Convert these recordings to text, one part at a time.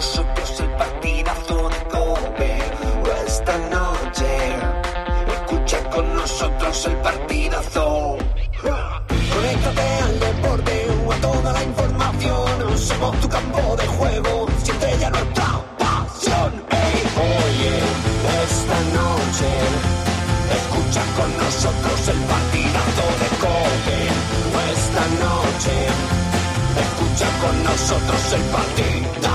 nosotros el partidazo de Cope. Esta noche, escucha con nosotros el partidazo. Conéctate al deporte o a toda la información. Somos tu campo de juego, siente ya nuestra pasión. Ey, oye, esta noche, escucha con nosotros el partidazo de Cope. Esta noche, escucha con nosotros el partidazo.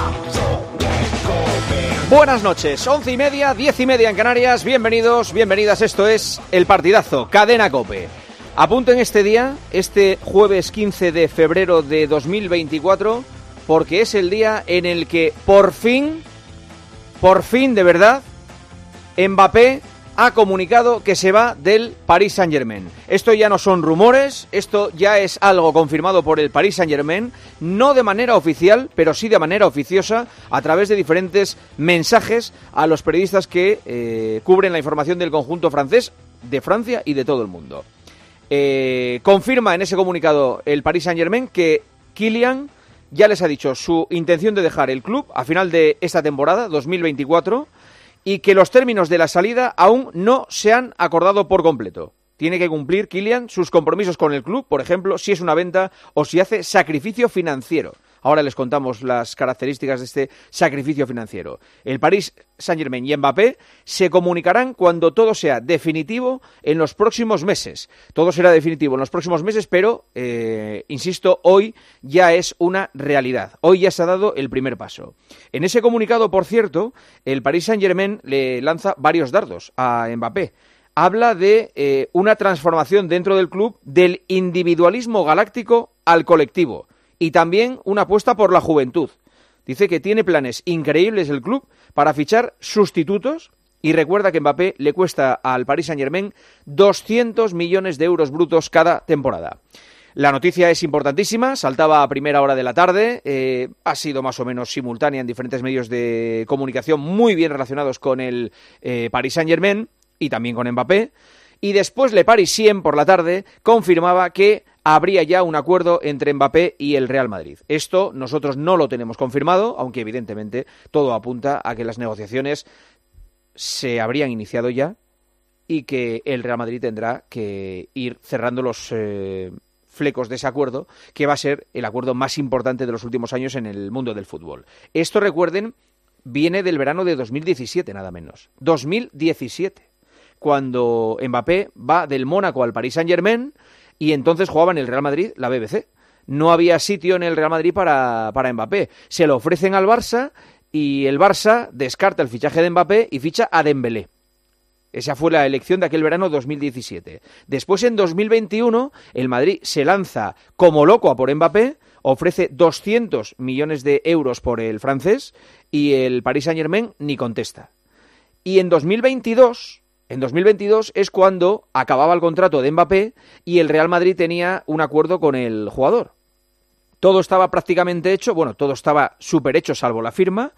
Buenas noches, once y media, diez y media en Canarias. Bienvenidos, bienvenidas. Esto es El Partidazo, Cadena Cope. Apunten este día, este jueves 15 de febrero de 2024, porque es el día en el que por fin, por fin de verdad, Mbappé ha comunicado que se va del Paris Saint-Germain. Esto ya no son rumores, esto ya es algo confirmado por el Paris Saint-Germain, no de manera oficial, pero sí de manera oficiosa, a través de diferentes mensajes a los periodistas que eh, cubren la información del conjunto francés, de Francia y de todo el mundo. Eh, confirma en ese comunicado el Paris Saint-Germain que Kylian ya les ha dicho su intención de dejar el club a final de esta temporada, 2024, y que los términos de la salida aún no se han acordado por completo. Tiene que cumplir Kylian sus compromisos con el club, por ejemplo, si es una venta o si hace sacrificio financiero. Ahora les contamos las características de este sacrificio financiero. El París Saint-Germain y Mbappé se comunicarán cuando todo sea definitivo en los próximos meses. Todo será definitivo en los próximos meses, pero, eh, insisto, hoy ya es una realidad. Hoy ya se ha dado el primer paso. En ese comunicado, por cierto, el París Saint-Germain le lanza varios dardos a Mbappé habla de eh, una transformación dentro del club del individualismo galáctico al colectivo y también una apuesta por la juventud. Dice que tiene planes increíbles el club para fichar sustitutos y recuerda que Mbappé le cuesta al Paris Saint-Germain 200 millones de euros brutos cada temporada. La noticia es importantísima, saltaba a primera hora de la tarde, eh, ha sido más o menos simultánea en diferentes medios de comunicación muy bien relacionados con el eh, Paris Saint-Germain y también con Mbappé. Y después Le Parisien por la tarde confirmaba que habría ya un acuerdo entre Mbappé y el Real Madrid. Esto nosotros no lo tenemos confirmado, aunque evidentemente todo apunta a que las negociaciones se habrían iniciado ya y que el Real Madrid tendrá que ir cerrando los eh, flecos de ese acuerdo, que va a ser el acuerdo más importante de los últimos años en el mundo del fútbol. Esto, recuerden, viene del verano de 2017, nada menos. 2017, cuando Mbappé va del Mónaco al Paris Saint-Germain y entonces jugaba en el Real Madrid la BBC. No había sitio en el Real Madrid para, para Mbappé. Se lo ofrecen al Barça y el Barça descarta el fichaje de Mbappé y ficha a Dembélé. Esa fue la elección de aquel verano 2017. Después, en 2021, el Madrid se lanza como loco a por Mbappé, ofrece 200 millones de euros por el francés y el Paris Saint-Germain ni contesta. Y en 2022, en 2022 es cuando acababa el contrato de Mbappé y el Real Madrid tenía un acuerdo con el jugador. Todo estaba prácticamente hecho, bueno, todo estaba súper hecho salvo la firma.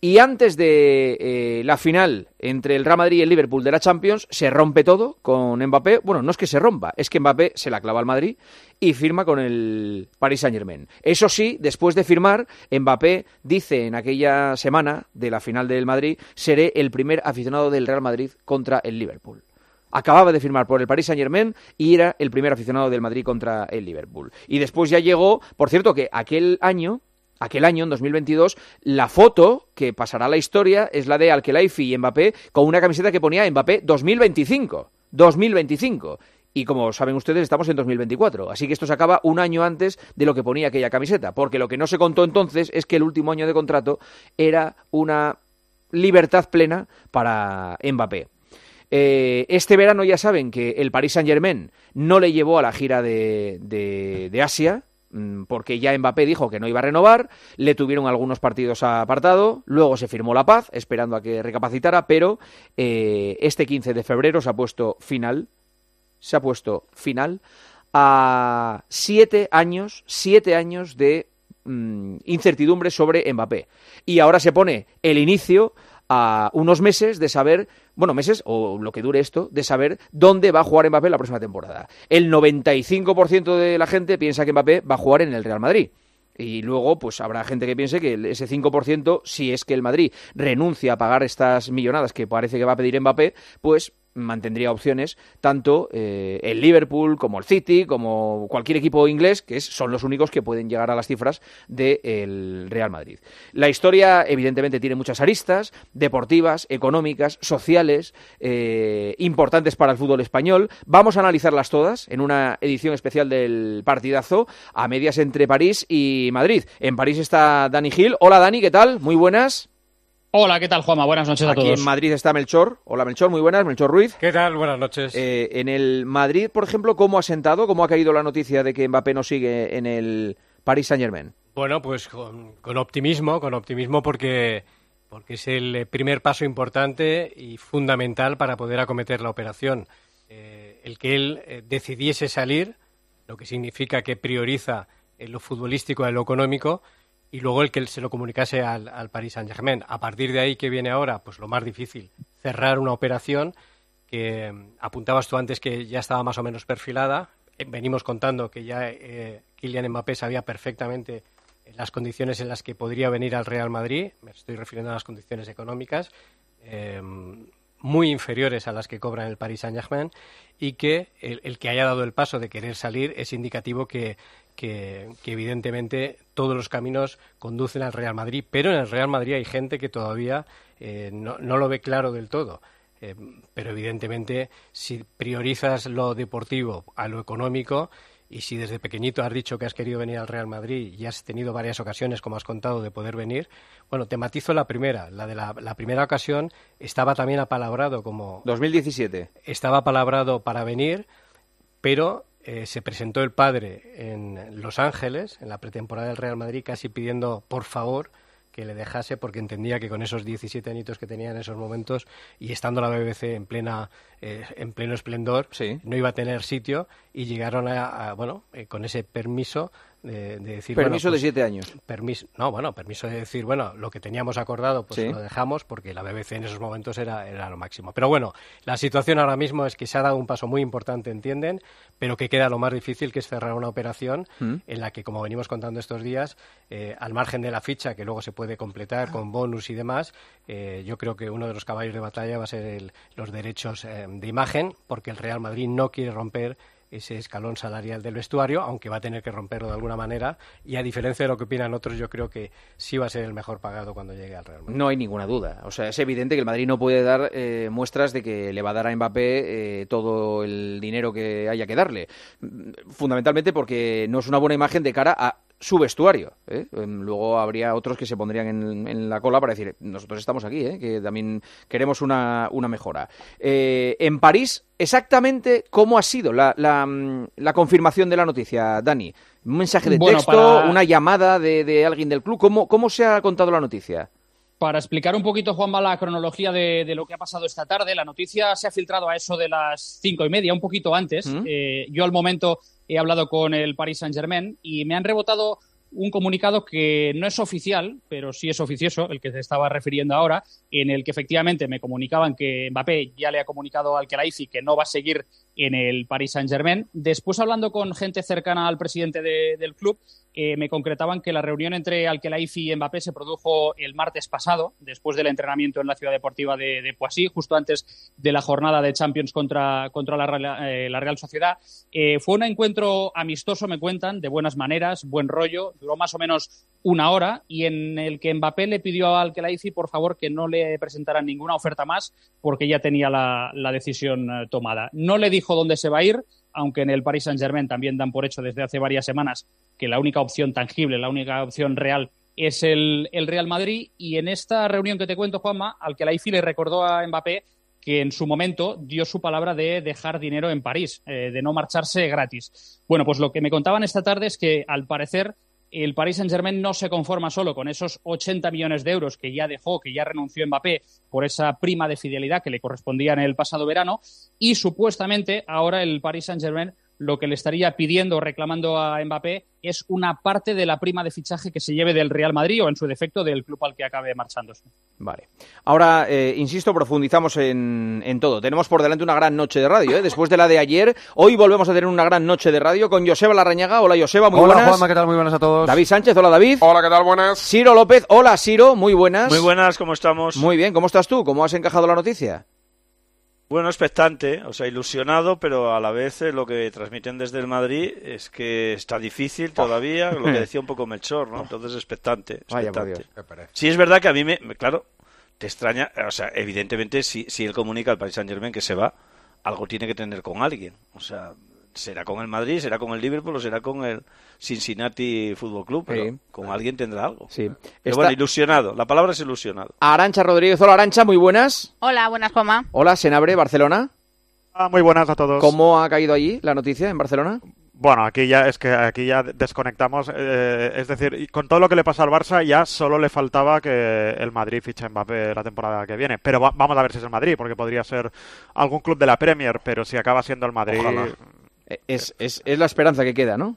Y antes de eh, la final entre el Real Madrid y el Liverpool de la Champions, se rompe todo con Mbappé. Bueno, no es que se rompa, es que Mbappé se la clava al Madrid y firma con el Paris Saint Germain. Eso sí, después de firmar, Mbappé dice en aquella semana de la final del Madrid, seré el primer aficionado del Real Madrid contra el Liverpool. Acababa de firmar por el Paris Saint Germain y era el primer aficionado del Madrid contra el Liverpool. Y después ya llegó, por cierto, que aquel año aquel año, en 2022, la foto que pasará a la historia es la de Alkelaifi y Mbappé con una camiseta que ponía Mbappé 2025. 2025. Y como saben ustedes, estamos en 2024. Así que esto se acaba un año antes de lo que ponía aquella camiseta. Porque lo que no se contó entonces es que el último año de contrato era una libertad plena para Mbappé. Eh, este verano ya saben que el Paris Saint Germain no le llevó a la gira de, de, Asia, porque ya Mbappé dijo que no iba a renovar, le tuvieron algunos partidos apartado, luego se firmó la paz, esperando a que recapacitara, pero eh, este 15 de febrero se ha puesto final, se ha puesto final a siete años, siete años de mm, incertidumbre sobre Mbappé. Y ahora se pone el inicio a unos meses de saber, bueno, meses o lo que dure esto, de saber dónde va a jugar Mbappé la próxima temporada. El 95% de la gente piensa que Mbappé va a jugar en el Real Madrid. Y luego, pues habrá gente que piense que ese 5%, si es que el Madrid renuncia a pagar estas millonadas que parece que va a pedir Mbappé, pues mantendría opciones tanto eh, el Liverpool como el City, como cualquier equipo inglés, que son los únicos que pueden llegar a las cifras del Real Madrid. La historia, evidentemente, tiene muchas aristas, deportivas, económicas, sociales, eh, importantes para el fútbol español. Vamos a analizarlas todas en una edición especial del partidazo a medias entre París y Madrid. En París está Dani Gil. Hola Dani, ¿qué tal? Muy buenas. Hola, ¿qué tal, Juanma? Buenas noches a Aquí todos. Aquí en Madrid está Melchor. Hola, Melchor, muy buenas. Melchor Ruiz. ¿Qué tal? Buenas noches. Eh, en el Madrid, por ejemplo, ¿cómo ha sentado? ¿Cómo ha caído la noticia de que Mbappé no sigue en el Paris Saint-Germain? Bueno, pues con, con, optimismo, con optimismo porque, porque es el primer paso importante y fundamental para poder acometer la operación. Eh, el que él eh, decidiese salir, lo que significa que prioriza en lo futbolístico y lo económico, y luego el que se lo comunicase al, al Paris Saint Germain. A partir de ahí, que viene ahora? Pues lo más difícil, cerrar una operación que mm, apuntabas tú antes que ya estaba más o menos perfilada. Eh, venimos contando que ya eh, Kylian Mbappé sabía perfectamente las condiciones en las que podría venir al Real Madrid. Me estoy refiriendo a las condiciones económicas. Eh, muy inferiores a las que cobra el Paris Saint Germain y que el, el, que haya dado el paso de querer salir es indicativo que, que, que, evidentemente todos los caminos conducen al Real Madrid, pero en el Real Madrid hay gente que todavía eh, no, no, lo ve claro del todo. Eh, pero evidentemente si priorizas lo deportivo a lo económico y si desde pequeñito has dicho que has querido venir al Real Madrid y has tenido varias ocasiones, como has contado, de poder venir, bueno, te matizo la primera. La de la, la primera ocasión estaba también apalabrado como... 2017. Estaba apalabrado para venir, pero eh, se presentó el padre en Los Ángeles, en la pretemporada del Real Madrid, casi pidiendo por favor que le dejase porque entendía que con esos 17 añitos que tenía en esos momentos y estando la BBC en plena eh, en pleno esplendor sí. no iba a tener sitio y llegaron a, a bueno eh, con ese permiso de, de decir permiso bueno, pues, de siete años permiso no bueno permiso de decir bueno lo que teníamos acordado pues sí. lo dejamos porque la BBC en esos momentos era, era lo máximo pero bueno la situación ahora mismo es que se ha dado un paso muy importante entienden pero que queda lo más difícil que es cerrar una operación ¿Mm? en la que como venimos contando estos días eh, al margen de la ficha que luego se puede completar con bonus y demás eh, yo creo que uno de los caballos de batalla va a ser el, los derechos eh, de imagen porque el Real Madrid no quiere romper ese escalón salarial del vestuario, aunque va a tener que romperlo de alguna manera. Y a diferencia de lo que opinan otros, yo creo que sí va a ser el mejor pagado cuando llegue al Real Madrid. No hay ninguna duda. O sea, es evidente que el Madrid no puede dar eh, muestras de que le va a dar a Mbappé eh, todo el dinero que haya que darle. Fundamentalmente porque no es una buena imagen de cara a su vestuario. ¿eh? Luego habría otros que se pondrían en, en, la cola para decir, nosotros estamos aquí, ¿eh? que también queremos una, una mejora. Eh, en París, exactamente cómo ha sido la, la, la, confirmación de la noticia, Dani. Un mensaje de bueno, texto, para... una llamada de, de, alguien del club. ¿Cómo, ¿Cómo se ha contado la noticia? Para explicar un poquito, Juanma, la cronología de, de, lo que ha pasado esta tarde, la noticia se ha filtrado a eso de las cinco y media, un poquito antes. ¿Mm? Eh, yo al momento he hablado con el Paris Saint-Germain y me han rebotado un comunicado que no es oficial, pero sí es oficioso, el que se estaba refiriendo ahora, en el que efectivamente me comunicaban que Mbappé ya le ha comunicado al Khelaifi que no va a seguir en el Paris Saint-Germain. Después, hablando con gente cercana al presidente de, del club, eh, me concretaban que la reunión entre Al-Khelaifi y Mbappé se produjo el martes pasado, después del entrenamiento en la ciudad deportiva de, Poissy, justo antes de la jornada de Champions contra, contra la, eh, Real Sociedad. Eh, fue un encuentro amistoso, me cuentan, de buenas maneras, buen rollo, duró más o menos una hora y en el que Mbappé le pidió al Khelaifi, por favor, que no le presentaran ninguna oferta más porque ya tenía la, decisión eh, tomada. No le dijo dónde se va a ir, aunque en el Paris Saint-Germain también dan por hecho desde hace varias semanas que la única opción tangible, la única opción real es el, Real Madrid. Y en esta reunión que te cuento, Juanma, al que la IFI le recordó a Mbappé que en su momento dio su palabra de dejar dinero en París, eh, de no marcharse gratis. Bueno, pues lo que me contaban esta tarde es que al parecer el Paris Saint-Germain no se conforma solo con esos 80 millones de euros que ya dejó, que ya renunció Mbappé por esa prima de fidelidad que le correspondía en el pasado verano y supuestamente ahora el Paris Saint-Germain lo que le estaría pidiendo o reclamando a Mbappé es una parte de la prima de fichaje que se lleve del Real Madrid o en su defecto del club al que acabe marchándose. Vale. Ahora, eh, insisto, profundizamos en, en todo. Tenemos por delante una gran noche de radio, ¿eh? Después de la de ayer, hoy volvemos a tener una gran noche de radio con Joseba Larrañaga. Hola, Joseba, muy Hola buenas. Juanma, ¿qué tal? Muy buenas a todos. David Sánchez, hola, David. Hola, ¿qué tal? Buenas. Ciro López, hola, Ciro, muy buenas. Muy buenas, ¿cómo estamos? Muy bien, ¿cómo estás tú? ¿Cómo has encajado la noticia? Bueno, expectante, o sea, ilusionado, pero a la vez eh, lo que transmiten desde el Madrid es que está difícil todavía, lo que decía un poco Melchor, ¿no? Entonces, expectante, Vaya por expectante. Dios. Sí, es verdad que a mí me, claro, te extraña, o sea, evidentemente si, si él comunica al Paris Saint-Germain que se va, algo tiene que tener con alguien, o sea, será con el Madrid, será con el Liverpool o será con el Cincinnati Fútbol Club, pero Sí. con alguien tendrá algo. Sí. Pero Está- bueno, ilusionado, la palabra es ilusionado. Arancha Rodríguez, hola, Arancha, muy buenas. Hola, buenas, Juanma. Hola, Senabre, Barcelona. Ah, muy buenas a todos. ¿Cómo ha caído allí la noticia en Barcelona? Bueno, aquí ya es que aquí ya desconectamos, eh, es decir, y con todo lo que le pasa al Barça ya solo le faltaba que el Madrid fiche a Mbappé la temporada que viene. Pero va- vamos a ver si es el Madrid, porque podría ser algún club de la Premier, pero si acaba siendo el Madrid, Ojalá. Es, es, es la esperanza que queda, ¿no?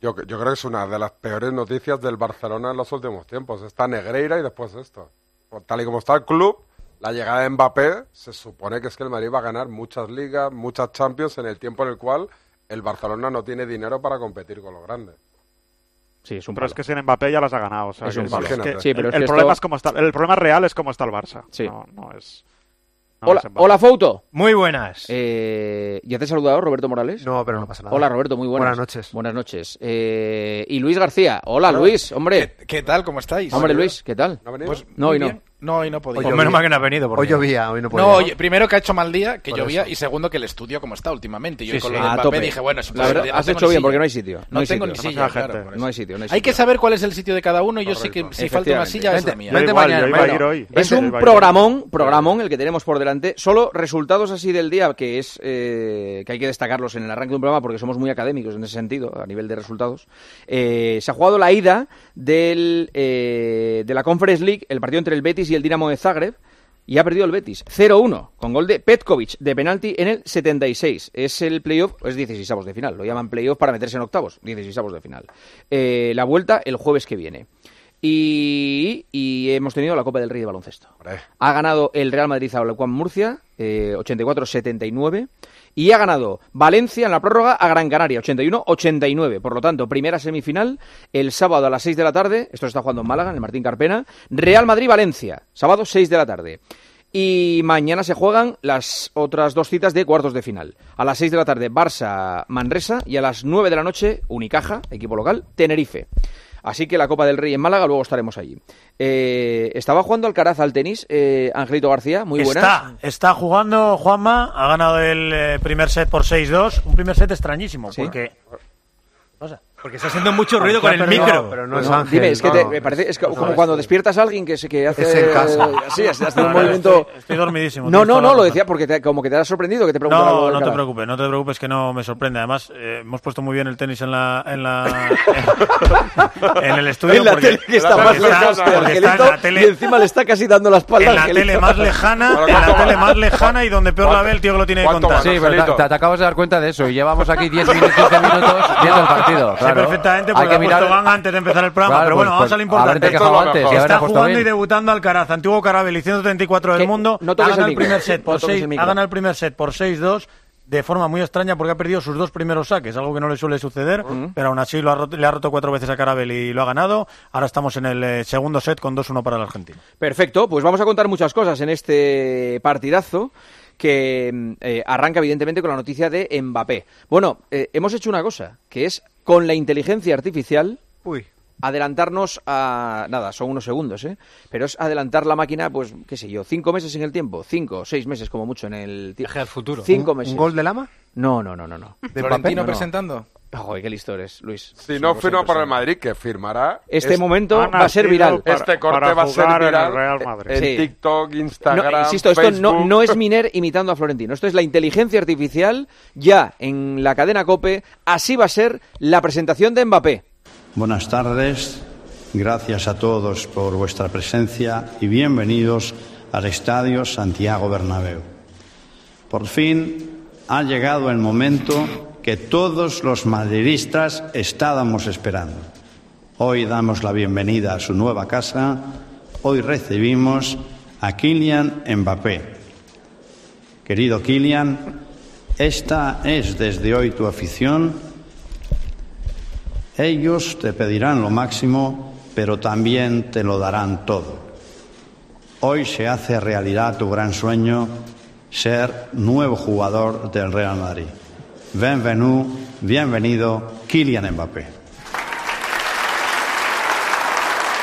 Yo, yo creo que es una de las peores noticias del Barcelona en los últimos tiempos. Está Negreira y después esto. Por Tal y como está el club, la llegada de Mbappé, se supone que es que el Madrid va a ganar muchas ligas, muchas Champions en el tiempo en el cual el Barcelona no tiene dinero para competir con los grandes. Sí, es un pero palo. es que sin Mbappé ya las ha ganado. o sea, Es un que palo. que Imagínate. Sí, pero el, es que el problema esto- es cómo está, el problema real es cómo está el Barça. Sí. No, no es. Hola, hola, Fouto. Muy buenas. Eh, ¿Ya te he saludado, Roberto Morales? No, pero no pasa nada. Hola, Roberto, muy buenas. Buenas noches. Buenas noches. Eh, y Luis García. Hola, Luis, hombre. ¿Qué, qué tal? ¿Cómo estáis? Hombre, Luis, ¿qué tal? Pues No, hoy no. bien. No, hoy no podía. Pues menos mal que no has venido. Porque... Hoy llovía, hoy no podía. No, oye, primero que ha hecho mal día, que Por llovía, eso. y segundo que el estudio como está últimamente. Yo Sí, con sí. lo de A Mbappé tope. dije, bueno, es La verdad, no has hecho bien silla. porque no hay sitio. No, No, hay tengo sitio. ni silla, claro, gente. por eso. No hay sitio, no hay Hay sitio. que saber cuál es el sitio de cada uno. Yo sé que si falta una silla es la Vente, mía. Vente igual, mañana, hoy. Es un hoy. programón, programón el que tenemos por delante. Solo resultados así del día, que es eh, que hay que destacarlos en el arranque de un programa porque somos muy académicos en ese sentido, a nivel de resultados. Eh, se ha jugado la ida del, eh, de la Conference League, el partido entre el Betis y el Dinamo de Zagreb. Y ha perdido el Betis 0-1 con gol de Petkovic de penalti en el 76. Es el playoff, es 16 avos de final. Lo llaman playoff para meterse en octavos. 16 avos de final. Eh, la vuelta el jueves que viene. Y, y hemos tenido la Copa del Rey de baloncesto. Ha ganado el Real Madrid a Murcia, eh, 84-79. Y ha ganado Valencia en la prórroga a Gran Canaria, 81-89. Por lo tanto, primera semifinal el sábado a las 6 de la tarde. Esto se está jugando en Málaga, en el Martín Carpena. Real Madrid-Valencia, sábado 6 de la tarde. Y mañana se juegan las otras dos citas de cuartos de final. A las 6 de la tarde, Barça-Manresa. Y a las 9 de la noche, Unicaja, equipo local, Tenerife. Así que la Copa del Rey en Málaga, luego estaremos allí. Eh, estaba jugando Alcaraz al tenis, eh, Angelito García, muy buenas. Está, está jugando Juanma, ha ganado el eh, primer set por 6-2, un primer set extrañísimo, ¿Sí? porque Porque está haciendo mucho ruido con el micro. pero no es Ángel. dime, es que no, te- me parece, es que No, como cuando despiertas a alguien que se que hace Es en casa. así, hace, hace un movimiento. estoy, estoy dormidísimo. No, tienes no, toda no, la lo razón. decía porque te- como que te ha sorprendido que te preguntara algo No, no te preocupes, no te preocupes que no me sorprende. Además, eh, hemos puesto muy bien el tenis en la en la en el estudio En la porque, tele que está porque más está- que porque está en Angelito la tele y encima le está casi dando la espalda en la Angelito. tele más lejana, en la ¿cuánto tele más lejana y donde peor la ve el tío que lo tiene que ¿Cuánto contar. Sí, pero Angelito. te, te acabas de dar cuenta de eso y llevamos aquí 10 minutos, 15 minutos viendo el partido. Sé Claro. perfectamente Hay porque que ha puesto mirar- Van antes de empezar el programa, Claro, pero bueno, pues, vamos a lo pues, importante. Esto lo antes Está jugando y debutando Alcaraz, antiguo Carabel y 134 Que del mundo. no ha ganado el primer set por toques el 6, micro. ha ganado el primer set por 6-2 de forma muy extraña porque ha perdido sus dos primeros saques, algo que no le suele suceder, pero aún así lo ha roto- le ha roto cuatro veces a Carabel y lo ha ganado. Ahora estamos en el eh, segundo set con 2-1 para el argentino. Perfecto, pues vamos a contar muchas cosas en este partidazo que mm, eh, arranca evidentemente con la noticia de Mbappé. Bueno, eh, hemos hecho una cosa, que es con la inteligencia artificial Uy. adelantarnos a nada, son unos segundos, ¿eh? Pero es adelantar la máquina, pues, qué sé yo, cinco meses en el tiempo, cinco, seis meses como mucho en el tiempo. Viaje al futuro. Cinco ¿Un- meses. ¿Un gol de Lama? No, no, no, no, no. ¿De Florentino no, no. presentando. Joder, qué listo eres, Luis. Si no firma para el Madrid, que firmará. Este momento va a ser viral. este corte va a ser viral en Sí. TikTok, Instagram, No, insisto, esto no, Facebook. no es Miner imitando a Florentino. Esto es la inteligencia artificial ya en la cadena COPE. Así va a ser la presentación de Mbappé. Buenas tardes, gracias a todos por vuestra presencia y bienvenidos al Estadio Santiago Bernabéu. Por fin ha llegado el momento que todos los madridistas estábamos esperando. Hoy damos la bienvenida a su nueva casa, hoy recibimos a Kylian Mbappé. Querido Kylian, esta es desde hoy tu afición ellos te pedirán lo máximo, pero también te lo darán todo. Hoy se hace realidad tu gran sueño, ser nuevo jugador del Real Madrid. Bienvenido, bienvenido, Kylian Mbappé.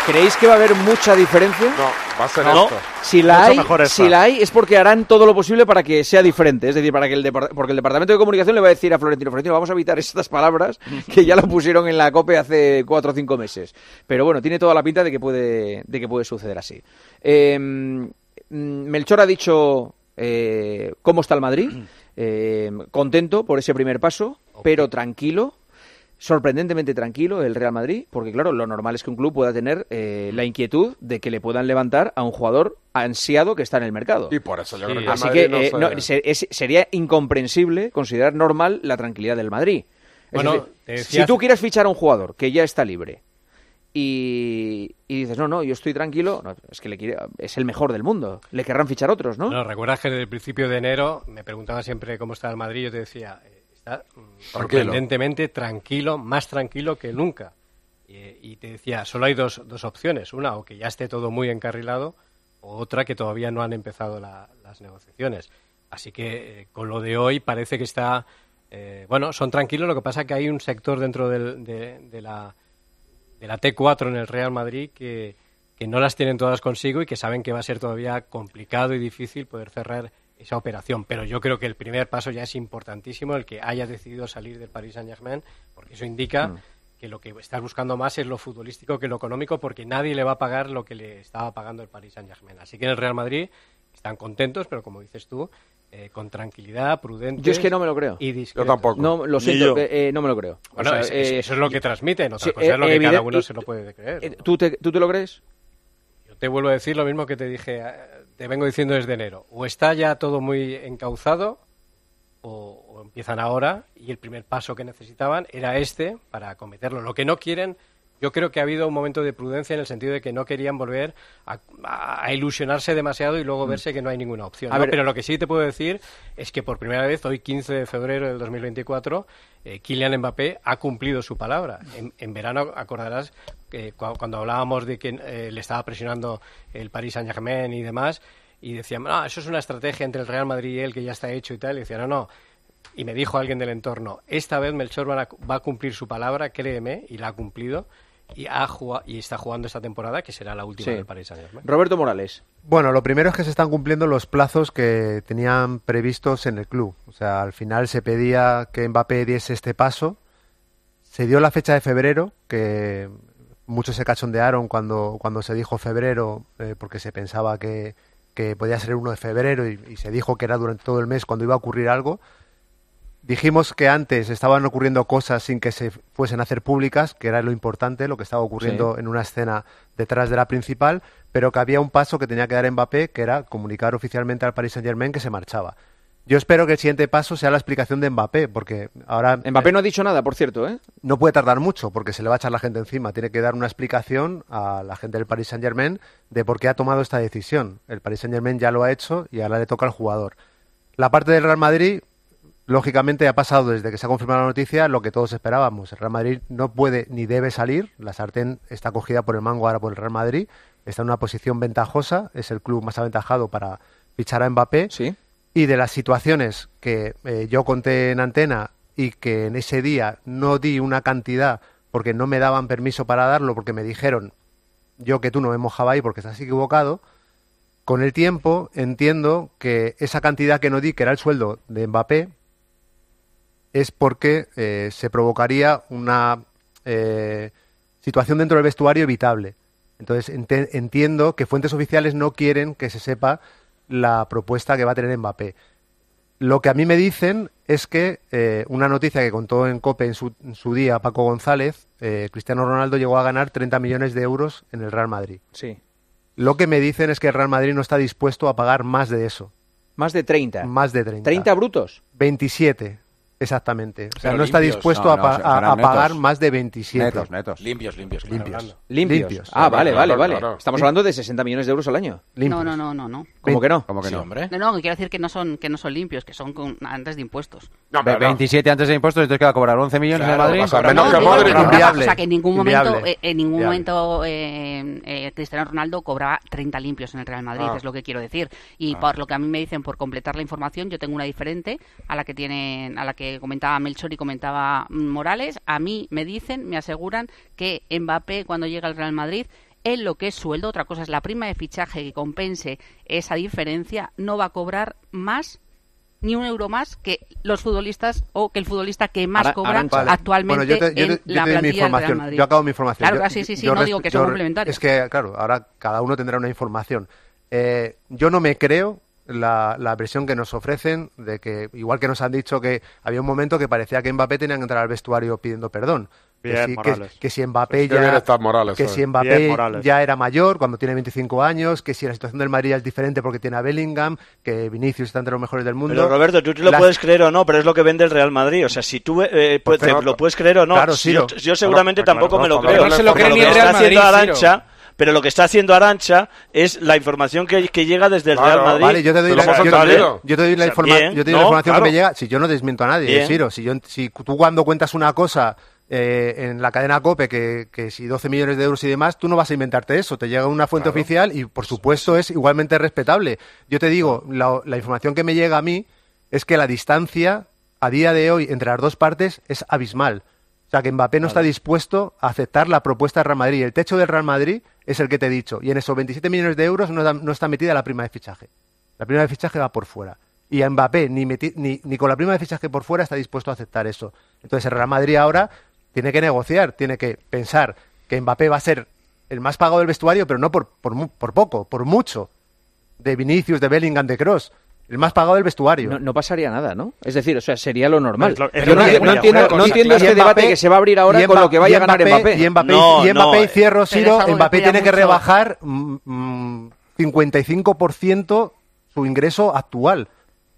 ¿Creéis que va a haber mucha diferencia? No, va a ser No. esto. Si la, hay, mejor esta. si la hay es porque harán todo lo posible para que sea diferente. Es decir, para que el porque el Departamento de Comunicación le va a decir a Florentino, Florentino, vamos a evitar estas palabras que ya lo pusieron en la COPE hace cuatro o cinco meses. Pero bueno, tiene toda la pinta de que puede, de que puede suceder así. Eh, mm, Melchor ha dicho eh, cómo está el Madrid. Eh, contento por ese primer paso, pero tranquilo sorprendentemente tranquilo el Real Madrid, porque claro, lo normal es que un club pueda tener eh, la inquietud de que le puedan levantar a un jugador ansiado que está en el mercado. Y por eso yo creo que el Así Madrid que no eh, se- no, se- es- sería incomprensible considerar normal la tranquilidad del Madrid. Es Bueno, decir, si tú quieres fichar a un jugador que ya está libre y, y dices, no, no, yo estoy tranquilo, no, es que le quiere- es el mejor del mundo, le querrán fichar otros, ¿no? No, recuerdas que desde el principio de enero me preguntaba siempre cómo estaba el Madrid. Yo te decía, eh, está mm, sorprendentemente tranquilo, más tranquilo que nunca. Y, y te decía, solo hay dos, dos opciones. Una, o que ya esté todo muy encarrilado, o otra, que todavía no han empezado la- las negociaciones. Así que eh, con lo de hoy parece que está. eh, bueno, son tranquilos. Lo que pasa que hay un sector dentro del- de, de la, de la T4 en el Real Madrid que, que no las tienen todas consigo y que saben que va a ser todavía complicado y difícil poder cerrar esa operación. Pero yo creo que el primer paso ya es importantísimo, el que haya decidido salir del Paris Saint-Germain, porque eso indica Mm. que lo que estás buscando más es lo futbolístico que lo económico, porque nadie le va a pagar lo que le estaba pagando el Paris Saint-Germain. Así que en el Real Madrid están contentos, pero como dices tú, eh, con tranquilidad, prudentes. Yo es que no me lo creo. Y discretos. No, lo siento, eh, eh, no me lo creo. O Bueno, sea, es- es- eh, eso es lo que transmiten. Otra sí, cosa es lo que cada uno y- se lo puede creer. eh, ¿tú, te, ¿Tú te lo crees? Yo te vuelvo a decir lo mismo que te dije, te vengo diciendo desde enero. O está ya todo muy encauzado, o, o empiezan ahora, y el primer paso que necesitaban era este para acometerlo. Lo que no quieren, yo creo que ha habido un momento de prudencia en el sentido de que no querían volver a, a ilusionarse demasiado y luego Mm. verse que no hay ninguna opción. A ¿no? ver- Pero lo que sí te puedo decir es que por primera vez, hoy 15 de febrero del 2024, eh, Kylian Mbappé ha cumplido su palabra. En, en verano, acordarás que cua- cuando hablábamos de que eh, le estaba presionando el Paris Saint-Germain y demás, y decían, no, eso es una estrategia entre el Real Madrid y él que ya está hecho y tal, y decía, no, no. Y me dijo alguien del entorno, esta vez Melchor va a, va a cumplir su palabra, créeme, y la ha cumplido, y, ha y está jugando esta temporada, que será la última Sí. del Paris Saint-Germain. Roberto Morales. Bueno, lo primero es que se están cumpliendo los plazos que tenían previstos en el club. O sea, al final se pedía que Mbappé diese este paso. Se dio la fecha de febrero, que muchos se cachondearon cuando, cuando se dijo febrero, eh, porque se pensaba que, que podía ser el 1 de febrero y, y se dijo que era durante todo el mes cuando iba a ocurrir algo. Dijimos que antes estaban ocurriendo cosas sin que se fuesen a hacer públicas, que era lo importante, lo que estaba ocurriendo Sí. en una escena detrás de la principal, pero que había un paso que tenía que dar Mbappé, que era comunicar oficialmente al Paris Saint-Germain que se marchaba. Yo espero que el siguiente paso sea la explicación de Mbappé, porque ahora... Mbappé no ha dicho nada, por cierto, ¿eh? No puede tardar mucho, porque se le va a echar la gente encima. Tiene que dar una explicación a la gente del Paris Saint-Germain de por qué ha tomado esta decisión. El Paris Saint-Germain ya lo ha hecho y ahora le toca al jugador. La parte del Real Madrid, lógicamente, ha pasado desde que se ha confirmado la noticia lo que todos esperábamos. El Real Madrid no puede ni debe salir. La sartén está cogida por el mango ahora por el Real Madrid. Está en una posición ventajosa. Es el club más aventajado para fichar a Mbappé. Sí. Y de las situaciones que eh, yo conté en antena y que en ese día no di una cantidad porque no me daban permiso para darlo, porque me dijeron yo que tú no me mojaba ahí porque estás equivocado, con el tiempo entiendo que esa cantidad que no di, que era el sueldo de Mbappé, es porque eh, se provocaría una eh, situación dentro del vestuario evitable. Entonces entiendo que fuentes oficiales no quieren que se sepa la propuesta que va a tener Mbappé. Lo que a mí me dicen es que eh, una noticia que contó en COPE en su, en su día Paco González, Cristiano Ronaldo llegó a ganar 30 millones de euros en el Real Madrid. Sí. Lo que me dicen es que el Real Madrid no está dispuesto a pagar más de eso. Más de 30. Más de 30. 30 brutos. 27, exactamente. O sea, Pero no está limpios. dispuesto No, a, no, pa- a- a pagar más de 27. Netos, netos. Limpios, limpios. claro. Limpios. Limpios. Limpios. Ah, vale, vale, Claro, vale. claro. Estamos hablando de 60 millones de euros al año. Limpios. No, no, no, no, no. ¿Cómo que no? ¿Cómo que Sí, no? hombre. No, no, que quiero decir que no son que no son limpios, que son con, antes de impuestos. No, Ve- pero no. 27 antes de impuestos, entonces queda cobrar 11 millones Claro, en Madrid. pasa menos No, que digo Modric. Inviable. o sea, que en ningún momento, Inviable. eh, en ningún Inviable. momento eh, eh, Cristiano Ronaldo cobraba 30 limpios en el Real Madrid, Ah. es lo que quiero decir. Y por lo que a mí me dicen, por completar la información, yo tengo una diferente a la que tienen, a la que comentaba Melchor y comentaba mm, Morales. A mí me dicen, me aseguran que Mbappé cuando llega al Real Madrid en lo que es sueldo, otra cosa es la prima de fichaje que compense esa diferencia, no va a cobrar más ni un euro más que los futbolistas o que el futbolista que más cobra. Vale. actualmente Bueno, yo te, yo en yo la te doy mi plantilla del Real. Madrid. Yo acabo mi información. Claro, sí, sí, sí, no digo que son complementarios. Es que, claro, ahora cada uno tendrá una información. Eh, yo no me creo la, la versión que nos ofrecen de que, igual que nos han dicho que había un momento que parecía que Mbappé tenía que entrar al vestuario pidiendo perdón. Que si, que, Morales. que si Mbappé ya, está Morales, que hoy. si Bien, Mbappé Morales. ya era mayor cuando tiene 25 años, que si la situación del Madrid es diferente porque tiene a Bellingham, que Vinicius está entre los mejores del mundo. Pero Roberto, tú te lo Las- puedes creer o no, pero es lo que vende el Real Madrid. O sea, si tú eh, pues, pero- te lo puedes creer o no, Claro, si yo, yo seguramente Claro, tampoco claro, me lo claro, creo. no se lo cree ni el está Real haciendo Madrid, Arancha, pero lo que está haciendo Arancha es la información que, que llega desde el Claro, Real Madrid. Vale, yo te doy la, yo- te doy la, informa- bien, yo te doy la información claro. que me llega. Si yo no desmiento a nadie. Siro, si, yo, si tú cuando cuentas una cosa eh, en la cadena COPE, que, que si 12 millones de euros y demás, tú no vas a inventarte eso. Te llega una fuente oficial y, por supuesto, es igualmente respetable. Yo te digo, la, la información que me llega a mí es que la distancia a día de hoy entre las dos partes es abismal. O sea, que Mbappé no está dispuesto a aceptar la propuesta del Real Madrid. El techo del Real Madrid es el que te he dicho. Y en esos 27 millones de euros no, da- no está metida la prima de fichaje. La prima de fichaje va por fuera. Y a Mbappé, ni, meti- ni, ni con la prima de fichaje por fuera, está dispuesto a aceptar eso. Entonces el Real Madrid ahora tiene que negociar, tiene que pensar que Mbappé va a ser el más pagado del vestuario, pero no por, por, por poco, por mucho. De Vinicius, de Bellingham, de Cross. El más pagado del vestuario. No, no pasaría nada, ¿no? Es decir, o sea, sería lo normal. No, entiendo, no entiendo este Mbappé- debate que se va a abrir ahora y con lo que vaya a ganar Mbappé. Y Mbappé, No, y, Mbappé no, y cierro, que Mbappé tiene que rebajar mm, mm, 55% su ingreso actual.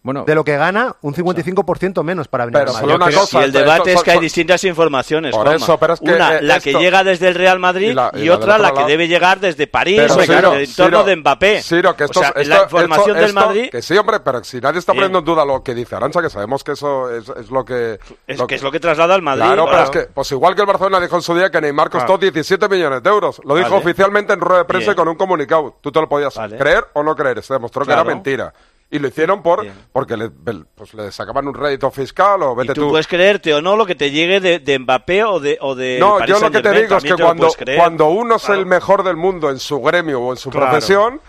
Bueno, De lo que gana, un 55% menos para venir Pero solo Madrid. una Pero cosa, si el debate esto- es que hay distintas informaciones. Por eso, pero es que, Una, eh, la esto- que llega desde el Real Madrid Y la- y, y la otra la otro que debe llegar desde París Pero, o Ciro, entorno Ciro, de Mbappé. Ciro, que esto, o sea, esto- la información esto- del esto- Madrid Que sí, hombre, pero si nadie está poniendo en duda lo que dice Arancha, que sabemos que eso es, es lo que... es que es lo que traslada al Madrid. Claro, pero Claro. es que, pues igual que el Barcelona dijo en su día que Neymar costó Claro. 17 millones de euros. Lo dijo Vale. oficialmente en rueda de prensa y con un comunicado. Tú te lo podías creer o no creer. Se demostró que era mentira. Y lo hicieron por Bien. porque le, pues, le sacaban un rédito fiscal o Y vete tú, tú. puedes creerte o no lo que te llegue de, de Mbappé o de, o de No, Paris yo lo que te digo es que cuando, cuando uno es Claro. el mejor del mundo en su gremio o en su Claro. profesión,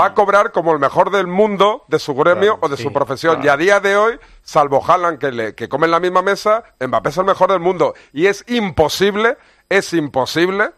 va a cobrar como el mejor del mundo de su gremio Claro, o de sí, su profesión. claro. Y a día de hoy, salvo Haaland, que, le, que come en la misma mesa, Mbappé es el mejor del mundo. Y es imposible, es imposible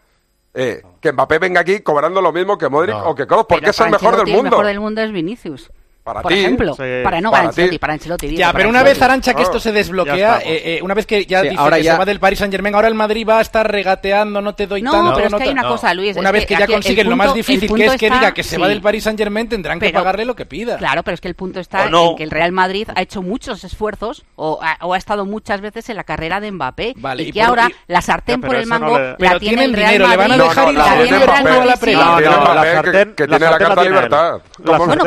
eh, que Mbappé venga aquí cobrando lo mismo que Modric No. o que Kroos, porque Pero es el mejor del mundo. El mejor del mundo es Vinicius. Para por ti, ejemplo. sí. para no Para para Ancelotti, ti. para Ancelotti. digo, Ya, pero una Ancelotti. vez, Arancha, que esto se ya desbloquea, eh, eh, una vez que ya Sí, dice ahora que ya- se va del Paris Saint Germain, ahora el Madrid va a estar regateando, no te doy No, tanto. pero es no que hay una no. cosa, Luis, Una vez que que ya consiguen lo más difícil, que es que está- diga que se va del Paris Saint Germain, tendrán que Pero- pagarle lo que pida. Claro, pero es que el punto está no. en que el Real Madrid ha hecho muchos esfuerzos o ha, o ha estado muchas veces en la carrera de Mbappé Vale, y y que ahora y- la sartén por el no mango la tiene el Real dinero, le van a Madrid. dejar ir a la Madrid. La No, la sartén- tiene libertad. Bueno,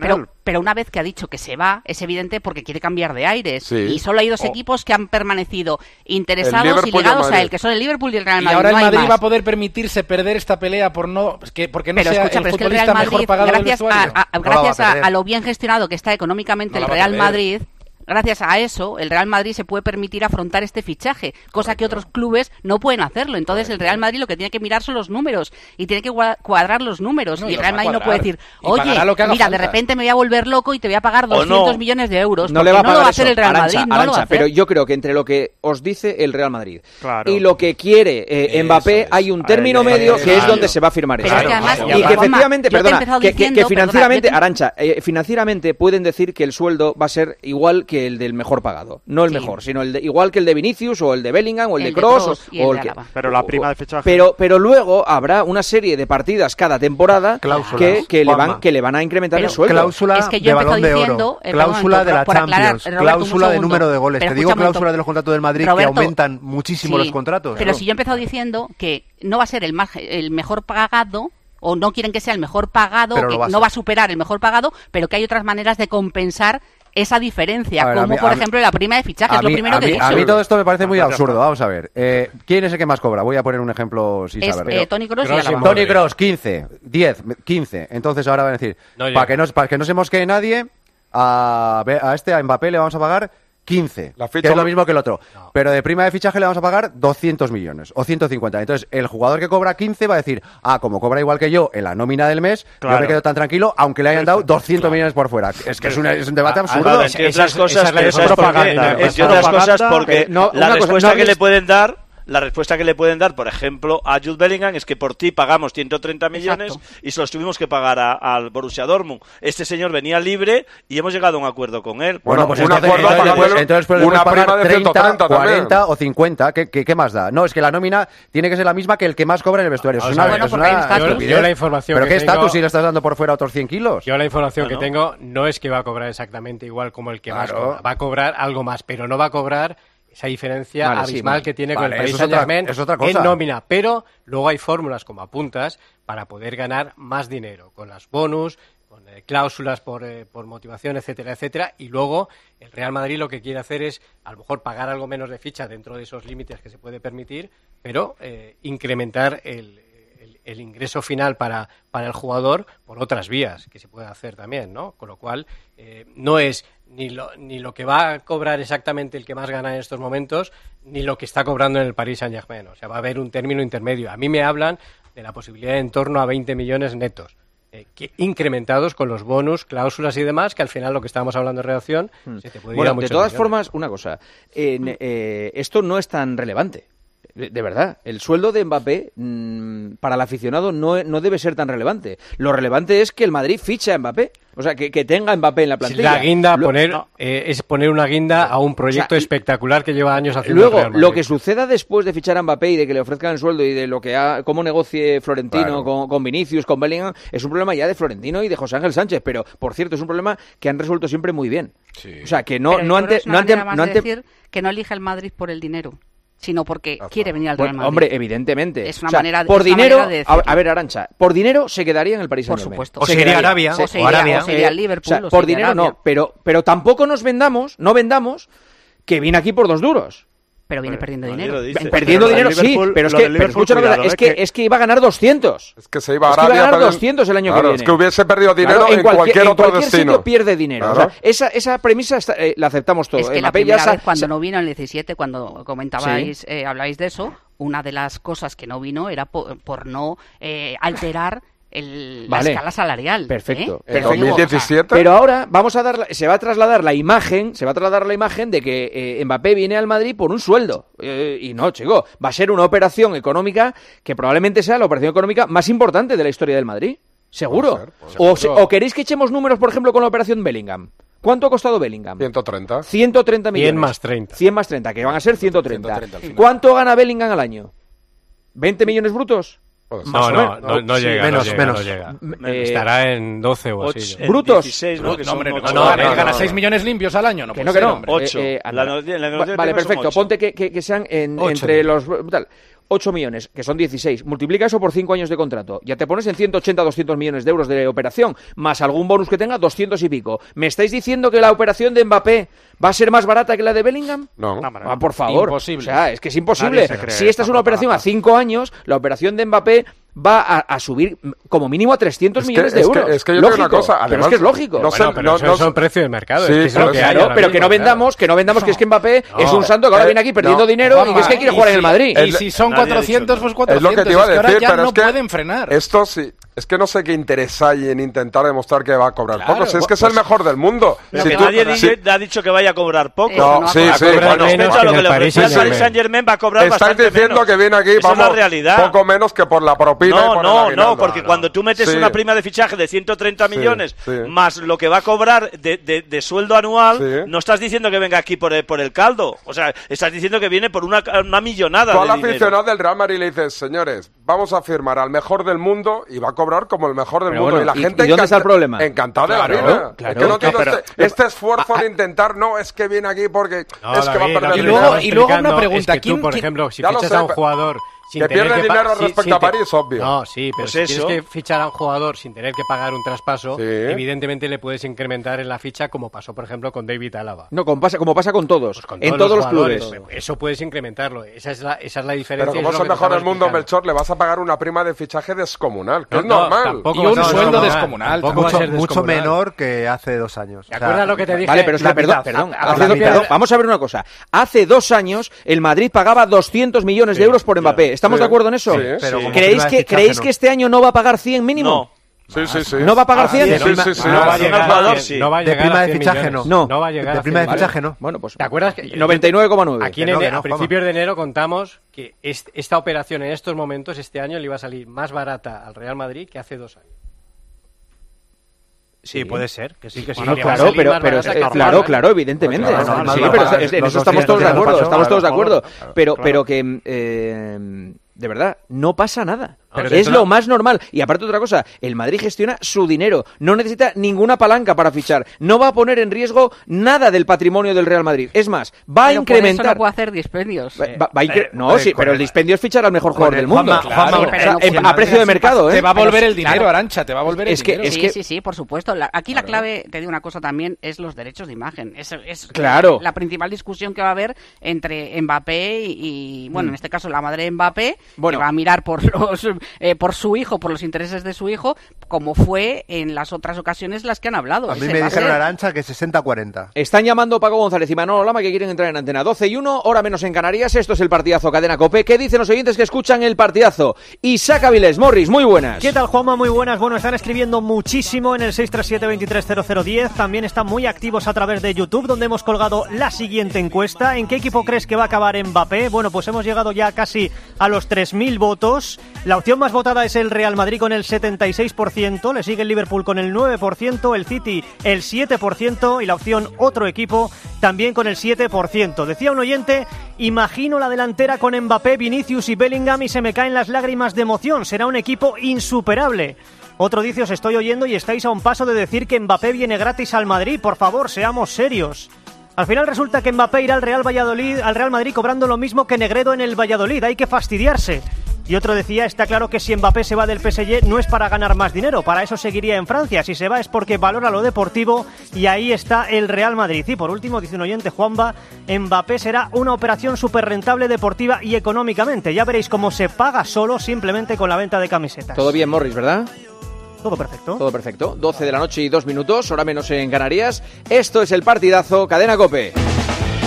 pero, pero, una vez que ha dicho que se va, es evidente porque quiere cambiar de aires. Sí. Y solo hay dos Oh. equipos que han permanecido interesados y y ligados a Madrid. él, que son el Liverpool y el Real Y Madrid. ahora el no Madrid más. va a poder permitirse perder esta pelea por no, es que, porque no pero sea escucha, el pero es que el Real futbolista mejor Madrid, pagado del gracias, a, vestuario. a- gracias a, lo bien gestionado que está económicamente No el Real. Madrid, gracias a eso, el Real Madrid se puede permitir afrontar este fichaje, cosa que otros clubes no pueden hacerlo. Entonces, el Real Madrid lo que tiene que mirar son los números y tiene que cuadrar los números. No, y el Real Madrid no puede decir, oye, mira, de falta". repente me voy a volver loco y te voy a pagar O 200 no. millones de euros. No le va a no lo va a eso. hacer el Real Madrid, no lo va a Arantxa, hacer. pero yo creo que entre lo que os dice el Real Madrid Claro. y lo que quiere eh, Mbappé hay un término medio que es donde se va a firmar Pero eso. es que además, y que efectivamente, perdona, que, que perdona, Arancha, eh, financieramente pueden decir que el sueldo va a ser igual que el del mejor pagado. No el Sí. mejor, sino el de- igual que el de Vinicius o el de Bellingham o el, El de Kroos o, y el o de el que... Pero la prima de fichaje. Pero, pero luego habrá una serie de partidas cada temporada Cláusulas, que, que le van, que le van a incrementar Pero el sueldo. Cláusula Es que yo de he empezado balón de diciendo, oro, eh, cláusula perdón, de la aclarar, Champions, cláusula de número de goles. Pero Te digo cláusula de los contratos del Madrid Roberto, que aumentan muchísimo Sí, los contratos. Pero si yo he empezado diciendo que no va a ser el, más, el mejor pagado o no quieren que sea el mejor pagado, que lo va a no ser. va a superar el mejor pagado, pero que hay otras maneras de compensar esa diferencia, ver, como mí- por mí- ejemplo la prima de fichaje, es lo mí, primero que mí- dije. a mí todo esto me parece muy Ya está. absurdo. Vamos a ver. Eh, ¿Quién es el que más cobra? Voy a poner un ejemplo sin Es, saberlo. eh, Toni Kroos y. Tony Cross, 15, 10, 15. Entonces ahora van a decir, No para que, no, para que no se mosquee nadie, a, a este, a Mbappé, le vamos a pagar 15, La que es lo mismo que el otro. Pero de prima de fichaje le vamos a pagar 200 millones o 150. Entonces, el jugador que cobra 15 va a decir, ah, como cobra igual que yo en la nómina del mes, yo Claro. me quedo tan tranquilo, aunque le hayan dado 200 millones por fuera. Es que es, una- es un debate absurdo. entre otras es- cosas, porque no, la una cosa, respuesta no que le pueden dar la respuesta que le pueden dar, por ejemplo, a Jude Bellingham es que por ti pagamos 130 millones Exacto. y se los tuvimos que pagar a- al Borussia Dortmund. Este señor venía libre y hemos llegado a un acuerdo con él. Bueno, pues un entonces, acuerdo entonces, una pagar prima de 30, 130 también. 40 o 50. ¿Qué, qué, qué más da? No, es que la nómina tiene que ser la misma que el que más cobra en el vestuario. Es Vamos una, es Bueno, una. Yo la información ¿Pero que qué estatus si le estás dando por fuera otros 100 kilos? Yo la información Bueno. que tengo no es que va a cobrar exactamente igual como el que más Claro. cobra. Va a cobrar algo más, pero no va a cobrar esa diferencia Vale, abismal que tiene Vale, con el Paris eso es otra- Saint-Germain en nómina. Pero luego hay fórmulas, como apuntas, para poder ganar más dinero, con las bonus, con eh, cláusulas por, eh, por motivación, etcétera, etcétera. Y luego el Real Madrid lo que quiere hacer es, a lo mejor, pagar algo menos de ficha dentro de esos límites que se puede permitir, pero eh, incrementar el, el- ingreso final para, para el jugador por otras vías que se puede hacer también, ¿no? Con lo cual, eh, no es ni lo, ni lo que va a cobrar exactamente el que más gana en estos momentos, ni lo que está cobrando en el Paris Saint-Germain. O sea, va a haber un término intermedio. A mí me hablan de la posibilidad de en torno a 20 millones netos. eh, que- incrementados con los bonus, cláusulas y demás, que al final lo que estábamos hablando en redacción se te puede ir a de todas millones. formas, una cosa. eh, esto no es tan relevante. De de verdad, el sueldo de Mbappé mm, para el aficionado no, no debe ser tan relevante. Lo relevante es que el Madrid ficha a Mbappé. O sea, que, que tenga a Mbappé en la plantilla. La guinda, Lo- poner, eh, es poner una guinda a un proyecto espectacular que lleva años haciendo Luego, lo que suceda después de fichar a Mbappé y de que le ofrezcan el sueldo y de lo que ha, cómo negocie Florentino Claro. con, con Vinicius, con Bellingham, es un problema ya de Florentino y de José Ángel Sánchez. Pero, por cierto, es un problema que han resuelto siempre muy bien. O sea, que no, Pero no yo creo ante, que es una no ante- manera más no de ante- decir que no elige el Madrid por el dinero, sino porque quiere venir al Real Madrid. hombre, evidentemente. Es una O sea, manera de- por dinero, manera de a, ver, Arancha, por dinero se quedaría en el Paris Por Saint-Germain. supuesto. O se iría a Arabia, O se o iría- Arabia. o se iría al Eh, Liverpool, o sea, o se por dinero no, pero, pero tampoco nos vendamos, no vendamos que viene aquí por dos duros. Pero viene perdiendo dinero. dice. Perdiendo Pero dinero, sí, pero es lo que, pero escucha cuidado, es eh, que, que- es que iba a ganar 200. Es que se iba a Es que iba a ganar pero- 200 el año que viene. Es que hubiese perdido dinero Claro, en, cualquier, en otro cualquier destino. sitio pierde dinero. O Claro. sea, esa, esa premisa está- eh, la aceptamos todos. Es que la Mbappé ya primera vez cuando no vino en el 17, cuando comentabais, eh, habláis de eso, una de las cosas que no vino era po- por, no eh, alterar el- Vale. la escala salarial. Perfecto. ¿eh? En Pero digo, o sea, 2017. Pero ahora vamos a dar, la- se va a trasladar la imagen, se va a trasladar la imagen de que eh, Mbappé viene al Madrid por un sueldo. Eh, y no, chico, va a ser una operación económica que probablemente sea la operación económica más importante de la historia del Madrid. Seguro. Puede ser, puede o, se- o queréis que echemos números, por ejemplo, con la operación Bellingham. ¿Cuánto ha costado Bellingham? 130. 130 millones. 100 más 30. 100 más 30, que van a ser 130. 130 al final. ¿Cuánto gana Bellingham al año? ¿20 millones brutos? No, no, no, no Sí, llega, menos, no llega, menos. no llega. Eh, Estará en 12 o así. ¿Brutos? 16, ¿no? Que No, son hombre, no, ocho. no, no, gana, no, gana no. 6 millones limpios al año. No que no, que ser, no. hombre. Ocho. Eh, eh, vale, perfecto. Ponte que, que- que sean en- entre los... Tal, 8 millones, que son 16. Multiplica eso por 5 años de contrato. Ya te pones en 180, 200 millones de euros de operación, más algún bonus que tenga, 200 y pico. ¿Me estáis diciendo que la operación de Mbappé va a ser más barata que la de Bellingham? No. Ah, por favor. Imposible. O sea, es que es imposible. Si esta es una operación a propaganda. 5 años, la operación de Mbappé va a, a subir como mínimo a 300 Es que- millones de es que- euros. es que yo lógico, una cosa, pero es además, que es lógico. no Bueno, pero eso son precios de mercado, Sí, es que es que hay Claro, ahora pero mismo, que no claro. vendamos, que no vendamos que es que Mbappé No. es un santo que ahora Eh, viene aquí perdiendo no, dinero y que es que quiere jugar en el Madrid. Y si son Nadie ha 400, dicho pues Es 400. lo que te iba a es que ahora decir, ya pero no es que pueden frenar. Esto sí, es que no sé qué interés hay en intentar demostrar que va a cobrar Claro, poco. Si es que es pues- el mejor del mundo. Si que tú- nadie si- ha dicho que vaya a cobrar poco. No, no sí, sí. bueno, menos a que lo que el le Paris Saint-Germain. Saint-Germain va a cobrar bastante diciendo menos. que viene aquí, Esa vamos, es la realidad. poco menos que por la propina y No, por no, no, porque No, cuando tú metes Sí. una prima de fichaje de 130 Sí, millones sí. más lo que va a cobrar de, de- de sueldo anual, no estás diciendo que venga aquí por el, por el caldo. O sea, estás diciendo que viene por una, una millonada Tú al aficionado del Real Madrid le dices, señores, vamos a firmar al mejor del mundo y va a cobrar como el mejor del Pero mundo. bueno, y la ¿y- gente y dónde está el problema? Encantada de Claro, la vida. claro. Es que no tiene No, pero- este, este esfuerzo de intentar, no, es que viene aquí porque No, es que va a perder Y luego- y luego una pregunta, es que tú, ¿quién- por quién- ejemplo, si fichas a un pero- jugador sin que dinero respecto sin a París, obvio. No, sí, pero Pues si eso. tienes que fichar a un jugador sin tener que pagar un traspaso, Sí. evidentemente le puedes incrementar en la ficha como pasó, por ejemplo, con David Alaba. No, como pasa, como pasa con todos, Pues con en todos todos los clubes. Eso puedes incrementarlo. Esa es la, esa es la diferencia. Pero como es el mejor del estaba mundo, explicando. Melchor, le vas a pagar una prima de fichaje descomunal, que No, es no, normal. tampoco Y un sueldo descomunal, mucho, ser mucho menor que hace dos años. ¿Te acuerdas lo que te dije? Vale, pero es que, la perdón, mitad. perdón, A- a hace la dos- mitad. perdón, vamos a ver una cosa. Hace dos años el Madrid pagaba 200 millones de euros por Mbappé. ¿Estamos Sí, de acuerdo en eso? sí, Pero sí. ¿Creéis, que, fichaje, ¿creéis no. que este año no va a pagar 100 mínimo? No. Sí, sí, sí. ¿No va a pagar 100? Sí, sí, sí. No va a llegar a sí. 100, no va a De prima de 100 fichaje no. No va a llegar De prima de 100 millones. fichaje no. Bueno, pues ¿Te acuerdas que 99,9. Aquí en Que no, a principios de enero contamos que est- esta operación en estos momentos, este año, le iba a salir más barata al Real Madrid que hace dos años. Sí, puede ser, que sí, que sí. Bueno, Claro, pero, pero eh, claro, claro, evidentemente. Claro, sí, pero en eso estamos 200 todos de acuerdo, estamos todos de acuerdo. Pero, pero que eh, de verdad no pasa nada. Pero es lo más normal. Y aparte otra cosa, el Madrid gestiona su dinero, no necesita ninguna palanca para fichar, no va a poner en riesgo nada del patrimonio del Real Madrid. Es más, va a Pero por eso incrementar. no puede hacer dispendios. Va- va- va a incre- Eh, no, eh, sí, pero el dispendio es fichar al mejor jugador el- del mundo. Juanma, Juanma, Claro, pero o sea, no, en- si el a precio de mercado, ¿eh? Te va a volver el dinero, claro. Arancha, te va a volver Es el que- dinero. es sí, que- sí, sí, por supuesto. La- aquí la clave, te digo una cosa también, es los derechos de imagen. Es, es Claro. la principal discusión que va a haber entre Mbappé y, y, bueno, Mm. en este caso la madre de Mbappé, Bueno. que va a mirar por los, eh, por su hijo, por los intereses de su hijo, como fue en las otras ocasiones las que han hablado. A mí me dijeron. Arancha que 60-40. Están llamando Paco González y Manolo Lama que quieren entrar en antena 12 y 1, hora menos en Canarias. Esto es el partidazo Cadena Cope. ¿Qué dicen los oyentes que escuchan el partidazo? Isaac Avilés, Morris, muy buenas. ¿Qué tal, Juanma? Muy buenas. Bueno, están escribiendo muchísimo en el 637-230010. También están muy activos a través de YouTube, donde hemos colgado la siguiente encuesta. ¿En qué equipo crees que va a acabar Mbappé? Bueno, pues hemos llegado ya casi a los 3.000 votos. La más votada es el Real Madrid con el 76%, le sigue el Liverpool con el 9%, el City el 7% y la opción otro equipo también con el 7%. Decía un oyente, imagino la delantera con Mbappé, Vinicius y Bellingham y se me caen las lágrimas de emoción. Será un equipo insuperable. Otro dice, os estoy oyendo y estáis a un paso de decir que Mbappé viene gratis al Madrid. Por favor, seamos serios. Al final resulta que Mbappé irá al Real Valladolid, al Real Madrid cobrando lo mismo que Negredo en el Valladolid. Hay que fastidiarse. Y otro decía, está claro que si Mbappé se va del PSG no es para ganar más dinero, para eso seguiría en Francia. Si se va es porque valora lo deportivo y ahí está el Real Madrid. Y por último, dice un oyente, Juanba, Mbappé será una operación súper rentable deportiva y económicamente. Ya veréis cómo se paga solo simplemente con la venta de camisetas. Todo bien, Morris, ¿verdad? Todo perfecto. Todo perfecto. 12 de la noche y 2 minutos, hora menos en Canarias. Esto es el partidazo Cadena Cope.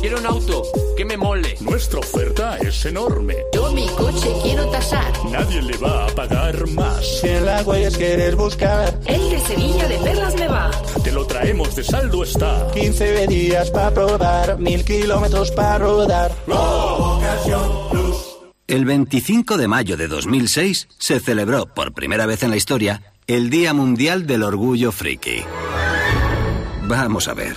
Quiero un auto que me mole. Nuestra oferta es enorme. Yo mi coche quiero tasar. Nadie le va a pagar más. Si en la huellas quieres buscar, El de Sevilla de Perlas me va. Te lo traemos de saldo está. 15 días para probar, mil kilómetros para rodar. El 25 de mayo de 2006 se celebró por primera vez en la historia el Día Mundial del Orgullo Friki. Vamos a ver,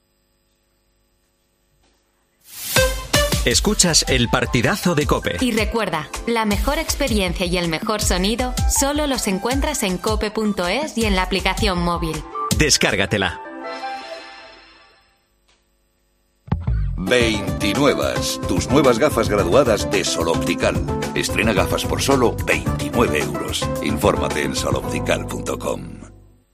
Escuchas el partidazo de Cope. Y recuerda, la mejor experiencia y el mejor sonido solo los encuentras en cope.es y en la aplicación móvil. Descárgatela. 29. Tus nuevas gafas graduadas de Sol Optical. Estrena gafas por solo 29 euros. Infórmate en soloptical.com.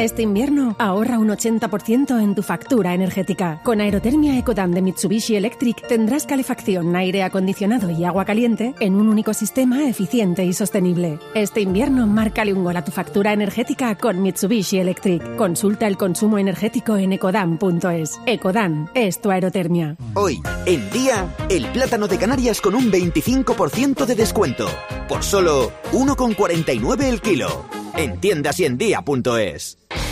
Este invierno ahorra un 80% en tu factura energética. Con Aerotermia Ecodan de Mitsubishi Electric tendrás calefacción, aire acondicionado y agua caliente en un único sistema eficiente y sostenible. Este invierno márcale un gol a tu factura energética con Mitsubishi Electric. Consulta el consumo energético en ecodan.es. Ecodan es tu aerotermia. Hoy, en día, el plátano de Canarias con un 25% de descuento. Por solo 1,49 el kilo. En tiendas en día.es.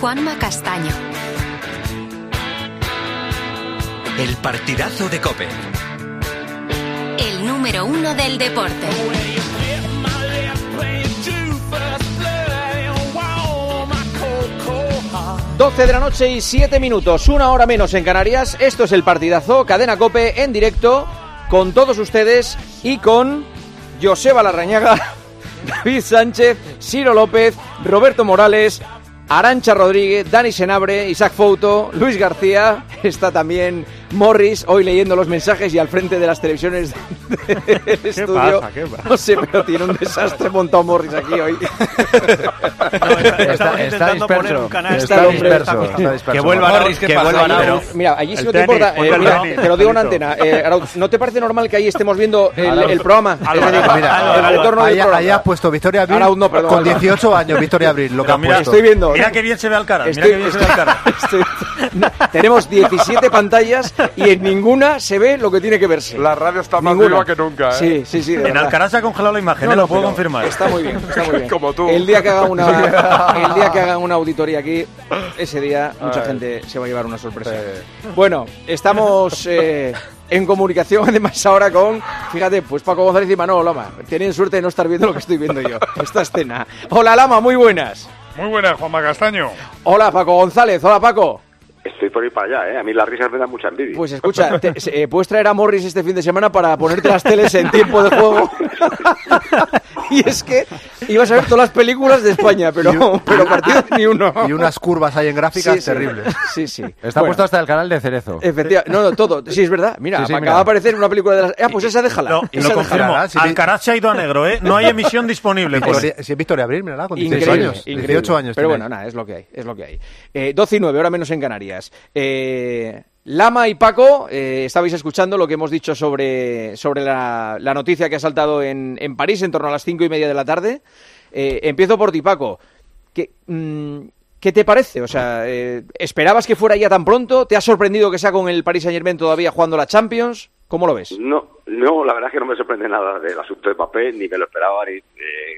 Juanma Castaño. El partidazo de Cope. El número uno del deporte. 12 de la noche y 7 minutos, una hora menos en Canarias. Esto es el partidazo, cadena Cope en directo con todos ustedes y con Joseba Larrañaga, David Sánchez, Ciro López, Roberto Morales, Arancha Rodríguez, Dani Senabre, Isaac Fouto, Luis García, está también Morris, hoy leyendo los mensajes y al frente de las televisiones del estudio. pasa? ¿Qué pasa? No sé, pero tiene un desastre montado Morris aquí hoy. está intentando poner un canal. Está Está disperso, está disperso. Que vuelva Morris, Morris, ¿qué que vuelva Pero- Morris. Mira, allí si El no te importa, eh, mira, te lo digo en antena. eh, Arauz, ¿No te parece normal que ahí estemos viendo el, Arauz. el programa? Mira, el retorno del ahí, programa. ahí has puesto Victoria Abril Arauz, no, perdón, con Álvaro. 18 años, Victoria Abril, lo que puesto. Estoy viendo. Mira qué bien se ve al cara. Mira qué bien se ve al cara. no, tenemos 17 pantallas y en ninguna se ve lo que tiene que verse. La radio está más Ninguna. viva que nunca, ¿eh? Sí, sí, sí. En verdad. Alcaraz se ha congelado la imagen, No, ¿eh? no, lo puedo confirmar. Está muy bien, está muy bien. Como tú. El día que haga una, el día que hagan una auditoría aquí, ese día mucha gente se va a llevar una sorpresa. Bueno, estamos eh, en comunicación además ahora con, fíjate, pues Paco González y Manolo Lama. Tienen suerte de no estar viendo lo que estoy viendo yo, esta escena. Hola Lama, muy buenas. Muy buenas, Juanma Castaño. Hola Paco González, hola Paco. Estoy por ir para allá, ¿eh? A mí las risas me dan mucha envidia. Pues escucha, te- eh, puedes traer a Morris este fin de semana para ponerte las teles en tiempo de juego. y es que ibas a ver todas las películas de España, pero, pero partidos ni uno. Y unas curvas ahí en gráficas Sí, sí. terribles. Sí, sí. Está Bueno. puesto hasta el canal de Cerezo. Efectivamente, no, no, todo. Sí, es verdad. Mira, Sí, sí, acaba de aparecer una película de las. Ah, pues esa déjala. No, y esa lo confirmo. déjala. Alcaraz se ha ido a negro, ¿eh? No hay emisión disponible. por- Victoria- si es Victoria Abril, mírala, con 16 Increíble, años. increíble. 18 años. Pero tiene. bueno, nada, es lo que hay, es lo que hay. Eh, 12 y 9, ahora menos en Canarias. Eh, Lama y Paco, eh, estabais escuchando lo que hemos dicho sobre, sobre la, noticia que ha saltado en, en París en torno a las cinco y media de la tarde. Eh, empiezo por ti, Paco. ¿Qué, mm, ¿qué te parece? O sea, eh, ¿esperabas que fuera ya tan pronto? ¿Te ha sorprendido que sea con el Paris Saint Germain todavía jugando la Champions? ¿Cómo lo ves? No, no, la verdad es que no me sorprende nada del asunto de papel, ni me lo esperaba eh,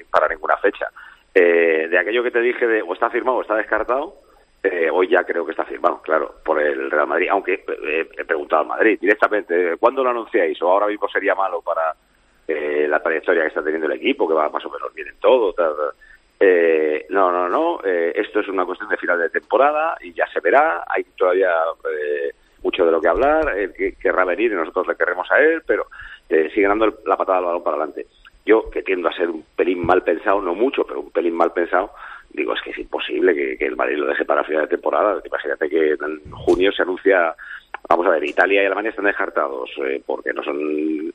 para ninguna fecha. Eh, de aquello que te dije de o está firmado o está descartado, eh, hoy ya creo que está firmado, claro, por el Real Madrid. Aunque eh, he preguntado al Madrid directamente, ¿cuándo lo anunciáis? O ahora mismo sería malo para eh, la trayectoria que está teniendo el equipo, que va más o menos bien en todo. tal, tal. Eh, no, no, no. eh, esto es una cuestión de final de temporada y ya se verá. Hay todavía eh, mucho de lo que hablar. Él que querrá venir y nosotros le querremos a él, pero eh, sigue dando la patada al balón para adelante. Yo, que tiendo a ser un pelín mal pensado, no mucho, pero un pelín mal pensado, digo, es que es imposible que, el Madrid lo deje para final de temporada. Imagínate que en junio se anuncia. Vamos a ver, Italia y Alemania están descartados eh, porque no son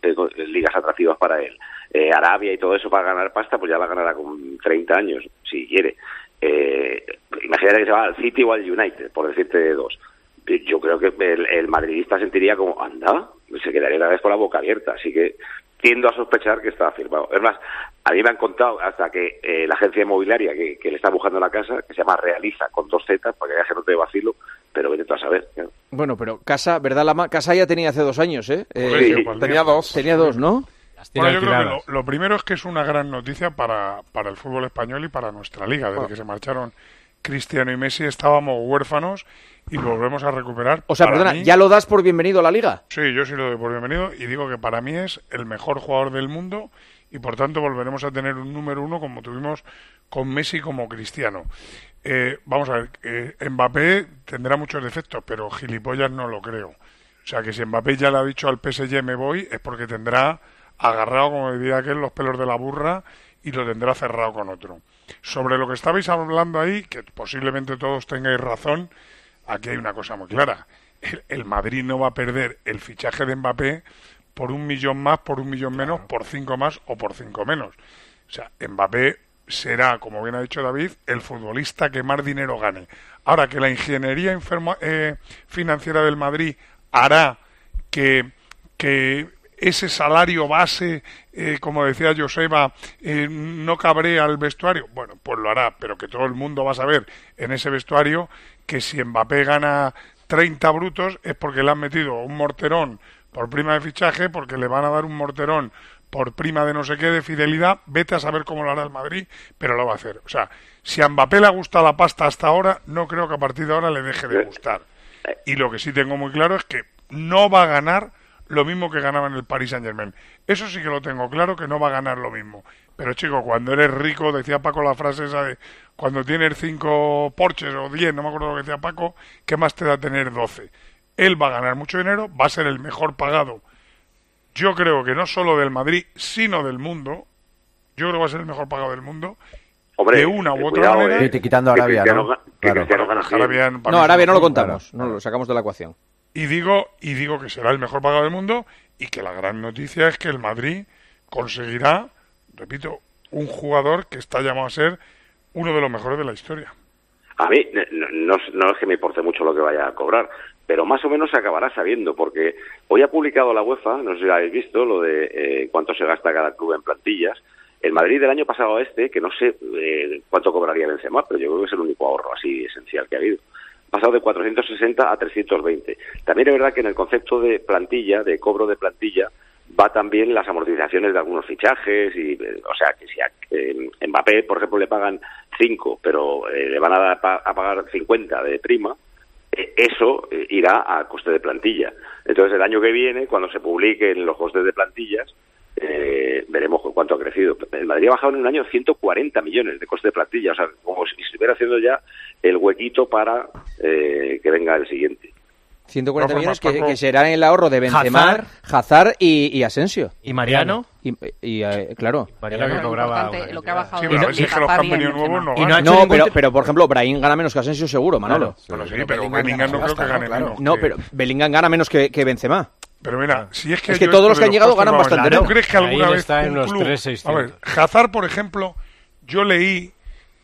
eh, ligas atractivas para él. Eh, Arabia y todo eso para ganar pasta, pues ya la ganará con 30 años, si quiere. Eh, imagínate que se va al City o al United, por decirte dos. Yo creo que el, madridista sentiría como, anda, se quedaría la vez con la boca abierta. Así que tiendo a sospechar que está firmado. Es más, a mí me han contado hasta que eh, la agencia inmobiliaria que, que le está buscando la casa, que se llama Realiza, con dos Z, para que ya se no te vacilo, pero vete tú a saber. Bueno, pero Casa, ¿verdad, Lama? Casa ya tenía hace dos años, ¿eh? Eh, pues tenía dos. Tenía dos, ¿no? Bueno, yo creo que lo, lo primero es que es una gran noticia para, para el fútbol español y para nuestra liga. Desde Bueno. que se marcharon Cristiano y Messi estábamos huérfanos y lo volvemos a recuperar. O sea, Para perdona, mí- ¿ya lo das por bienvenido a la liga? Sí, yo sí lo doy por bienvenido y digo que para mí es el mejor jugador del mundo y por tanto volveremos a tener un número uno como tuvimos con Messi como Cristiano. Eh, vamos a ver, eh, Mbappé tendrá muchos defectos, pero gilipollas no lo creo. O sea que si Mbappé ya le ha dicho al PSG me voy es porque tendrá agarrado, como diría aquel, los pelos de la burra y lo tendrá cerrado con otro. Sobre lo que estabais hablando ahí, que posiblemente todos tengáis razón, aquí hay una cosa muy clara. El, el Madrid no va a perder el fichaje de Mbappé por un millón más, por un millón menos, por cinco más o por cinco menos. O sea, Mbappé será, como bien ha dicho David, el futbolista que más dinero gane. Ahora que la ingeniería enferma- eh, financiera del Madrid hará que, que ese salario base, eh, como decía Joseba, eh, no cabre al vestuario. Bueno, pues lo hará, pero que todo el mundo va a saber en ese vestuario que si Mbappé gana 30 brutos es porque le han metido un morterón por prima de fichaje, porque le van a dar un morterón por prima de no sé qué de fidelidad, vete a saber cómo lo hará el Madrid, pero lo va a hacer. O sea, si a Mbappé le ha gustado la pasta hasta ahora, no creo que a partir de ahora le deje de gustar. Y lo que sí tengo muy claro es que no va a ganar lo mismo que ganaba en el Paris Saint Germain. Eso sí que lo tengo claro, que no va a ganar lo mismo. Pero chico, cuando eres rico, decía Paco la frase esa de cuando tienes cinco Porsches o diez, no me acuerdo lo que decía Paco, ¿qué más te da tener doce? Él va a ganar mucho dinero, va a ser el mejor pagado. Yo creo que no solo del Madrid, sino del mundo. Yo creo que va a ser el mejor pagado del mundo. Hombre, de una eh, u otra cuidado, manera. eh, quitando Arabia, ¿no? Claro. Arabia No, Arabia lo contamos, no lo sacamos de la ecuación. Y digo, y digo que será el mejor pagado del mundo y que la gran noticia es que el Madrid conseguirá, repito, un jugador que está llamado a ser uno de los mejores de la historia. A mí no, no- no es que me importe mucho lo que vaya a cobrar, pero más o menos se acabará sabiendo, porque hoy ha publicado la UEFA, no sé si lo habéis visto, lo de eh, cuánto se gasta cada club en plantillas. El Madrid del año pasado a este, que no sé eh, cuánto cobraría Benzema, pero yo creo que es el único ahorro así esencial que ha habido. Ha pasado de 460 a 320. También es verdad que en el concepto de plantilla, de cobro de plantilla, va también las amortizaciones de algunos fichajes y eh, o sea que si a Mbappé por ejemplo le pagan 5 pero eh, le van a, dar pa- a pagar 50 de prima eso eh, irá a coste de plantilla entonces el año que viene cuando se publiquen los costes de plantillas eh, veremos cu- cuánto ha crecido el Madrid ha bajado en un año 140 millones de coste de plantilla o sea como si estuviera haciendo ya el huequito para eh, que venga el siguiente. 140 No, millones que, que serán el ahorro de Benzema, Hazard. Hazard, y, y Asensio. Y Mariano. Y, y, eh, claro. Mariano que cobraba lo que ha bajado. Sí, pero a veces que los que han venido nuevos no Y no ningún pero, por ejemplo, Brahim gana menos que Asensio seguro, Manolo. Bueno, sí, pero Bellingham no creo que gane menos. No, que- pero Bellingham gana menos que, que Benzema. Pero mira, si es que, Es que todos los que han llegado ganan bastante, ¿No ¿no? crees que alguna vez está en un los club- 3.600. A ver, Hazard, por ejemplo, yo leí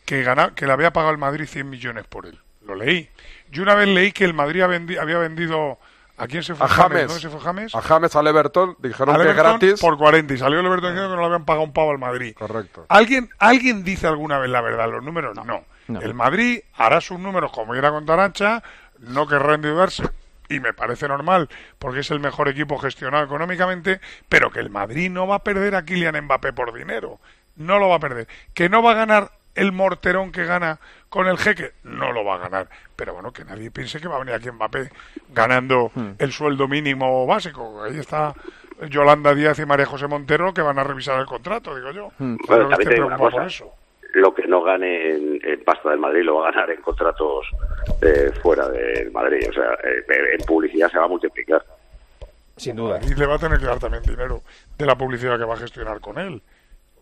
que gana, que le había pagado el Madrid 100 millones por él. Lo leí. Yo una vez leí que el Madrid había vendido ¿A quién se fue A James? James. ¿Dónde se fue James? A James, al Everton, dijeron Al que Everton gratis. por 40 y salió el Everton diciendo que no le habían pagado un pavo al Madrid. Correcto. ¿Alguien, ¿Alguien dice alguna vez la verdad? ¿Los números? No. El Madrid hará sus números como quiera con Tarancha, no querrá endeudarse. Y me parece normal, porque es el mejor equipo gestionado económicamente, pero que el Madrid no va a perder a Kylian Mbappé por dinero. No lo va a perder. Que no va a ganar el morterón que gana con el jeque, no lo va a ganar. Pero bueno, que nadie piense que va a venir aquí Mbappé ganando el sueldo mínimo básico. Ahí está Yolanda Díaz y María José Montero que van a revisar el contrato, digo yo. Bueno, Creo que también esté te digo una preocupado cosa. por eso. Lo que no gane en, en pasta del Madrid lo va a ganar en contratos eh, fuera del Madrid. O sea, eh, en publicidad se va a multiplicar. Sin duda. Y le va a tener que dar también dinero de la publicidad que va a gestionar con él.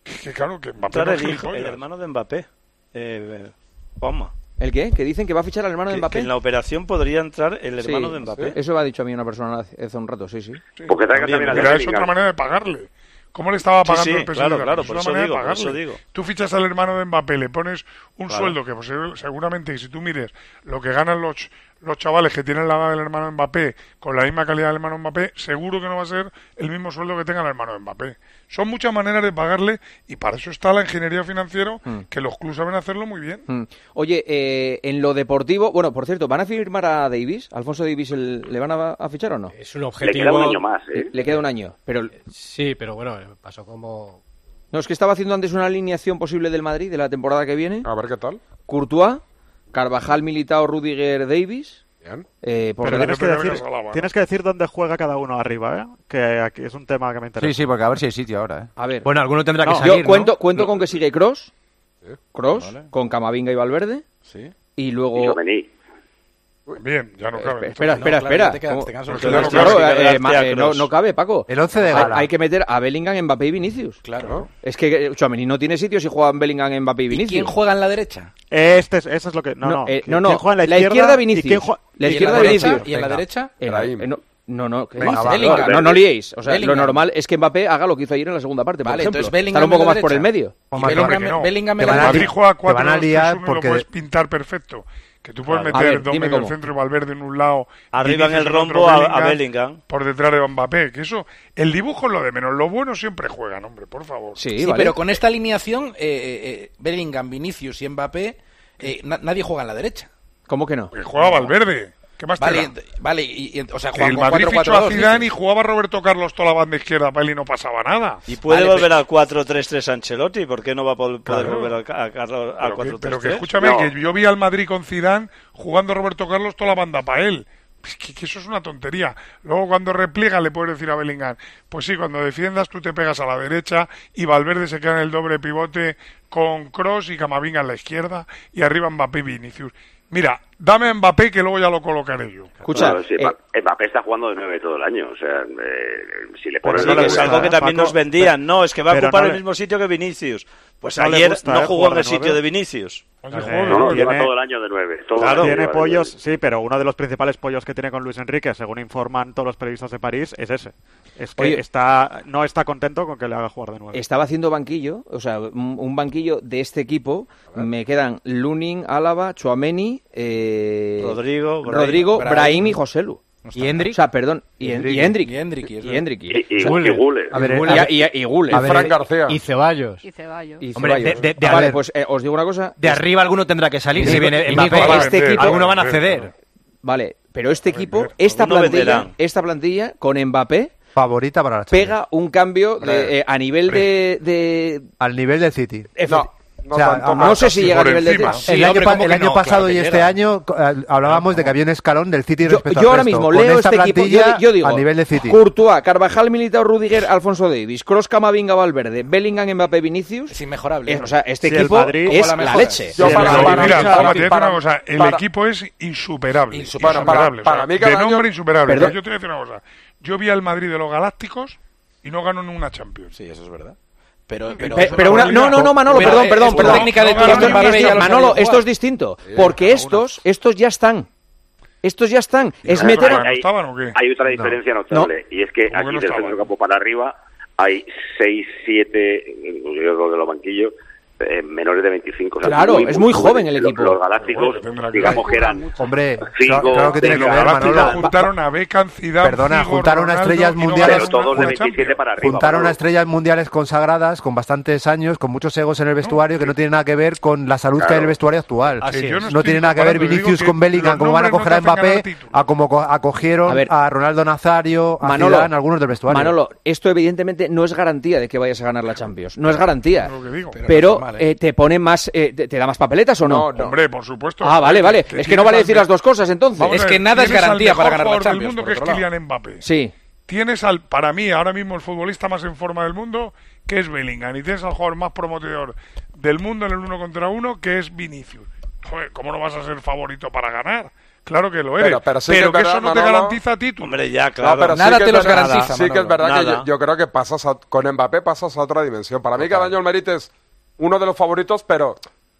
Que, que claro, que Mbappé Entrar no es el, hijo- el hermano de Mbappé. Eh, Juanma. ¿El qué? ¿Que dicen que va a fichar al hermano de Mbappé? que en la operación podría entrar el hermano Sí, de Mbappé. Eso me ha dicho a mí una persona hace hace un rato, sí, sí. Porque traiga También, también de es otra manera de pagarle. ¿Cómo le estaba Sí, pagando sí, el PSG? claro, claro, es por una eso manera digo, de por eso pagarle. digo. Tú fichas al hermano de Mbappé, le pones un Claro. sueldo que pues, seguramente, si tú mires lo que ganan los, los chavales que tienen la edad del hermano Mbappé con la misma calidad del hermano Mbappé, seguro que no va a ser el mismo sueldo que tenga el hermano de Mbappé. Son muchas maneras de pagarle y para eso está la ingeniería financiera, que los clubes saben hacerlo muy bien. Mm. Oye, eh, en lo deportivo, bueno, por cierto, ¿van a firmar a Davis? ¿Alfonso Davis el- le van a, a fichar o no? Es un objetivo. Le, le queda un año, pero Sí, pero bueno, pasó como. no es que estaba haciendo antes una alineación posible del Madrid de la temporada que viene. A ver qué tal. Courtois, Carvajal, Militao, Rudiger, Davis. Bien. Eh, por Pero delante- tienes que, decir, tienes que decir dónde juega cada uno arriba, ¿eh? Que aquí es un tema que me interesa. Sí, sí, porque a ver si hay sitio ahora, ¿eh? A ver. Bueno, alguno tendrá que salir, Yo cuento, ¿no? cuento con que sigue Cross, Cross, Vale. con Camavinga y Valverde. Sí. Y luego. Bien, ya no cabe. Espera, No, espera, espera. te te eh, eh, no, no cabe, Paco. El once de Hay- gala. Hay, que meter a Bellingham, Mbappé y Vinicius. Claro. Es que eh, Tchouaméni no tiene sitio si juegan Bellingham, Mbappé y Vinicius. ¿Quién juega en la derecha? Este es, eso es lo que. No, no. eh, ¿Quién- no, no. quién juega en la izquierda, Vinicius. ¿Y La ¿Y izquierda la derecha? Vinicius. ¿Y en la derecha? Eh, eh, no, no, no, ¿qué Venga, va, Bellingham. no, no liéis. O sea, Bellingham. lo normal es que Mbappé haga lo que hizo ayer en la segunda parte, por Vale, ejemplo. entonces Bellingham un poco más por el derecha. medio. Y Bellingham, no. Bellingham derecha. Madrid juega te van a 4 liar 2 3 1 porque- lo puedes pintar perfecto. Que tú puedes meter ver, medio cómo. centro y Valverde en un lado. Arriba en el rombo a- a Bellingham. Por detrás de Mbappé. Que eso, el dibujo es lo de menos. Lo bueno siempre juegan, hombre, por favor. Sí, Sí, vale. pero con esta alineación, eh, eh, eh, Bellingham, Vinicius y Mbappé, eh, na- nadie juega en la derecha. ¿Cómo que no? Que juega Valverde. ¿Qué más te Vale, da? ent- vale y, y- o sea, el Madrid 4 fichó 4 a Zidane y jugaba Roberto Carlos toda la banda izquierda para él y no pasaba nada. Y puede Vale, volver al 4-3-3 Ancelotti, ¿por qué no va a poder Claro. volver al, a Carlos- al Pero que, 4-3-3? pero que escúchame, que yo vi al Madrid con Zidane jugando a Roberto Carlos toda la banda para él. Es que, que eso es una tontería. Luego cuando repliega le puedes decir a Bellingham, pues sí, cuando defiendas tú te pegas a la derecha y Valverde se queda en el doble pivote con Cross y Camavinga en la izquierda y arriba Mbappé y Vinicius. Mira, dame a Mbappé que luego ya lo colocaré yo. Escucha, eh, Mba- Mbappé está jugando de nueve todo el año. O sea, eh, si le pones sí, es algo que también Paco, nos vendían. No, es que va a ocupar no el le- mismo sitio que Vinicius. Pues no ayer gusta, no jugó en el sitio nueve. de Vinicius. Eh, juego, No, no, ¿no? lleva tiene- todo el año de nueve. todo Claro. Tiene pollos, nueve. sí, pero uno de los principales pollos que tiene con Luis Enrique, según informan todos los periodistas de París, es ese. Es que Oye. está no está contento con que le haga jugar de nuevo. Estaba haciendo banquillo, o sea, un, un banquillo de este equipo. Me quedan Lunin, Álava, Chuameni, eh, Rodrigo, Brahim. Rodrigo, Brahim. Brahim y Joselu. ¿Y Hendrik? O sea, perdón, y, en- y Hendrik. Y Hendrik, y Hendrik. Y, y, sea, y Guller. A ver, y, y- y Guller. A ver, Fran García. Y Ceballos. Y Ceballos. Y Hombre, Ceballos. de- de- de- vale, a ver. pues eh, os digo una cosa. De arriba alguno tendrá que salir. Si viene y Mbappé, este equipo- para algunos van a ceder. Vale, pero este equipo, esta Alguno plantilla, esta plantilla con Mbappé favorita para la Champions. pega un cambio de, eh, a nivel de, de Al nivel del City. No, no, sé si llega a nivel encima. de... Sí, el año, pasado y este año hablábamos de que había un escalón del City yo, respecto yo ahora mismo leo este equipo, yo, digo, a nivel de City. Courtois, Carvajal, Militao, Rudiger, Alfonso Davis, Kroos, Camavinga, Valverde, Bellingham, Mbappé, Vinicius... Es inmejorable. Es, o sea, este equipo es la, leche. Para, para, para, para, una cosa, el equipo es insuperable. Insuperable. De nombre insuperable. Yo te voy a decir una cosa. Yo vi al Madrid de los Galácticos y no ganó ninguna Champions. Sí, eso es verdad. Pero, pero, pero una, no, no, no, Manolo, perdón, perdón, perdón. Técnica de esto, Manolo, esto es distinto, porque estos, estos ya están. Estos ya están. Es meter. Hay, hay otra diferencia no. notable, no. y es que aquí no del centro campo para arriba hay 6, 7, eh, yo de los banquillos, eh, menores de 25. O claro, es muy, joven el equipo. Los, galácticos, digamos que eran. Hombre, Figo, claro que tiene que ver, Manolo. Juntaron a Beckham, Zidane, Perdona, juntaron a estrellas mundiales. Juntaron estrellas mundiales consagradas, con bastantes años, con muchos egos en el vestuario, que no tiene nada que ver con la salud que hay en el vestuario actual. No, no tiene nada que ver Vinicius con Bellingham, como van a coger a Mbappé, a como acogieron a, Ronaldo Nazario, a Manolo, Zidane, algunos del vestuario. Manolo, esto evidentemente no es garantía de que vayas a ganar la Champions. No es garantía. Pero eh, te pone más, eh, te, da más papeletas o no? No, hombre, por supuesto. Ah, vale, vale. Es que no vale decir las dos cosas entonces. Es que nada es garantía para ganar la Champions. mundo que es Kylian Mbappé. Sí. Tienes al, para mí, ahora mismo el futbolista más en forma del mundo, que es Bellingham. Y tienes al jugador más prometedor del mundo en el uno contra uno, que es Vinicius. Joder, ¿cómo no vas a ser favorito para ganar? Claro que lo eres. Pero, que, eso no te garantiza título. Hombre, ya, claro. Pero nada te los garantiza. Sí que es verdad que yo, creo que pasas a, con Mbappé pasas a otra dimensión. Para mí, okay. Cadaño uno de los favoritos, pero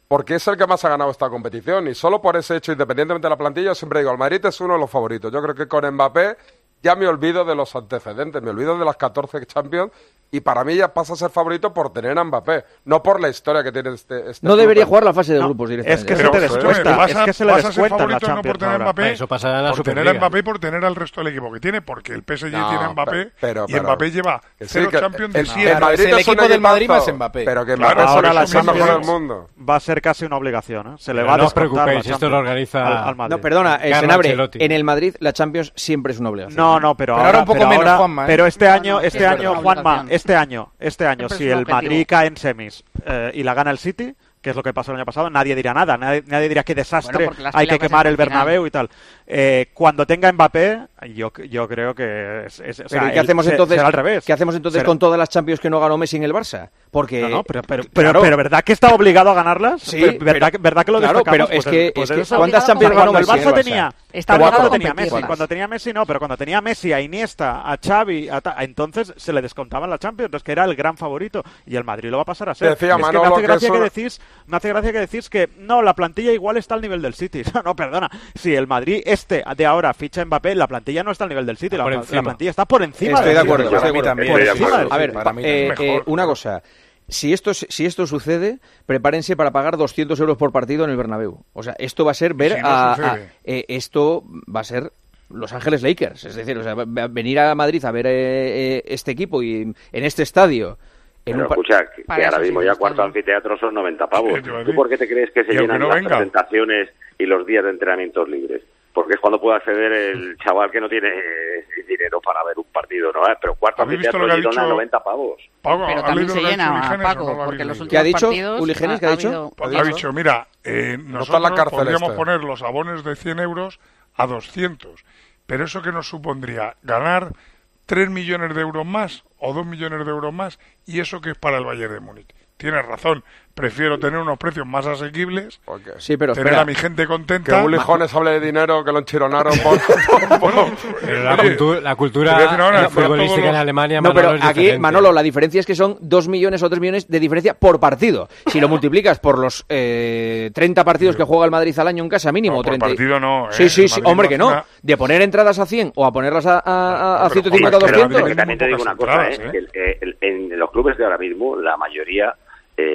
porque es el que más ha ganado esta competición. Y solo por ese hecho, independientemente de la plantilla, yo siempre digo, el Madrid es uno de los favoritos. Yo creo que con Mbappé ya me olvido de los antecedentes, me olvido de las 14 Champions y para mí ya pasa a ser favorito por tener a Mbappé, no por la historia que tiene este. este no debería jugar la fase de grupos no, directamente. Es que se te descuenta. Vas a, es que se le vas a ser favorito no por tener a Mbappé. Eso pasa a la por tener a Mbappé y por tener al resto del equipo que tiene, porque el PSG no, tiene a Mbappé pero, pero, y Mbappé lleva sí, cero que, Champions el, de siete. El, Madrid el equipo del equipazo, Madrid más Mbappé. Pero que Mbappé claro, ahora la Champions del mundo. va a ser casi una obligación. ¿eh? Se le va a No os preocupéis, esto lo organiza. No, perdona, Senabre, en el Madrid la Champions siempre es una obligación. No, no, pero ahora un poco menos Juanma. ¿eh? Pero este año, este año Juanma este año, este año, si el. Madrid cae en semis eh, y la gana el City, que es lo que pasó el año pasado, nadie dirá nada, nadie, nadie dirá qué desastre, hay que quemar el Bernabéu y tal. Eh, cuando tenga Mbappé, yo, yo creo que es, qué hacemos entonces? Será al revés. ¿Qué hacemos entonces con todas las Champions que no ganó Messi en el Barça? Porque no, no pero, pero, verdad que está obligado a ganarlas? Verdad, que lo claro, pero pues, pues es que, cuántas Champions ganó Messi el Barça, tenía, cuando tenía Messi, cuando tenía Messi no, pero cuando tenía Messi a Iniesta, a Xavi, entonces se le descontaban las Champions, entonces que era el gran favorito y el Madrid lo va a pasar a ser. Me hace gracia que, decís, me hace gracia que decís que no, la plantilla igual está al nivel del City. no, perdona, si el Madrid es este de ahora ficha Mbappé, la plantilla no está al nivel del City, la, la, plantilla está por encima. Estoy de, de acuerdo, estoy de acuerdo. A ver, para mí eh, eh, una cosa. Si esto, si esto sucede, prepárense para pagar 200 euros por partido en el Bernabéu. O sea, esto va a ser ver no a, eh, esto va a ser los Ángeles Lakers, es decir, o sea, venir a Madrid a ver eh, eh, este equipo y en este estadio pero escucha, que, que ahora mismo ya cuarto anfiteatro son 90 pavos. ¿Tú por qué te crees que se llenan no las venga. presentaciones y los días de entrenamientos libres? porque es cuando puede acceder el chaval que no tiene eh, dinero para ver un partido, ¿no? Eh, pero cuartos de teatro 90 pavos. Pago, Pero también se llena, Paco, no porque los últimos ha dicho? partidos... Uligenes, ¿Qué ha, ha dicho? Ha, dicho, mira, eh, nosotros la podríamos este. poner los abones de 100 euros a 200, pero eso que nos supondría ganar 3 millones de euros más o 2 millones de euros más, y eso que es para el Bayern de Múnich. Tienes razón, prefiero tener unos precios más asequibles, okay. sí, pero tener a mi gente contenta. Que a Bulijones hable de dinero, que lo enchironaron por... por, la, la cultura eh, futbolística en Alemania, No, pero aquí. Manolo, la diferencia es que son 2 millones o 3 millones de diferencia por partido. Si lo multiplicas por los eh, 30 partidos que juega el Madrid al año en casa, mínimo no, por partido no. Eh, sí, sí, sí hombre, que no. De poner entradas a 100 o a ponerlas a, a, a 150 o 200... Pero, también una cosa, ¿eh? ¿eh? El, en los clubes de ahora mismo, la mayoría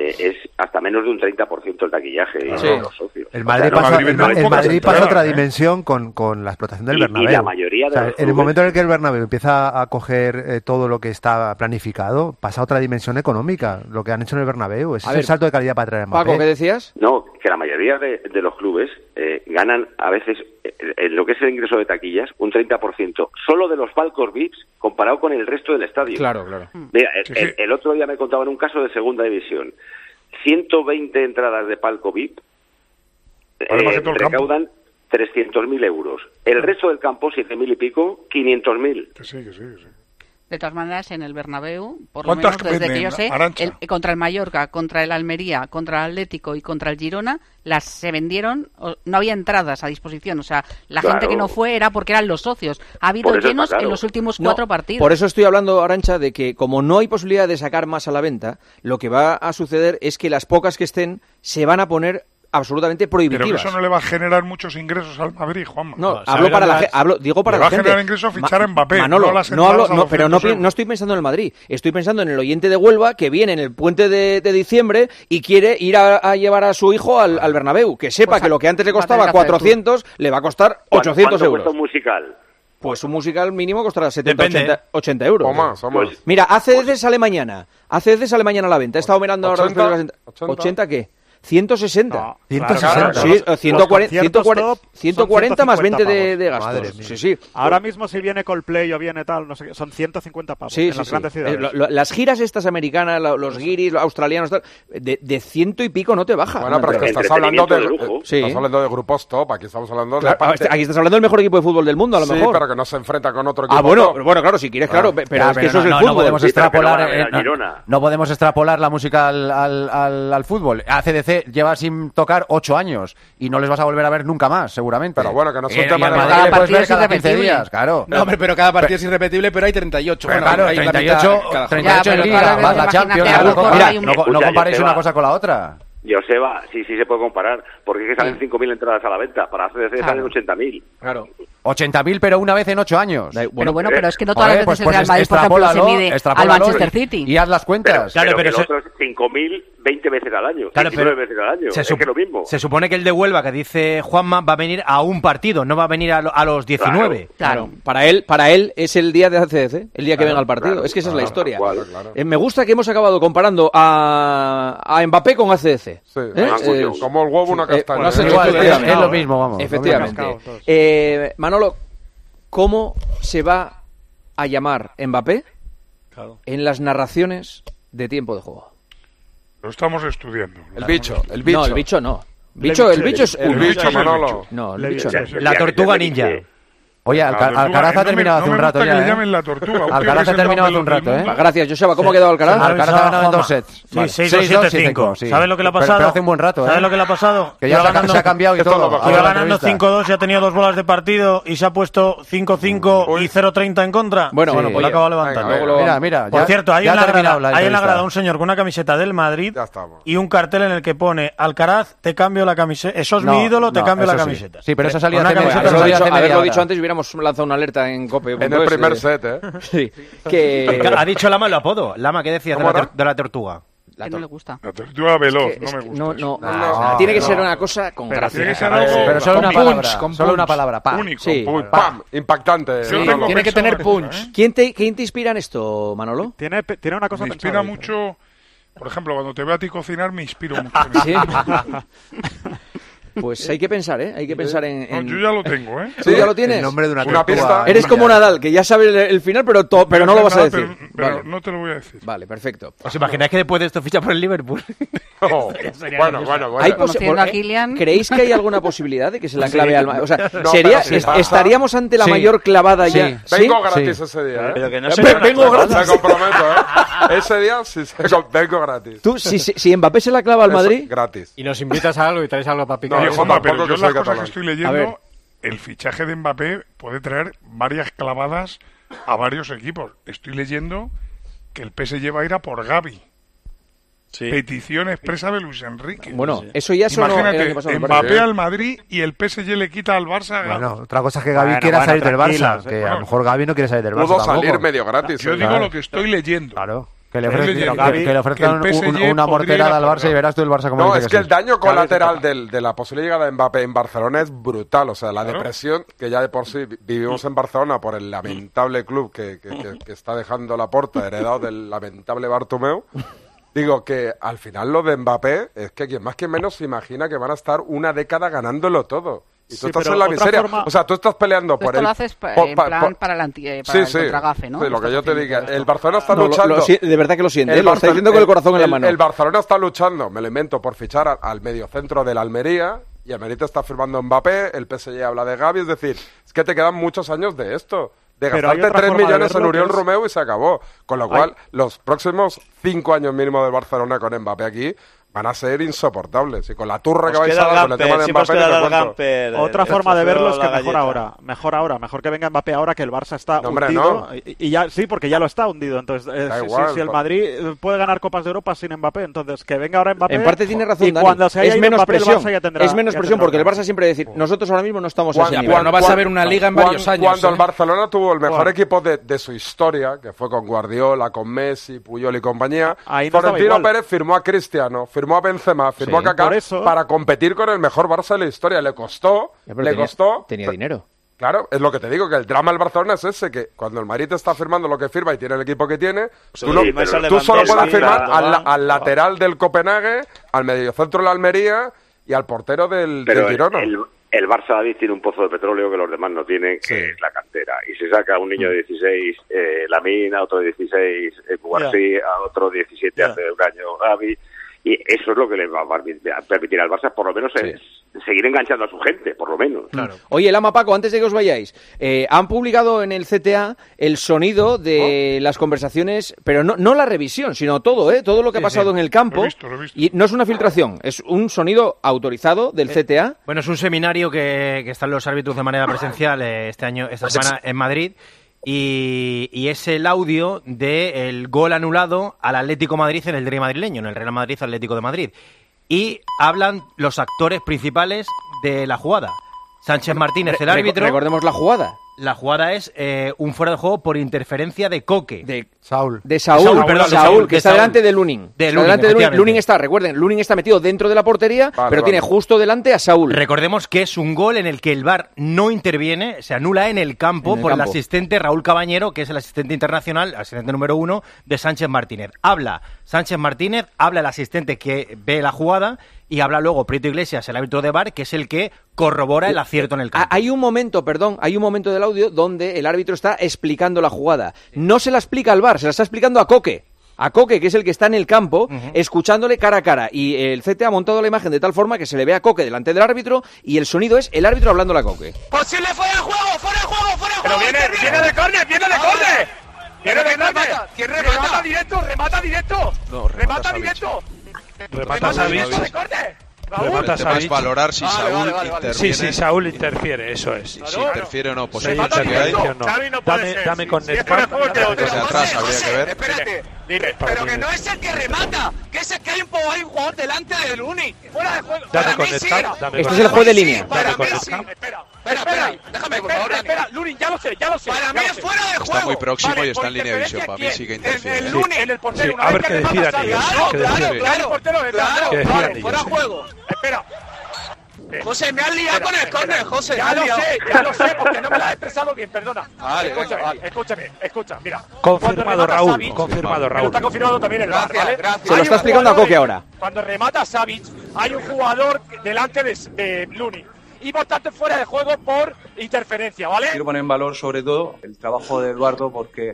es hasta menos de un 30% el taquillaje de Sí. los socios. El O Madrid no- pasa, el, Ma- el Madrid pasa entradas, otra ¿eh? dimensión con, con la explotación del Y- y Bernabéu. la mayoría de O sea, los en el momento en el que el Bernabéu empieza a coger eh, todo lo que está planificado, pasa a otra dimensión económica. Lo que han hecho en el Bernabéu. Es ver, el salto de calidad para traer a Mbappé. Paco, ¿qué decías? No, mayoría de, los clubes eh, ganan a veces, eh, en lo que es el ingreso de taquillas, un 30% solo de los palcos VIPs comparado con el resto del estadio. Claro, claro. Mm. Mira, el, otro día me contaban un caso de segunda división. 120 entradas de palco VIP eh, recaudan 300.000 euros. El resto del campo, 7.000 y pico, 500.000. Que sí, sí, sí de todas maneras, en el Bernabéu, por lo menos desde que yo sé, contra el Mallorca, contra el Almería, contra el Atlético y contra el Girona, las se vendieron, no había entradas a disposición. O sea, la gente que no fue era porque eran los socios. Ha habido llenos en los últimos cuatro partidos. Por eso estoy hablando, Arancha, de que como no hay posibilidad de sacar más a la venta, lo que va a suceder es que las pocas que estén se van a poner absolutamente prohibitivas. Pero eso no le va a generar muchos ingresos al Madrid, Juanma. No, no hablo para la, la hablo, digo para le la va a generar ingresos fichar Ma a Mbappé. Manolo, no, no hablo, no, pero no, no, estoy pensando en el Madrid. Estoy pensando en el oyente de Huelva que viene en el puente de, de diciembre y quiere ir a, a, llevar a su hijo al, al Bernabéu. Que sepa pues que lo que antes le costaba 400 le va a costar 800 euros. un musical? Pues un musical mínimo costará 70, 80, 80, euros. O más, o más. Mira, ACDC pues, sale mañana. ACDC sale mañana a la venta. He estado mirando ahora. 80, 80, ¿80 qué? 160. No, 160. Claro, sí, los, 140, los 140, 140 más 20 de, de, gastos. Sí, sí. Ahora mismo si viene Coldplay o viene tal, no sé son 150 pavos en las grandes eh, ciudades. Lo, lo, las giras estas americanas, los guiris, los australianos, tal, de, de, ciento y pico no te baja. Bueno, pero es que estás hablando de, lujo. estás hablando de grupos top, aquí estamos hablando de parte... Aquí estás hablando del mejor equipo de fútbol del mundo, a lo mejor. Sí, pero que no se enfrenta con otro ah, equipo Ah, bueno, top. bueno claro, si quieres, claro, ah, pero es que eso es el fútbol. Eh, no podemos extrapolar la música al fútbol. ACDC Valverde lleva sin tocar ocho años y no les vas a volver a ver nunca más, seguramente. Pero bueno, que no son eh, temas Cada, pues cada partido es irrepetible. Días, claro. No, hombre, pero cada partido es irrepetible, pero hay 38. Pero bueno, claro, hay 38, mitad, 38 en Liga, más la Champions. Mira, no, no comparéis una cosa con la otra. Joseba, sí, sí se puede comparar, porque es que salen sí. 5.000 entradas a la venta, para CDC claro. salen 80.000. Claro. 80.000, pero una vez en 8 años. Bueno, pero bueno, eh, pero es que no todas las veces pues, el pues Real Madrid, por ejemplo, se mide al Manchester City. Y haz las cuentas. Pero, claro, pero, pero, pero 5.000 20 veces al año, claro, 19 veces al año. Se es que lo mismo. Se supone que el de Huelva, que dice Juanma, va a venir a un partido, no va a venir a, los 19. Claro, Para, él, para él es el día de ACDC, el día que venga al partido. es que esa es la historia. Eh, me gusta que hemos acabado comparando a, a Mbappé con ACDC. Sí, ¿Eh? ah, como el huevo, una eh, castaña. No sé igual, es lo mismo, vamos. Efectivamente. Eh, Manolo, ¿cómo se va a llamar Mbappé en las narraciones de tiempo de juego? Lo estamos estudiando. El bicho, el bicho. No, el bicho no. Bicho, el bicho es el. Bicho, Manolo. No, el bicho no. La tortuga ninja. Oye, Alca Alcaraz ha terminado me, ¿eh? hace un rato ya. Que le llamen la tortuga. Alcaraz ha terminado hace un rato, ¿eh? Gracias, Joseba. ¿Cómo ha quedado Alcaraz? Alcaraz ha ganado en dos sets. Sí, 6-2-7-5. ¿Sabes lo que le ha pasado? Pero hace un buen rato, ¿Sabes ¿eh? lo que le ha pasado? Que ya se ha cambiado y todo. Iba ganando 5-2 y ha tenido dos bolas de partido y se ha puesto 5-5 y 0-30 en contra. Bueno, bueno, pues lo acaba levantando. Mira, mira. Por cierto, hay en la grada un señor con una camiseta del Madrid y un cartel en el que pone Alcaraz, te cambio la camiseta. Eso es mi ídolo, te cambio la camiseta. Sí, pero esa salida hace media. Haberlo dicho antes hubiera hubiéramos lanzado una alerta en COPE. En el pues, primer eh, set, ¿eh? Sí. Que... Ha dicho Lama el apodo. Lama, ¿qué decías de la, de la tortuga? La no le gusta. La tortuga veloz, es que, no me gusta. No, no, no, no tiene que ser una cosa con pero gracia. Tiene que ser algo pero solo con una punch, palabra, solo una palabra, pa. Único, sí, pam. pam, impactante. Sí, tiene que tener punch. ¿eh? ¿Quién, te, ¿Quién te inspira en esto, Manolo? Tiene, tiene una cosa Me inspira mucho, por ejemplo, cuando te veo a ti cocinar me inspiro mucho. ¿Sí? Pues hay que pensar, ¿eh? Hay que pensar en... yo ya lo tengo, ¿eh? ¿Tú ya lo tienes? El nombre de una, una pista. Eres como Nadal, que ya sabe el, final, pero, pero no, lo vas a decir. Pero, no te lo voy a decir. Vale, perfecto. ¿Os imagináis que después de esto ficha por el Liverpool? Bueno, bueno, bueno. ¿Hay a ¿eh? ¿Creéis que hay alguna posibilidad de que se la clave sí. al... O sea, sería, estaríamos ante la mayor clavada ya. Vengo gratis ese día, ¿eh? Pero que no eh, se vengo gratis. Me comprometo, ¿eh? Ese día sí vengo gratis. Tú, si, si Mbappé se la clava al Madrid... Gratis. Y nos invitas a algo y traes algo para picar. Pero yo las cosas que estoy leyendo, el fichaje de Mbappé puede traer varias clavadas a varios equipos. Estoy leyendo que el PSG va a ir a por Gaby. Petición expresa de Luis Enrique. Bueno, eso ya es Imagínate, Mbappé al Madrid y el PSG le quita al Barça. Bueno, otra cosa es que Gaby bueno, quiera salir del Barça. Que a lo mejor Gaby no quiere salir del Barça. Pudo salir medio gratis. Yo digo lo que estoy leyendo. Claro. Que le, ofrezcan, una morterada al Barça y verás tú el Barça como No, es que, el daño colateral del, de la posible llegada de Mbappé en Barcelona es brutal. O sea, la depresión que ya de por sí vivimos en Barcelona por el lamentable club que, está dejando la puerta, heredado del lamentable Bartomeu. Digo que al final lo de Mbappé es que quien más que menos se imagina que van a estar una década ganándolo todo. Y tú Sí, estás en la miseria. forma- O sea, tú estás peleando Tú por esto el... lo haces pa- por- en pa- plan por- para el, anti- eh, para Sí, el sí. contragafe, ¿no? Sí, lo que yo te diga. El Barcelona está No, lo- luchando... lo si- de verdad que lo siente, ¿eh? lo está Barcel- diciendo con el corazón en la mano. El Barcelona está luchando, me lo invento, por fichar al, al mediocentro del Almería y Almería está firmando Mbappé, el PSG habla de Gavi, es decir, es que te quedan muchos años de esto. De gastarte otra 3 forma de millones en verlo Uriel es- Romeo y se acabó. Con lo Hay- cual, los próximos 5 años mínimo del Barcelona con Mbappé aquí van a ser insoportables. Y con la turra que vais a el dar con el tema de Mbappé, te el. Gamper. Otra el forma de verlo es que mejor galleta. ahora, mejor ahora, mejor que venga Mbappé ahora que el Barça está No, hombre, hundido no. y, y ya sí, porque ya lo está hundido. Entonces, eh, si, igual, si el Madrid eh, puede ganar copas de Europa sin Mbappé, entonces que venga ahora Mbappé. En parte tiene razón, y Dani. cuando se haya es ido menos Mbappé, el presión. Barça ya tendrá- es menos ya presión porque el. Barça siempre decir, nosotros ahora mismo no estamos a Cuan- ese cuan- nivel. no vas a ver una liga en varios años, Cuando ¿eh? el Barcelona tuvo el mejor equipo de, su historia, que fue con Guardiola, con Messi, Puyol y compañía, Ahí no estaba Florentino. Pérez firmó a Cristiano, firmó a Benzema, firmó Sí. a Kaká eso- para competir con el mejor Barça de la historia. Le costó, Ya, le tenía- costó. Tenía dinero. Claro, es lo que te digo, que el drama del Barcelona es ese, que cuando el Madrid te está firmando lo que firma y tiene el equipo que tiene, Sí, tú, no- solo puedes firmar al, lateral del Copenhague, al mediocentro de la Almería y al portero del, Pero del el, Girona. el, el Barça David tiene un pozo de petróleo que los demás no tienen, que es la cantera. Y se saca a un niño de 16, eh, Lamina, otro de 16, eh, Cubarsí, a otro 17 Ya. hace un año, Gavi. Y eso es lo que le va a permitir al Barça, por lo menos, eh, seguir enganchando a su gente, por lo menos. Oye, Lama Paco, antes de que os vayáis, eh, han publicado en el CTA el sonido de las conversaciones, pero no, no la revisión, sino todo, ¿eh? Todo lo que ha pasado sí. en el campo. Lo he visto, lo he visto. Y no es una filtración, es un sonido autorizado del CTA. Bueno, es un seminario que, que están los árbitros de manera presencial eh, este año, esta semana en Madrid. Y, y es el audio del gol anulado al Atlético Madrid en el derbi madrileño, en el Real Madrid Atlético de Madrid. Y hablan los actores principales de la jugada. Sánchez Martínez, el árbitro. Recordemos la jugada. La jugada es eh, un fuera de juego por interferencia de Coque. De, Saúl. de Saúl, Saúl, perdón, de Saúl, Saúl, que de está Saúl. delante de Lunin. De Está Lunin, delante de Lunin. está, recuerden, Lunin está metido dentro de la portería, Vale, pero vale. tiene justo delante a Saúl. Recordemos que es un gol en el que el VAR no interviene, se anula en el campo En el por el asistente Raúl Cabañero, que es el asistente internacional, asistente número uno de Sánchez Martínez. Habla Sánchez Martínez, habla el asistente que ve la jugada y habla luego Prieto Iglesias, el árbitro de VAR, que es el que corrobora el acierto en el campo. Ah, Hay un momento, perdón, hay un momento del audio donde el árbitro está explicando la jugada. No se la explica al VAR, se la está explicando a Coque. A Coque, que es el que está en el campo, escuchándole cara a cara. Y el CT ha montado la imagen de tal forma que se le ve a Coque delante del árbitro y el sonido es el árbitro hablándole a Coque. ¡Posible fuera de juego! ¡Fuera de juego! ¡Fuera de Pero juego! viene, viene de córner, viene de córner. Viene de córner. ¿Quién remata? directo, remata directo. No, remata remata directo. Remata Savic. tema es valorar si Vale, Saúl vale, vale, vale. interviene. Sí, sí, Saúl interfiere, eso es. Si interfiere o no, pues Remata hay- directo. no. Dame- Si- con si habría que ver. Espérate. Dime, Pero que no es el que remata, que es el que hay un, hay un jugador delante del Uni. Fuera de juego. Dame Para con mí sí. Dame Este con es el juez de línea. Para Dame mí con sí. Espera, espera, espera. Déjame, por favor, espera. Lunin, ya lo sé, ya lo sé. Para mí es fuera de juego. Está muy próximo Vale, y está en línea de visión. Para mí sí que El- interfiere. El ¿eh? Lunin, en el portero. Sí, una a vez ver que decidan ellos, Claro, claro, claro. El de fuera sí. juego. Espera. José, me has liado con el córner, José. Ya lo sé, ya lo sé, porque no me la has expresado bien, perdona. Vale, escúchame, vale. escúchame, escucha, mira. Confirmado, Raúl, Savic, confirmado, Raúl. está confirmado también el VAR, ¿vale? Se lo está explicando a Coque ahora. Cuando remata Savic, hay un jugador delante de, de Luni. Y por tanto fuera de juego por interferencia, ¿vale? Quiero poner en valor sobre todo el trabajo de Eduardo porque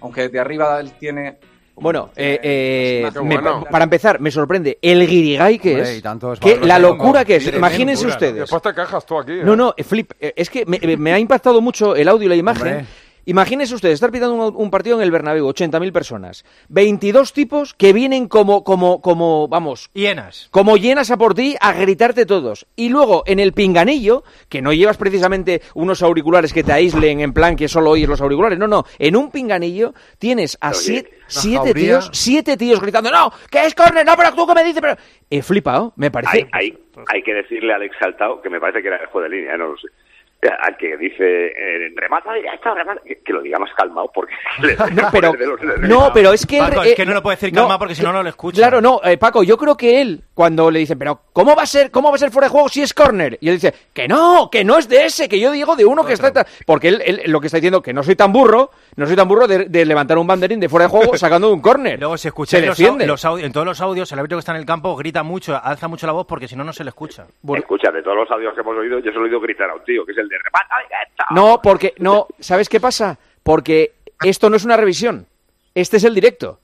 aunque de arriba él tiene Bueno, eh, eh, Qué me- bueno. para empezar, me sorprende el guirigay que Hombre, es. y tanto es que la locura que es. Imagínense locura. ustedes. Después te tú aquí. ¿eh? No, no, eh, Flip, eh, es que me, me ha impactado mucho el audio y la imagen. Hombre. Imagínense ustedes, estar pitando un, un partido en el Bernabéu, 80.000 personas. 22 tipos que vienen como, como, como, vamos... Hienas. Como llenas a por ti a gritarte todos. Y luego, en el pinganillo, que no llevas precisamente unos auriculares que te aíslen en plan que solo oyes los auriculares. No, no. En un pinganillo tienes a Oye, siete, siete tíos, siete tíos gritando, no, que es córner, no, pero tú que me dices, pero... He flipado, me parece... Hay, hay, hay que decirle al exaltado, que me parece que era el juez de línea, no lo sé. Al que dice eh, remata directo, remata, que, que lo diga más calmado porque le No, pero, de los nervios. no, pero es que... Paco, eh, es que no lo puede decir calma porque si no, no lo escucha. Claro, no, eh, Paco, yo creo que él, cuando le dicen, pero ¿cómo va a ser cómo va a ser fuera de juego si es córner? Y él dice, que no, que no es de ese, que yo digo de uno que está... Porque él, él lo que está diciendo, que no soy tan burro, no soy tan burro de, de levantar un banderín de fuera de juego sacando de un córner. Luego se escucha Se los, los audios, en todos los audios, el árbitro que está en el campo grita mucho, alza mucho la voz porque si no, no se le escucha. Escucha, de todos los audios que hemos oído, yo solo he oído gritar a un tío, que es el de remata directo. No, porque, no, ¿sabes qué pasa? Porque esto no es una revisión, este es el directo.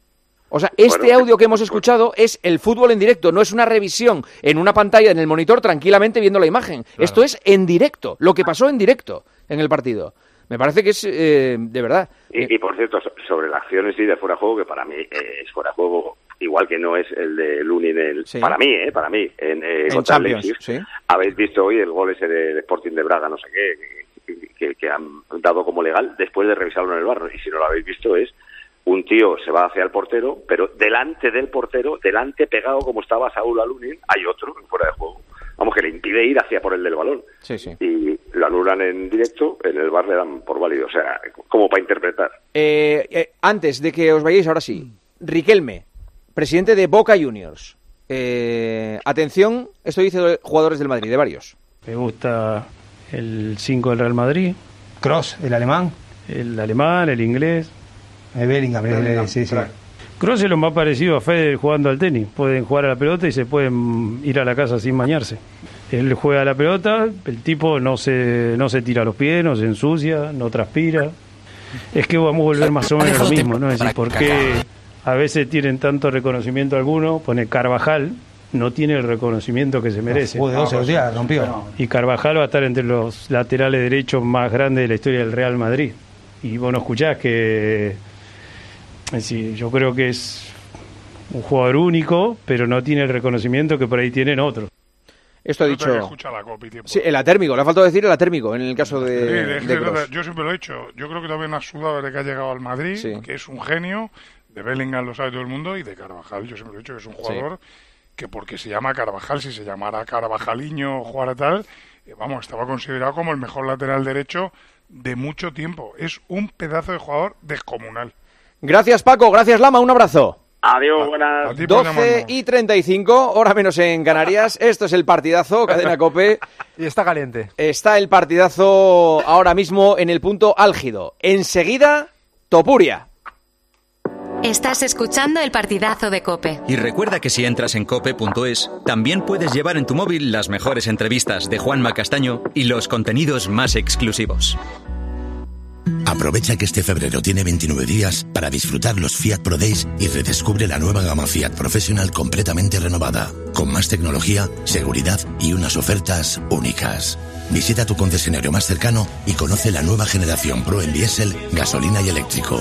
O sea, este Bueno, audio que hemos escuchado es el fútbol en directo, no es una revisión en una pantalla en el monitor tranquilamente viendo la imagen. Esto es en directo, lo que pasó en directo en el partido. Me parece que es, eh, de verdad, Y, y, por cierto, so- sobre la acción en sí de fuera de juego, que para mí eh, es fuera de juego, igual que no es el de Lunin, el, Sí. para mí, eh, para mí, en, eh, En Champions, sí. Habéis visto hoy el gol ese de, de Sporting de Braga, no sé qué, que, que- que han dado como legal después de revisarlo en el barro. Y si no lo habéis visto es un tío se va hacia el portero, pero delante del portero, delante pegado como estaba Saúl Alunin, hay otro fuera de juego. Vamos, que le impide ir hacia por el del balón. Sí, sí. Y lo anulan en directo, en el bar le dan por válido. O sea, como para interpretar. Eh, eh, antes de que os vayáis, ahora sí. Riquelme, presidente de Boca Juniors. Eh, atención, esto dice de jugadores del Madrid, de varios. Me gusta el 5 del Real Madrid. Cross, el alemán. El alemán, el inglés. El Bellingham, el- Bellingham, sí, sí. crack. Cross es lo más parecido a Federer jugando al tenis. Pueden jugar a la pelota y se pueden ir a la casa sin bañarse. Él juega a la pelota, el tipo no se, no se tira los pies, no se ensucia, no transpira. Es que vamos a volver más o menos a lo mismo, ¿no? Es decir, ¿por qué a veces tienen tanto reconocimiento alguno? Pone Carvajal, no tiene el reconocimiento que se merece. jugó de 12 los días, rompió. Y Carvajal va a estar entre los laterales derechos más grandes de la historia del Real Madrid. Y vos no escuchás que... Es decir, yo creo que es un jugador único, pero no tiene el reconocimiento que por ahí tienen otros. Esto ha dicho. la. Sí, el atérmico, le ha faltado decir el atérmico en el caso Sí, de, yo siempre lo he hecho. Yo creo que también ha sudado desde que ha llegado al Madrid, Sí. que es un genio. De Bellingham lo sabe todo el mundo y de Carvajal. Yo siempre lo he dicho que es un jugador que porque se llama Carvajal, si se llamara Carvajaliño o jugara tal, eh, vamos, estaba considerado como el mejor lateral derecho de mucho tiempo. Es un pedazo de jugador descomunal. Gracias, Paco. Gracias, Lama. Un abrazo. Adiós, buenas. 12 y 35, hora menos en Canarias. Esto es el partidazo, Cadena Cope. Y está caliente. Está el partidazo ahora mismo en el punto álgido. Enseguida, Topuria. Estás escuchando el partidazo de Cope. Y recuerda que si entras en cope.es, también puedes llevar en tu móvil las mejores entrevistas de Juanma Castaño y los contenidos más exclusivos. Aprovecha que este febrero tiene 29 días para disfrutar los Fiat Pro Days y redescubre la nueva gama Fiat Professional completamente renovada, con más tecnología, seguridad y unas ofertas únicas. Visita tu concesionario más cercano y conoce la nueva generación Pro en diésel, gasolina y eléctrico.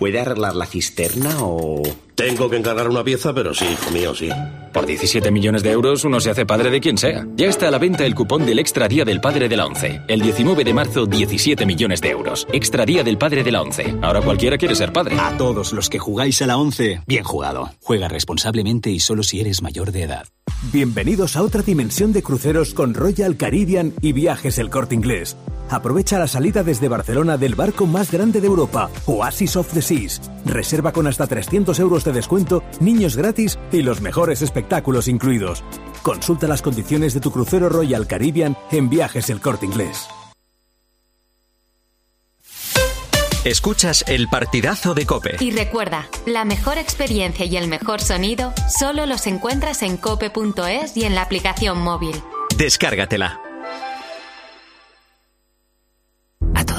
¿Puede arreglar la cisterna o...? Tengo que encargar una pieza, pero sí, hijo mío, sí. Por 17 millones de euros uno se hace padre de quien sea. Ya está a la venta el cupón del Extra Día del Padre de la ONCE. El 19 de marzo, 17 millones de euros. Extra Día del Padre de la ONCE. Ahora cualquiera quiere ser padre. A todos los que jugáis a la 11, bien jugado. Juega responsablemente y solo si eres mayor de edad. Bienvenidos a otra dimensión de cruceros con Royal Caribbean y Viajes El Corte Inglés. Aprovecha la salida desde Barcelona del barco más grande de Europa, Oasis of the Seas. Reserva con hasta 300 euros de descuento, niños gratis y los mejores espectáculos incluidos. Consulta las condiciones de tu crucero Royal Caribbean en Viajes El Corte Inglés. Escuchas el partidazo de Cope. Y recuerda, la mejor experiencia y el mejor sonido solo los encuentras en cope.es y en la aplicación móvil. Descárgatela.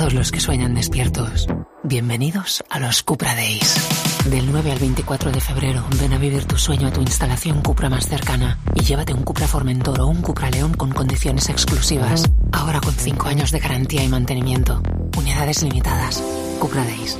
Todos los que sueñan despiertos, bienvenidos a los Cupra Days. Del 9 al 24 de febrero, ven a vivir tu sueño a tu instalación Cupra más cercana y llévate un Cupra Formentor o un Cupra León con condiciones exclusivas. Ahora con 5 años de garantía y mantenimiento. Unidades limitadas. Cupra Days.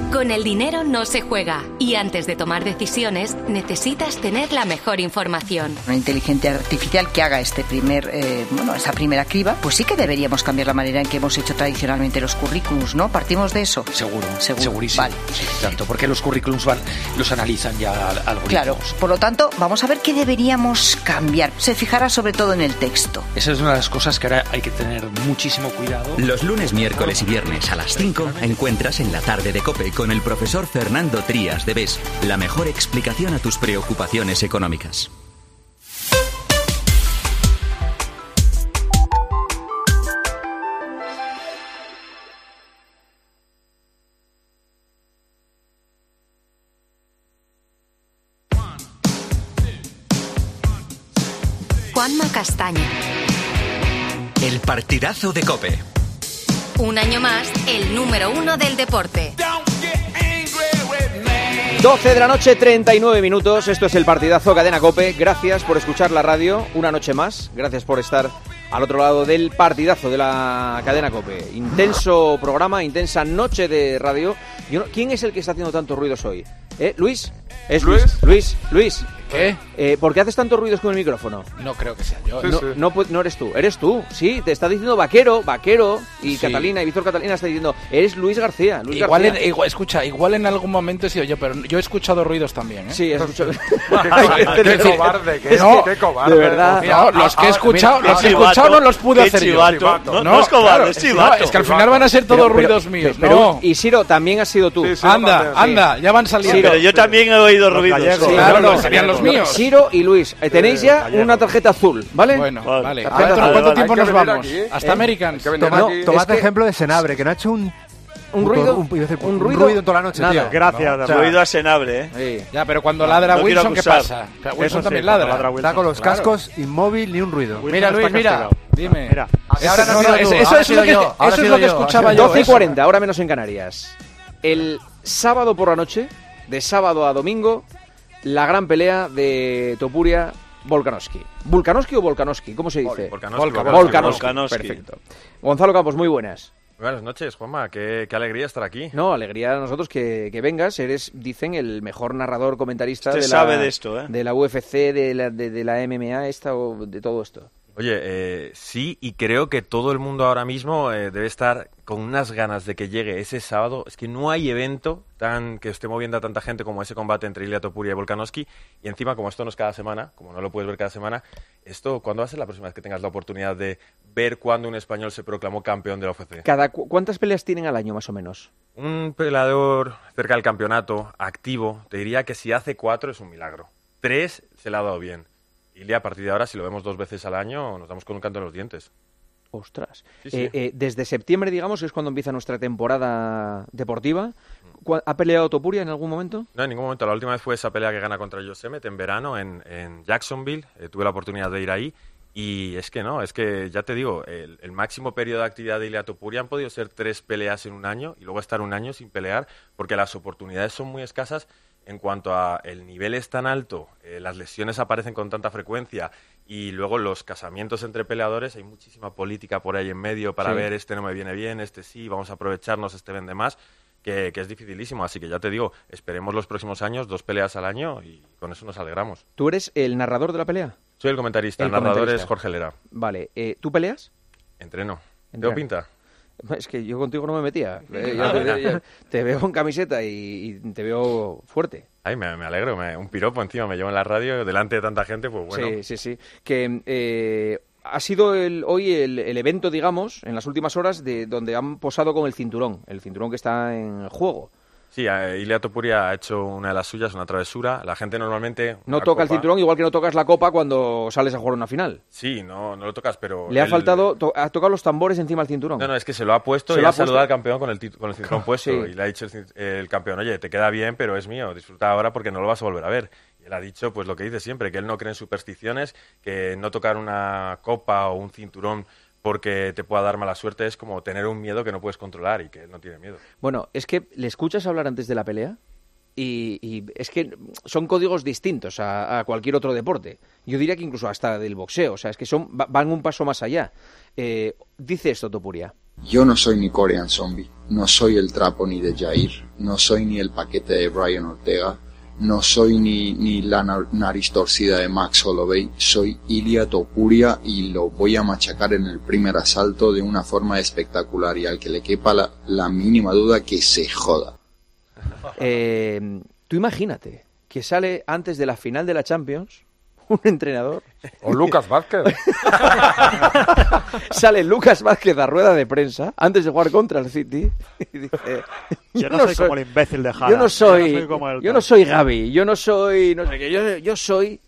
Con el dinero no se juega y antes de tomar decisiones necesitas tener la mejor información. Una inteligencia artificial que haga este primer, eh, bueno, esa primera criba, pues sí que deberíamos cambiar la manera en que hemos hecho tradicionalmente los currículums, ¿no? Partimos de eso. Seguro, Seguro. segurísimo. Vale. Sí, tanto porque los currículums van, los analizan ya al- algoritmos. Claro, por lo tanto, vamos a ver qué deberíamos cambiar. Se fijará sobre todo en el texto. Esa es una de las cosas que ahora hay que tener muchísimo cuidado. Los lunes, miércoles y viernes a las 5 encuentras en la tarde de Cope con el profesor Fernando Trías de BES la mejor explicación a tus preocupaciones económicas. Juanma Castaño. El partidazo de Cope. Un año más, el número uno del deporte. 12 de la noche, 39 minutos. Esto es el partidazo Cadena Cope. Gracias por escuchar la radio una noche más. Gracias por estar al otro lado del partidazo de la Cadena Cope. Intenso programa, intensa noche de radio. ¿Quién es el que está haciendo tantos ruidos hoy? ¿Eh? ¿Luis? ¿Es Luis? Luis, Luis. ¿Qué? Eh, ¿Por qué haces tantos ruidos con el micrófono? No creo que sea yo. no, no pu- no eres tú, eres tú. Sí, te está diciendo vaquero, vaquero. Y Sí. Catalina y Víctor Catalina está diciendo, eres Luis García. Luis Igual, García. en- igual- escucha, igual en algún momento he sido yo, pero yo he escuchado ruidos también, ¿eh? Sí, he escuchado. Qué cobarde, qué- no, qué cobarde. De verdad. No, los que he ahora- escuchado, mira, los que he chivato, escuchado no los pude hacer chivato. yo. No, no es cobarde, claro, es chivato. Es que al final van a ser todos Pero- pero- ruidos míos. pero- no. Isidro, también has sido tú. anda, anda, ya van saliendo. Siro. Pero yo también he oído ruidos. Sí, Claro, serían los no, míos. Siro y Luis, eh, tenéis ya una tarjeta azul, ¿vale? Bueno, vale. Tarjeta ¿Cuánto- azul. cuánto tiempo nos vamos? aquí, ¿eh? Hasta ¿Eh? Americans. No, Toma- es tomad que- ejemplo de Senabre, que no ha hecho un... ¿Un ruido? Un, ¿Un un ruido? ruido en toda la noche, Nada. tío. Gracias, O sea, ruido a Senabre, ¿eh? Ya, pero cuando ladra No Wilson, ¿qué pasa? Wilson Eso sí, también cuando ladra. ladra Wilson. Está con los Claro. cascos inmóvil, ni un ruido. Mira, Luis, mira. Dime. Mira. Eso- Ahora no no, no, es- eso es lo que- yo, eso es lo que yo, escuchaba yo. 12 y eso. 40, ahora menos en Canarias. El sábado por la noche, de sábado a domingo, la gran pelea de Topuria Volkanovski. ¿Volkanovski o Volkanovski? ¿Cómo se dice? Volkanovski, Volkanovski. Volkanovski. Volkanovski. Perfecto. Gonzalo Campos, muy buenas. Buenas noches, Juanma. Qué, qué alegría estar aquí. No, alegría a nosotros que, que vengas. Eres, dicen, el mejor narrador comentarista Usted de, sabe la, de esto, ¿eh? de la UFC, de la, de, de la MMA, esta o de todo esto. Oye, eh, sí, y creo que todo el mundo ahora mismo eh, debe estar con unas ganas de que llegue ese sábado. Es que no hay evento tan que esté moviendo a tanta gente como ese combate entre Ilia Topuria y Volkanovski. Y encima, como esto no es cada semana, como no lo puedes ver cada semana, esto, ¿cuándo va a ser la próxima vez que tengas la oportunidad de ver cuándo un español se proclamó campeón de la UFC? Cada, cu- ¿Cuántas peleas tienen al año, más o menos? Un peleador cerca del campeonato, activo, te diría que si hace cuatro es un milagro. Tres se le ha dado bien. Ilia, a partir de ahora, si lo vemos dos veces al año, nos damos con un canto en los dientes. Ostras. Sí, sí. Eh, eh, desde septiembre, digamos, que es cuando empieza nuestra temporada deportiva. ¿Cu- ¿Ha peleado Topuria en algún momento? No, en ningún momento. La última vez fue esa pelea que gana contra Yosemite en verano en, en Jacksonville. Eh, tuve la oportunidad de ir ahí. Y es que no, es que ya te digo, el, el máximo periodo de actividad de Ilia Topuria han podido ser tres peleas en un año y luego estar un año sin pelear porque las oportunidades son muy escasas en cuanto a el nivel es tan alto, eh, las lesiones aparecen con tanta frecuencia y luego los casamientos entre peleadores, hay muchísima política por ahí en medio para Sí. ver este no me viene bien, este sí, vamos a aprovecharnos, este vende más, que, que es dificilísimo. Así que ya te digo, esperemos los próximos años, dos peleas al año y con eso nos alegramos. ¿Tú eres el narrador de la pelea? Soy el comentarista, el, El narrador comentarista. es Jorge Lera. Vale. eh, ¿Tú peleas? Entreno. Entreno. ¿Tengo pinta? Es que yo contigo no me metía. Eh, yo te, mira. yo- te veo en camiseta y, y te veo fuerte. Ay, me, me alegro, me- un piropo encima, me llevo en la radio delante de tanta gente, pues bueno. Sí, sí, sí. Que eh, ha sido el, hoy el, el evento, digamos, en las últimas horas, de donde han posado con el cinturón, el cinturón que está en juego. Sí, Ilia Topuria ha hecho una de las suyas, una travesura. La gente normalmente... No toca el cinturón igual que no tocas la copa cuando sales a jugar una final. Sí, no, no lo tocas, pero... Le ha faltado, to- ha tocado los tambores encima del cinturón. No, no, es que se lo ha puesto Se y ha puesto. saludado al campeón con el, con el cinturón puesto. Sí. Y le ha dicho el, el campeón, oye, te queda bien, pero es mío, disfruta ahora porque no lo vas a volver a ver. Y él ha dicho, pues lo que dice siempre, que él no cree en supersticiones, que no tocar una copa o un cinturón porque te pueda dar mala suerte es como tener un miedo que no puedes controlar y que él no tiene miedo. Bueno, es que le escuchas hablar antes de la pelea y, y es que son códigos distintos a, a cualquier otro deporte. Yo diría que incluso hasta del boxeo. O sea, es que son, va- van un paso más allá. Eh, dice esto Topuria. Yo no soy ni Korean Zombie, no soy el trapo ni de Jair, no soy ni el paquete de Brian Ortega, no soy ni, ni la nar- nariz torcida de Max Holloway, soy Ilia Topuria y lo voy a machacar en el primer asalto de una forma espectacular y al que le quepa la, la mínima duda que se joda. Eh, tú imagínate que sale antes de la final de la Champions un entrenador. O Lucas Vázquez. sale Lucas Vázquez a rueda de prensa antes de jugar contra el City y dice Yo no soy como el imbécil de Jara. Yo no soy, Yo no soy como el yo tal". no soy Gaby, yo no soy, no sé qué, yo, yo soy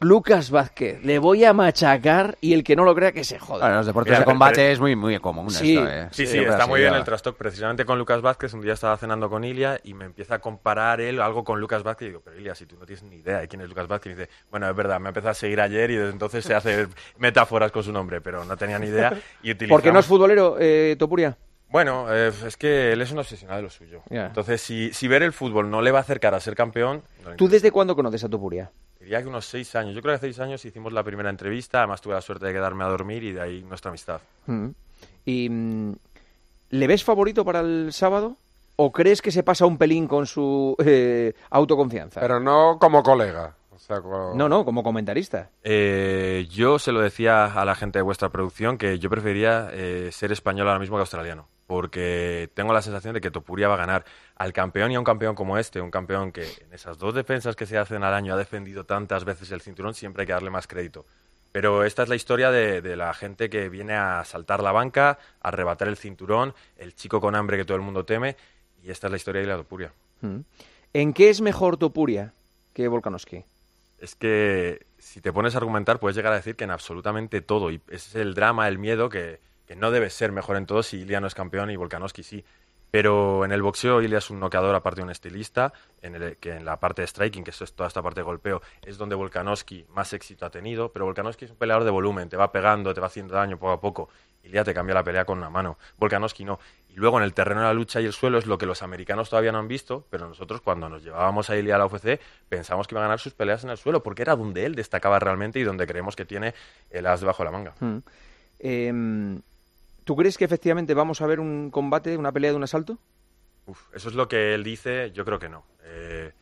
Lucas Vázquez. Le voy a machacar y el que no lo crea que se joda. Bueno, los deportes de combate es muy, muy común Sí. esto, ¿eh? Sí, sí, está muy bien el trastoc. Precisamente con Lucas Vázquez, un día estaba cenando con Ilia y me empieza a comparar él algo con Lucas Vázquez. Y digo, pero Ilia, si tú no tienes ni idea de quién es Lucas Vázquez, y dice, bueno, es verdad, me empezó a seguir ayer y desde entonces se hace metáforas con su nombre, pero no tenía ni idea. Y ¿Por qué no es futbolero, eh, Topuria? Bueno, eh, es que él es un obsesionado de lo suyo. Entonces, si, si ver el fútbol no le va a acercar a ser campeón, no ¿Tú desde cuándo conoces a Topuria? Diría que unos seis años. Yo creo que hace seis años hicimos la primera entrevista, además tuve la suerte de quedarme a dormir y de ahí nuestra amistad. Mm. ¿Y mm, le ves favorito para el sábado? ¿O crees que se pasa un pelín con su eh, autoconfianza? Pero no como colega. O sea, como- No, no, como comentarista. Eh, yo se lo decía a la gente de vuestra producción que yo prefería eh, ser español ahora mismo que australiano, porque tengo la sensación de que Topuria va a ganar al campeón y a un campeón como este, un campeón que en esas dos defensas que se hacen al año ha defendido tantas veces el cinturón, siempre hay que darle más crédito. Pero esta es la historia de, de la gente que viene a saltar la banca, a arrebatar el cinturón, el chico con hambre que todo el mundo teme, y esta es la historia de la Topuria. Mm. ¿En qué es mejor Topuria que Volkanovski? Es que si te pones a argumentar puedes llegar a decir que en absolutamente todo. Y ese es el drama, el miedo, que, que no debe ser mejor en todo si Ilia no es campeón y Volkanovski sí. Pero en el boxeo Ilia es un noqueador aparte de un estilista, en el, que en la parte de striking, que es toda esta parte de golpeo, es donde Volkanovski más éxito ha tenido. Pero Volkanovski es un peleador de volumen, te va pegando, te va haciendo daño poco a poco. Ilia te cambia la pelea con una mano. Volkanovski no. Y luego en el terreno de la lucha y el suelo es lo que los americanos todavía no han visto, pero nosotros cuando nos llevábamos a Ilia a la UFC pensamos que iba a ganar sus peleas en el suelo, porque era donde él destacaba realmente y donde creemos que tiene el as debajo de la manga. Mm. Em, ¿Tú crees que efectivamente vamos a ver un combate, una pelea de un asalto? Eso es lo que él dice, yo creo que no. Eh,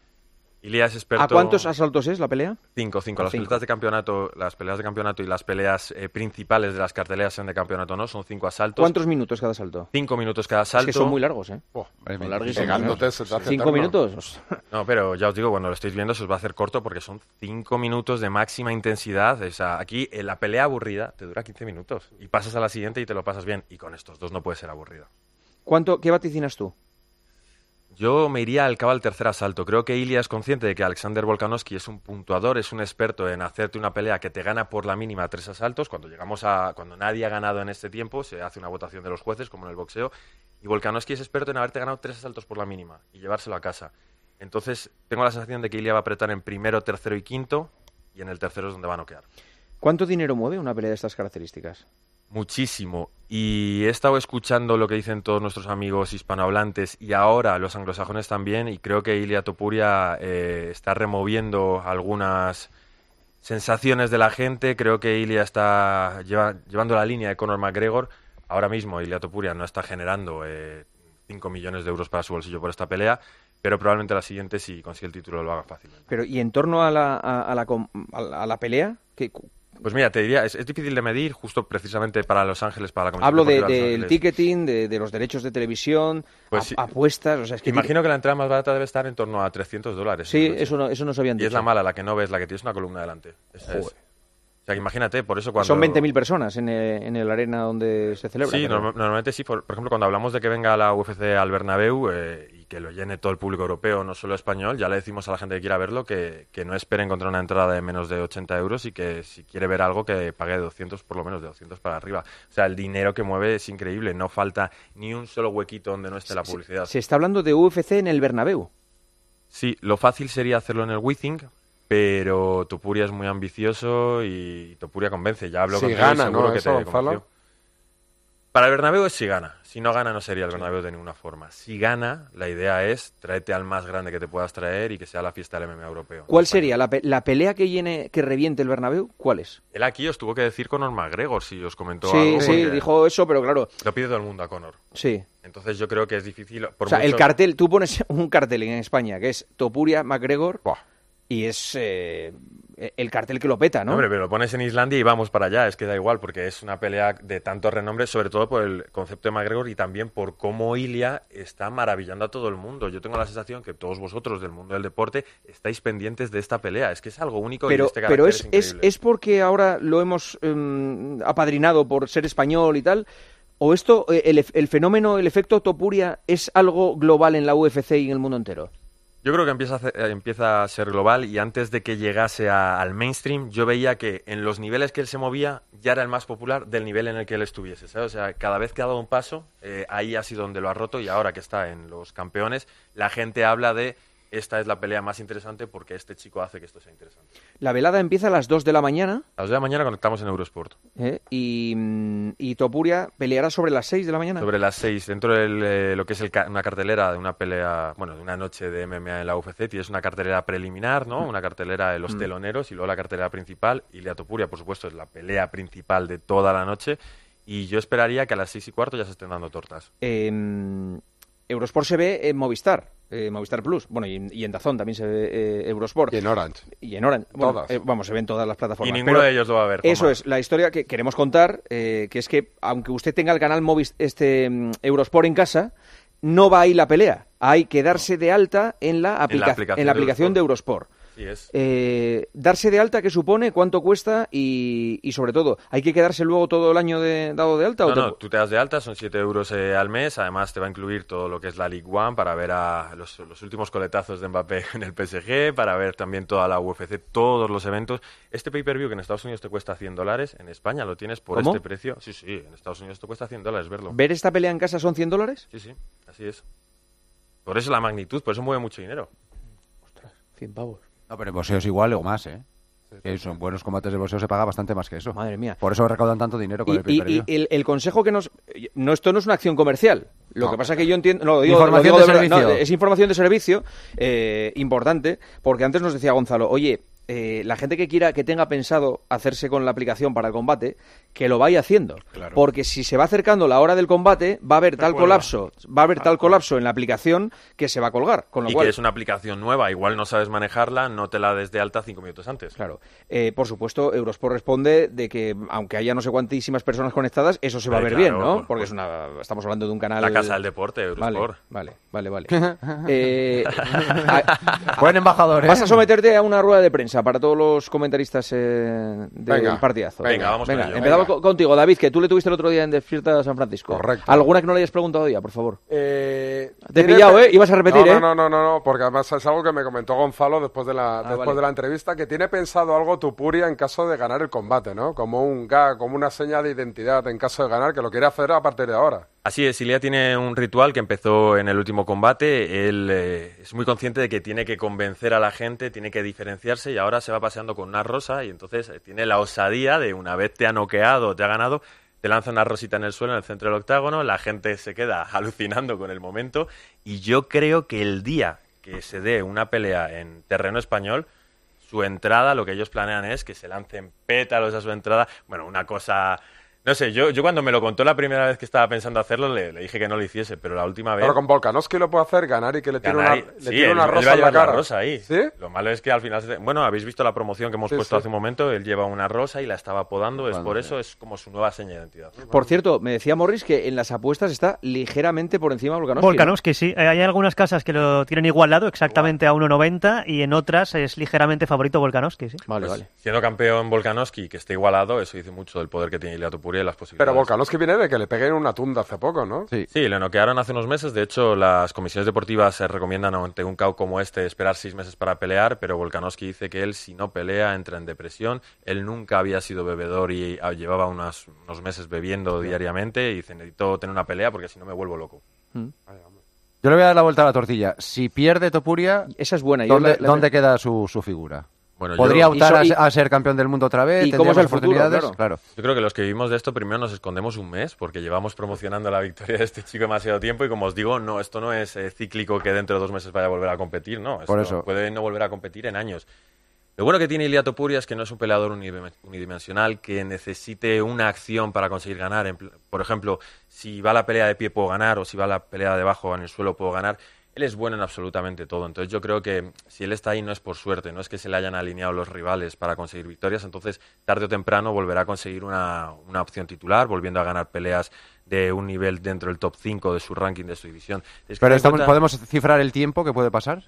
Experto... ¿A cuántos asaltos es la pelea? Cinco, cinco. Las Cinco. peleas de campeonato, las peleas de campeonato y las peleas eh, principales de las carteleras sean de campeonato no, son cinco asaltos. ¿Cuántos minutos cada asalto? Cinco minutos cada asalto. Es que son muy largos, ¿eh? Son larguísimos. Pegándote se te hace Cinco minutos. No, pero ya os digo, cuando lo estáis viendo se os va a hacer corto porque son cinco minutos de máxima intensidad. O sea, aquí eh, la pelea aburrida te dura 15 minutos y pasas a la siguiente y te lo pasas bien. Y con estos dos no puede ser aburrida. ¿Cuánto, ¿Qué vaticinas tú? Yo me iría al cabo al tercer asalto. Creo que Ilia es consciente de que Alexander Volkanovski es un puntuador, es un experto en hacerte una pelea que te gana por la mínima tres asaltos. Cuando llegamos a cuando nadie ha ganado en este tiempo, se hace una votación de los jueces, como en el boxeo. Y Volkanovski es experto en haberte ganado tres asaltos por la mínima y llevárselo a casa. Entonces, tengo la sensación de que Ilia va a apretar en primero, tercero y quinto, y en el tercero es donde va a noquear. ¿Cuánto dinero mueve una pelea de estas características? Muchísimo. Y he estado escuchando lo que dicen todos nuestros amigos hispanohablantes y ahora los anglosajones también. Y creo que Ilia Topuria eh, está removiendo algunas sensaciones de la gente. Creo que Ilia está lleva- llevando la línea de Conor McGregor. Ahora mismo Ilia Topuria no está generando eh, 5 millones de euros para su bolsillo por esta pelea. Pero probablemente la siguiente, si consigue el título, lo haga fácil. Pero, ¿y en torno a la, a la, a la pelea? ¿Qué, Pues mira, te diría, es, es difícil de medir justo precisamente para Los Ángeles, para la Comisión Hablo de- de del Ángeles. ticketing, de, de los derechos de televisión, Pues a- sí. apuestas, o sea, es que... Imagino que la entrada más barata debe estar en torno a 300 dólares. Sí, eso, no, eso nos habían Y dicho. es la mala, la que no ves, la que tienes una columna delante. Esa es. Joder. O sea, que imagínate, por eso cuando... Son 20.000 personas en el, en el arena donde se celebra. Sí, normalmente sí. Por, por ejemplo, cuando hablamos de que venga la UFC al Bernabéu, eh, y que lo llene todo el público europeo, no solo español, ya le decimos a la gente que quiera verlo que, que no espere encontrar una entrada de menos de 80 euros y que si quiere ver algo que pague de 200, por lo menos de 200 para arriba. O sea, el dinero que mueve es increíble, no falta ni un solo huequito donde no esté la publicidad. Se está hablando de UFC en el Bernabéu. Sí, lo fácil sería hacerlo en el Wizzing, pero Topuria es muy ambicioso y Topuria convence. Ya hablo Si con él, gana, seguro ¿no? que Eso, te Gonzalo. convenció. Para el Bernabéu es si gana. Si no gana no sería el Bernabéu de ninguna forma. Si gana, la idea es tráete al más grande que te puedas traer y que sea la fiesta del MMA europeo. ¿Cuál sería la, pe- la pelea que llene, que reviente el Bernabéu? ¿Cuál es? Él aquí os tuvo que decir Conor McGregor si os comentó Sí, algo. sí, dijo eso, pero claro. Lo pide todo el mundo a Conor. Sí. Entonces yo creo que es difícil. Por o sea, el cartel, tú pones un cartel en España que es Topuria McGregor y es eh, el cartel que lo peta, ¿no? Hombre, pero lo pones en Islandia y vamos para allá, es que da igual, porque es una pelea de tanto renombre, sobre todo por el concepto de McGregor y también por cómo Ilia está maravillando a todo el mundo. Yo tengo la sensación que todos vosotros del mundo del deporte estáis pendientes de esta pelea, es que es algo único y pero, este pero es, es, es, porque ahora lo hemos em, apadrinado por ser español y tal. ¿O esto, eh, el, el fenómeno, el efecto Topuria, es algo global en la UFC y en el mundo entero? Yo creo que empieza a, eh, empieza a ser global y antes de que llegase a- al mainstream, yo veía que en los niveles que él se movía ya era el más popular del nivel en el que él estuviese. O sea, cada vez que ha dado un paso, eh, ahí ha sido donde lo ha roto y ahora que está en los campeones, la gente habla de esta es la pelea más interesante porque este chico hace que esto sea interesante. La velada empieza a las 2 de la mañana A las de la mañana conectamos en Eurosport. ¿eh? y, mm, y Topuria peleará sobre las 6 de la mañana. Sobre las seis, dentro de lo que es el una cartelera de una pelea, bueno, de una noche de MMA en la UFC, tienes una cartelera preliminar, ¿no? Una cartelera de los Mm. teloneros y luego la cartelera principal. Y la Topuria, por supuesto, es la pelea principal de toda la noche. Y yo esperaría que a las seis y cuarto ya se estén dando tortas. Em, Eurosport se ve en Movistar, eh, Movistar Plus, bueno, y, en- y en Dazón también se ve eh, Eurosport. Y en Orange. Y en Orange. Bueno, Todas. eh, vamos, se ven todas las plataformas. Y ninguno Pero de ellos lo va a ver. Eso es, la historia que queremos contar, eh, que es que aunque usted tenga el canal Movis, este mm, Eurosport en casa, no va ahí la pelea. Hay que darse de alta en la, aplica- aplicación en la de aplicación de Eurosport. Eh, darse de alta, ¿qué supone? ¿Cuánto cuesta? Y, y sobre todo, ¿hay que quedarse luego todo el año de, dado de alta? o No, te- no, tú te das de alta, son 7 euros eh, al mes. Además, te va a incluir todo lo que es la League One para ver a los, los últimos coletazos de Mbappé en el PSG, para ver también toda la UFC, todos los eventos. Este pay-per-view que en Estados Unidos te cuesta 100 dólares, en España lo tienes por ¿Cómo? este precio. Sí, sí, en Estados Unidos te cuesta 100 dólares verlo. ¿Ver esta pelea en casa son 100 dólares? Sí, sí, así es. Por eso la magnitud, por eso mueve mucho dinero. 100 pavos. No, pero en boxeo es igual o más, ¿eh? Que son buenos combates de boxeo se paga bastante más que eso. Madre mía. Por eso recaudan tanto dinero con Y, el y- pay-per-view. y el, el consejo que nos... No, esto no es una acción comercial. Lo que pasa es que yo entiendo... No, lo digo, Información lo digo de de verdad, servicio. no, es información de servicio eh, importante, porque antes nos decía Gonzalo, oye, eh, la gente que quiera, que tenga pensado hacerse con la aplicación para el combate, que lo vaya haciendo. Porque si se va acercando la hora del combate, va a haber tal colapso, va a haber tal colapso en la aplicación que se va a colgar. Con lo y cual, que es una aplicación nueva, igual no sabes manejarla, no te la des de alta cinco minutos antes. Claro. Eh, por supuesto, Eurosport responde de que, aunque haya no sé cuantísimas personas conectadas, eso se va a Hombre, ver claro, bien, ¿no? por- Porque es una, estamos hablando de un canal... La casa del deporte, Eurosport. Vale, vale, vale. vale. Eh, Buen embajador, ¿eh? Vas a someterte a una rueda de prensa para todos los comentaristas eh, del Venga, partidazo. venga, vamos con ello. Empezamos Venga. co- contigo, David, que tú le tuviste el otro día en Despierta San Francisco. Correcto. ¿Alguna que no le hayas preguntado ya, por favor? Eh, Te he pillado, ¿eh? Ibas a repetir, no, ¿eh? No, no, no, no, porque además es algo que me comentó Gonzalo después de la, después vale. de la entrevista, que tiene pensado algo Tupuria en caso de ganar el combate, ¿no? Como un gag, como una seña de identidad en caso de ganar, que lo quiere hacer a partir de ahora. Así es, tiene un ritual que empezó en el último combate. Él eh, es muy consciente de que tiene que convencer a la gente, tiene que diferenciarse y ahora se va paseando con una rosa y entonces eh, tiene la osadía de una vez te ha noqueado, te ha ganado, te lanza una rosita en el suelo en el centro del octágono, la gente se queda alucinando con el momento y yo creo que el día que se dé una pelea en terreno español, su entrada, lo que ellos planean es que se lancen pétalos a su entrada. Bueno, una cosa... No sé, yo, yo cuando me lo contó la primera vez que estaba pensando hacerlo, le, le dije que no lo hiciese, pero la última vez... Pero con Volkanovski lo puede hacer, ganar y que le tire una, y- le sí, tire él- una él rosa va a en la llevar la cara. rosa ahí. ¿Sí? Lo malo es que al final... se- Bueno, habéis visto la promoción que hemos Sí, puesto sí. hace un momento. Él lleva una rosa y la estaba podando. Es por eso, es como su nueva seña de identidad. Por cierto, me decía Morris que en las apuestas está ligeramente por encima de Volkanovski. ¿no? Volkanovski, sí. Eh, Hay algunas casas que lo tienen igualado exactamente a 1.90 y en otras es ligeramente favorito Volkanovski, sí. Vale, Pues, vale. Siendo campeón Volkanovski, que esté igualado, eso dice mucho del poder que tiene Ilia Topuria Las posibilidades. Pero Volkanovski viene de que le peguen una tunda hace poco, ¿no? Sí. le noquearon hace unos meses. De hecho, las comisiones deportivas se recomiendan ante un KO como este esperar seis meses para pelear, pero Volkanovski dice que él, si no pelea, entra en depresión. Él nunca había sido bebedor y ah, llevaba unos, unos meses bebiendo diariamente y dice, necesito tener una pelea porque si no me vuelvo loco. Mm. Yo le voy a dar la vuelta a la tortilla. Si pierde Topuria, esa es buena. ¿dónde, la- la- dónde queda su, su figura? Bueno, ¿Podría yo- optar y a, a ser campeón del mundo otra vez? ¿Y ¿Tendría cómo es el futuro? oportunidades? Claro. Yo creo que los que vivimos de esto primero nos escondemos un mes porque llevamos promocionando la victoria de este chico demasiado tiempo y como os digo, no, esto no es eh, cíclico que dentro de dos meses vaya a volver a competir, no. Por eso. Puede no volver a competir en años. Lo bueno que tiene Ilia Topuria es que no es un peleador unidime- unidimensional que necesite una acción para conseguir ganar. Por ejemplo, si va la pelea de pie puedo ganar o si va la pelea de abajo en el suelo puedo ganar. Él es bueno en absolutamente todo. Entonces yo creo que si él está ahí no es por suerte, no es que se le hayan alineado los rivales para conseguir victorias. Entonces tarde o temprano volverá a conseguir una, una opción titular, volviendo a ganar peleas de un nivel dentro del top 5 de su ranking, de su división. Es que Pero estamos- cuenta- ¿podemos cifrar el tiempo que puede pasar?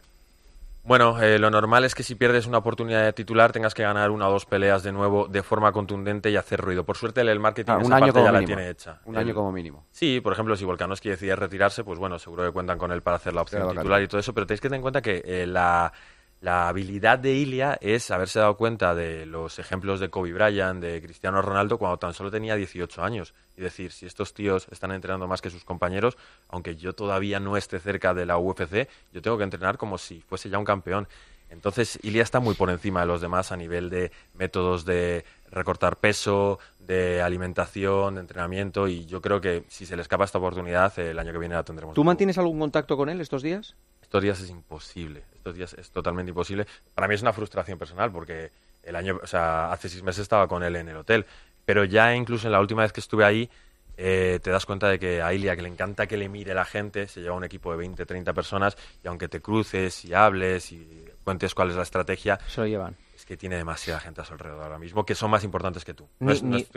Bueno, eh, lo normal es que si pierdes una oportunidad de titular tengas que ganar una o dos peleas de nuevo de forma contundente y hacer ruido. Por suerte el- marketing Ah, esa año parte como ya la tiene hecha. Un El- año como mínimo. Sí, por ejemplo, si Volkanovski decide retirarse, pues bueno, seguro que cuentan con él para hacer la opción titular y todo eso, pero tenéis que tener en cuenta que eh, la, la habilidad de Ilia es haberse dado cuenta de los ejemplos de Kobe Bryant, de Cristiano Ronaldo, cuando tan solo tenía 18 años. Y decir, si estos tíos están entrenando más que sus compañeros, aunque yo todavía no esté cerca de la UFC, yo tengo que entrenar como si fuese ya un campeón. Entonces, Ilia está muy por encima de los demás a nivel de métodos de recortar peso, de alimentación, de entrenamiento, y yo creo que si se le escapa esta oportunidad, el año que viene la tendremos. ¿Tú mantienes algún contacto con él estos días? Estos días es imposible, estos días es totalmente imposible. Para mí es una frustración personal porque el año, o sea, hace seis meses estaba con él en el hotel, pero ya incluso en la última vez que estuve ahí eh, te das cuenta de que a Ilia, que le encanta que le mire la gente, se lleva un equipo de 20, 30 personas y aunque te cruces y hables y cuentes cuál es la estrategia, Se lo llevan. es que tiene demasiada gente a su alrededor ahora mismo que son más importantes que tú. No Ni, es- no es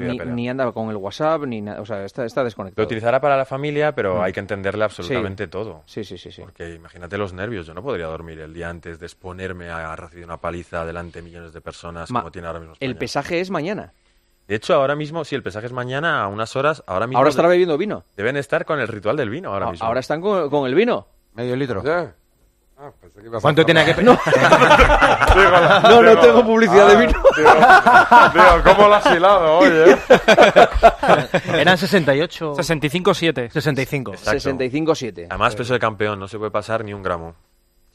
anda con el WhatsApp, ni nada. O sea, está, está Lo desconectado. utilizará para la familia, pero Mm. hay que entenderle absolutamente todo. Sí, sí, sí, sí. Porque imagínate los nervios. Yo no podría dormir el día antes de exponerme a recibir una paliza delante de millones de personas Ma- como tiene ahora mismo El pesaje es mañana. De hecho, ahora mismo, sí, el pesaje es mañana a unas horas. Ahora mismo Ahora estará bebiendo vino. Deben estar con el ritual del vino ahora A- mismo. Ahora están con, con el vino. Medio litro. Ah, pensé que ibas a ¿Cuánto tiene que- No. No, no tengo publicidad de vino. Ah, Digo, digo, ¿cómo lo has hilado hoy, eh? Eran 68. 65-7. 65. Exacto. 65-7. Además, peso de campeón, no se puede pasar ni un gramo.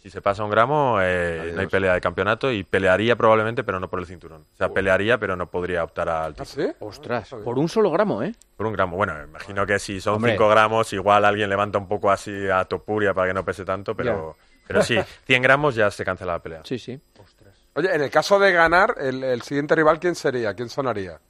Si se pasa un gramo, eh, no hay pelea de campeonato y pelearía probablemente, pero no por el cinturón. O sea, pelearía, pero no podría optar al título. Ostras, por un solo gramo, ¿eh? Por un gramo. Bueno, imagino que si son Hombre. 5 gramos, igual alguien levanta un poco así a Topuria para que no pese tanto, pero, pero sí, 100 gramos ya se cancela la pelea. Sí, sí. Oye, en el caso de ganar, el, el siguiente rival, ¿quién sería? ¿Quién sonaría?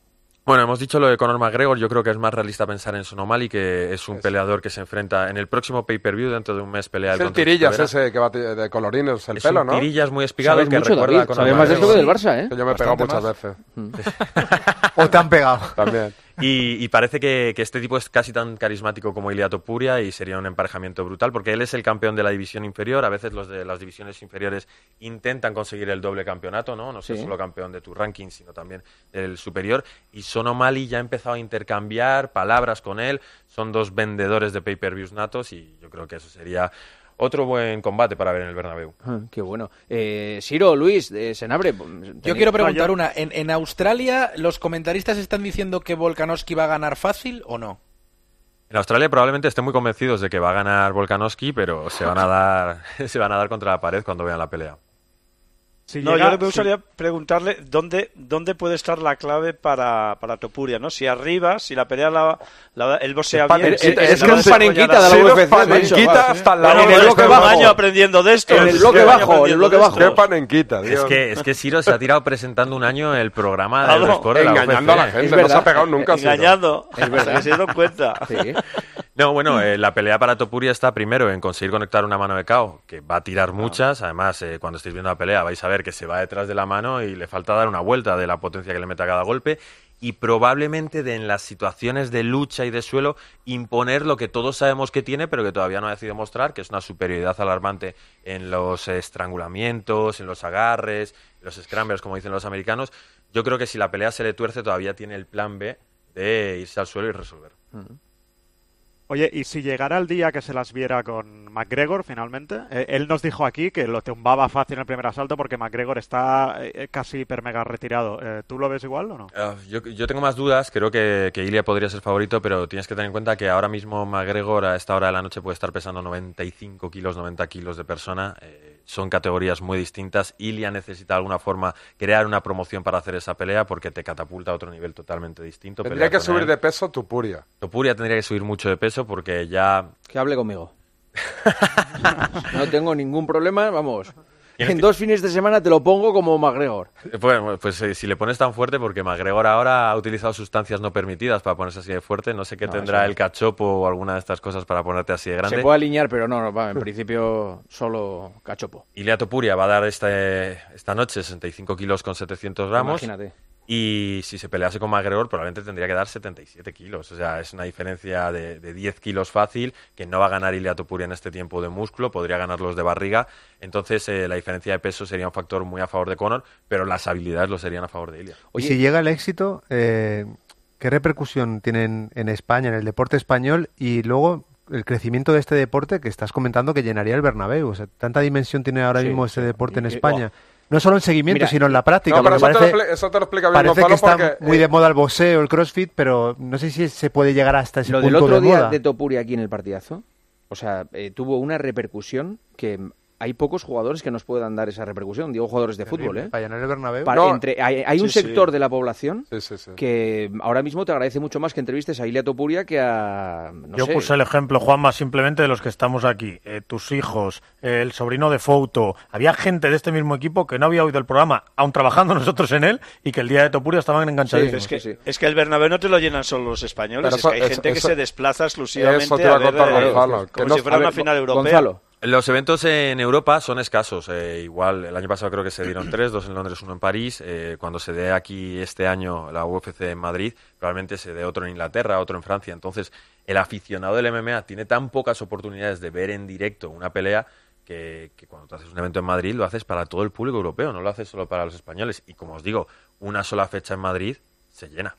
Bueno, hemos dicho lo de Conor McGregor. Yo creo que es más realista pensar en Sonomali, que es un peleador que se enfrenta en el próximo pay-per-view. Dentro de un mes pelea Es el tirillas ese que va de colorines el Es pelo, un ¿no? tirillas muy espigado que mucho, recuerda David. a Conor Sabes más de esto que del Barça, ¿eh? Que yo me he pegado muchas más. veces. O te han pegado. También. Y, y parece que, que este tipo es casi tan carismático como Ilia Topuria y sería un emparejamiento brutal porque él es el campeón de la división inferior. A veces los de las divisiones inferiores intentan conseguir el doble campeonato, ¿no? No ser Sí. solo campeón de tu ranking, sino también del superior. Y Sonomali ya ha empezado a intercambiar palabras con él. Son dos vendedores de pay-per-views natos y yo creo que eso sería otro buen combate para ver en el Bernabéu. Ah, Qué bueno. Eh, Siro, Luis, de Senabre. Yo quiero preguntar una. ¿En, en Australia los comentaristas están diciendo que Volkanovski va a ganar fácil o no? En Australia probablemente estén muy convencidos de que va a ganar Volkanovski, pero se van a dar, se van a dar contra la pared cuando vean la pelea. Si no, llega- yo me si- gustaría preguntarle dónde, dónde puede estar la clave para, para Topuria, ¿no? Si arriba, si la pelea la, la- él boxea Es bien. panenquita, si- es que la es panenquita de la. UFC, panenquita hasta el lado. Bueno, En el bloque bajo. año aprendiendo de esto. En el bloque bajo, en el bloque bajo. Qué panenquita, Es Dios. que, es que Siro se ha tirado presentando un año el programa de los de la engañando a la gente, no se ha pegado nunca. Ciro. Engañando. Es verdad. Que se dieron cuenta. No, bueno, eh, la pelea para Topuria está primero en conseguir conectar una mano de KO, que va a tirar muchas. Además, eh, cuando estéis viendo la pelea vais a ver que se va detrás de la mano y le falta dar una vuelta de la potencia que le mete a cada golpe. Y probablemente de en las situaciones de lucha y de suelo imponer lo que todos sabemos que tiene, pero que todavía no ha decidido mostrar, que es una superioridad alarmante en los estrangulamientos, en los agarres, en los scrambles, como dicen los americanos. Yo creo que si la pelea se le tuerce, todavía tiene el plan B de irse al suelo y resolver. Oye, y si llegara el día que se las viera con McGregor finalmente, eh, él nos dijo aquí que lo tumbaba fácil en el primer asalto porque McGregor está eh, casi hiper mega retirado. Eh, ¿Tú lo ves igual o no? Ah, yo, yo tengo más dudas, creo que, que Ilia podría ser favorito, pero tienes que tener en cuenta que ahora mismo McGregor a esta hora de la noche puede estar pesando 95 kilos, 90 kilos de persona. Son categorías muy distintas. Ilia necesita de alguna forma crear una promoción para hacer esa pelea porque te catapulta a otro nivel totalmente distinto. Tendría que subir él. de peso Tupuria. Topuria tendría que subir mucho de peso porque ya Que hable conmigo. no tengo ningún problema, vamos. En dos fines de semana te lo pongo como McGregor. Bueno, pues eh, si le pones tan fuerte, porque McGregor ahora ha utilizado sustancias no permitidas para ponerse así de fuerte, no sé qué No, tendrá el cachopo o alguna de estas cosas para ponerte así de grande. Se puede alinear, pero no, no, va, en principio solo cachopo. Ilia Topuria va a dar este, esta noche 65 kilos con 700 gramos. Imagínate. Y si se pelease con McGregor, probablemente tendría que dar 77 kilos. O sea, es una diferencia de, de 10 kilos fácil, que no va a ganar Ilia Topuria en este tiempo de músculo, podría ganar los de barriga. Entonces, eh, la diferencia de peso sería un factor muy a favor de Conor, pero las habilidades lo serían a favor de Ilia. Y si llega el éxito, eh, ¿qué repercusión tienen en España, en el deporte español y luego el crecimiento de este deporte que estás comentando que llenaría el Bernabéu? O sea, tanta dimensión tiene ahora Sí, mismo este deporte en España. oh. No solo en seguimiento, Mira, sino en la práctica. No, pero porque eso, te lo parece, eso te lo explica bien parece que está porque, muy eh, de moda el boxeo, el crossfit, pero no sé si se puede llegar hasta ese Lo del punto otro de día moda. de Topuria aquí en el partidazo, o sea, eh, tuvo una repercusión que hay pocos jugadores que nos puedan dar esa repercusión. Digo jugadores de fútbol, ¿eh? Para llenar el Bernabéu. Para- No. entre- hay, hay un sí. sector de la población Sí, sí, sí. que ahora mismo te agradece mucho más que entrevistes a Ilia Topuria que a. No Yo sé, puse el ejemplo, Juanma, simplemente de los que estamos aquí. Eh, tus hijos, eh, el sobrino de Fouto. Había gente de este mismo equipo que no había oído el programa, aun trabajando nosotros en él, y que el día de Topuria estaban enganchadísimos. es, que, es que el Bernabéu no te lo llenan solo los españoles, es que hay eso- gente que eso- se desplaza exclusivamente a ver, que como no- si fuera a una final europea. Gonzalo. Los eventos en Europa son escasos. eh, igual, el año pasado creo que se dieron tres, dos en Londres, uno en París. eh, cuando se dé aquí este año la UFC en Madrid, probablemente se dé otro en Inglaterra, otro en Francia. Entonces, el aficionado del MMA tiene tan pocas oportunidades de ver en directo una pelea que, que cuando tú haces un evento en Madrid lo haces para todo el público europeo, no lo haces solo para los españoles. Y como os digo, una sola fecha en Madrid se llena.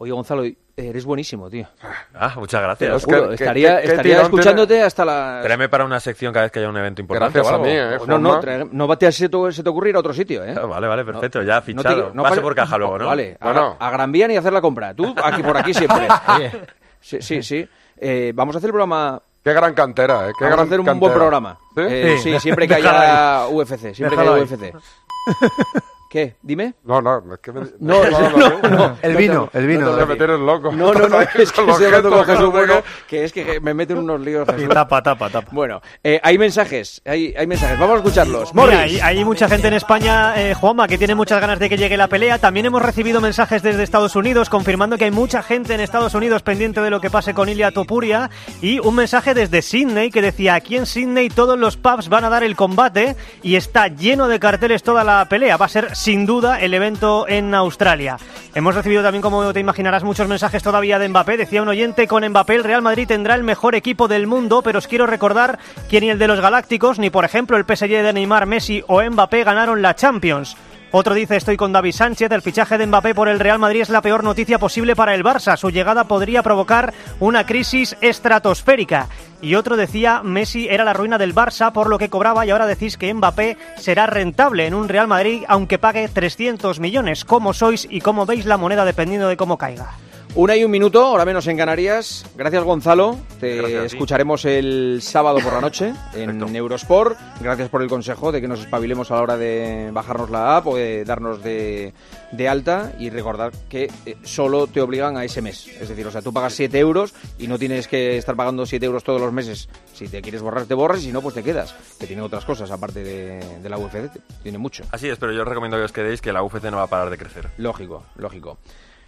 Oye, Gonzalo, eres buenísimo, tío. Ah, muchas Te gracias. lo juro, estaría, estaría escuchándote hasta la. Tráeme para una sección cada vez que haya un evento importante. Gracias o a mí, algo. ¿eh, No, no, trae- no te, se, te, se te ocurre ir a otro sitio, ¿eh? Ah, Vale, vale, perfecto, ya No te- fichado. no Pase pare- por caja luego, ¿no? Vale, a, Bueno. a Gran Vía ni hacer la compra. Tú, aquí por aquí siempre. Sí, sí, sí. Eh, vamos a hacer el programa. Qué gran cantera, ¿eh? Qué vamos gran a hacer un cantera. buen programa. ¿Sí? Eh, Sí. sí, siempre que haya ahí. UFC. Siempre Déjalo que ahí. haya UFC. ¿Qué? Dime. No, no, es que me... No, no, no, no. El vino, el vino. No te loco. No, no, no, es que estoy hablando con Jesús Bueno, que es que me meten unos líos. Y tapa, tapa, tapa. Bueno, eh, hay mensajes, hay, hay mensajes. Vamos a escucharlos. Mira, Morris. hay, hay mucha gente en España, eh, Juanma, que tiene muchas ganas de que llegue la pelea. También hemos recibido mensajes desde Estados Unidos confirmando que hay mucha gente en Estados Unidos pendiente de lo que pase con Ilia Topuria. Y un mensaje desde Sydney que decía, aquí en Sydney todos los pubs van a dar el combate y está lleno de carteles toda la pelea. Va a ser sin duda el evento en Australia. Hemos recibido también, como te imaginarás, muchos mensajes todavía de Mbappé. Decía un oyente, con Mbappé el Real Madrid tendrá el mejor equipo del mundo, pero os quiero recordar que ni el de los Galácticos, ni por ejemplo el PSG de Neymar, Messi o Mbappé ganaron la Champions. Otro dice, estoy con David Sánchez, el fichaje de Mbappé por el Real Madrid es la peor noticia posible para el Barça. Su llegada podría provocar una crisis estratosférica. Y otro decía, Messi era la ruina del Barça por lo que cobraba y ahora decís que Mbappé será rentable en un Real Madrid aunque pague 300 millones. ¿Cómo sois y cómo veis la moneda dependiendo de cómo caiga? Una y un minuto, ahora menos en Canarias. Gracias, Gonzalo. Te Gracias escucharemos el sábado por la noche en Eurosport. Gracias por el consejo de que nos espabilemos a la hora de bajarnos la app o de darnos de, de alta. Y recordar que eh, solo te obligan a ese mes. Es decir, o sea, tú pagas 7 euros y no tienes que estar pagando 7 euros todos los meses. Si te quieres borrar, te borras y si no, pues te quedas. Que tiene otras cosas aparte de, de la UFC. Tiene mucho. Así es, pero yo os recomiendo que os quedéis, que la UFC no va a parar de crecer. Lógico, lógico.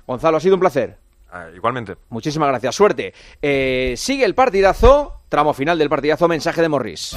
Gonzalo, ha sido un placer. Ah, igualmente. Muchísimas gracias, suerte. Eh, sigue el partidazo, tramo final del partidazo, mensaje de Morris.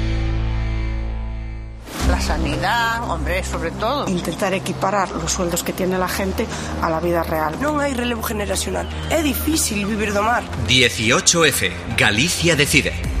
La sanidad, hombre, sobre todo. Intentar equiparar los sueldos que tiene la gente a la vida real. Non hai relevo generacional. É difícil vivir do mar. 18F. Galicia decide.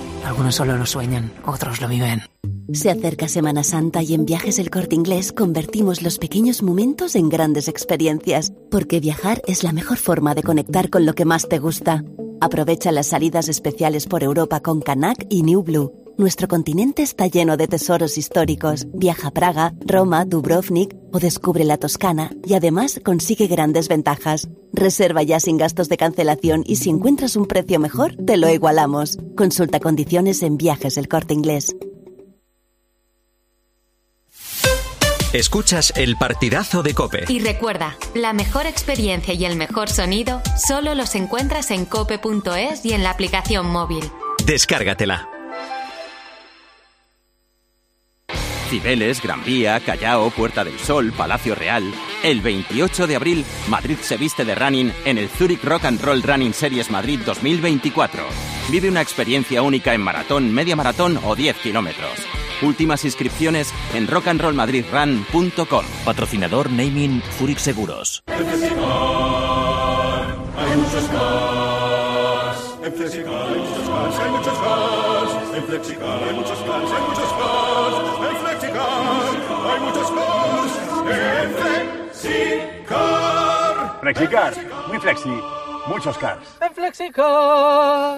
Algunos solo lo sueñan, otros lo viven. Se acerca Semana Santa y en Viajes El Corte Inglés convertimos los pequeños momentos en grandes experiencias, porque viajar es la mejor forma de conectar con lo que más te gusta. Aprovecha las salidas especiales por Europa con Canac y New Blue. Nuestro continente está lleno de tesoros históricos. Viaja a Praga, Roma, Dubrovnik o descubre la Toscana y además consigue grandes ventajas. Reserva ya sin gastos de cancelación y si encuentras un precio mejor, te lo igualamos. Consulta condiciones en Viajes El Corte Inglés. Escuchas el partidazo de Cope. Y recuerda, la mejor experiencia y el mejor sonido solo los encuentras en cope.es y en la aplicación móvil. Descárgatela. Cibeles, Gran Vía, Callao, Puerta del Sol, Palacio Real. El 28 de abril, Madrid se viste de running en el Zurich Rock and Roll Running Series Madrid 2024. Vive una experiencia única en maratón, media maratón o 10 kilómetros. Últimas inscripciones en rockandrollmadridrun.com. Patrocinador Naming Zurich Seguros. Hay muchos. En Flexicar hay muchos cars, hay muchos cars. En Flexicar hay muchos cars, hay muchos cars. En Flexicar hay muchos cars. En Flexicar. Flexicar, muy flexi, muchos cars. En Flexicar.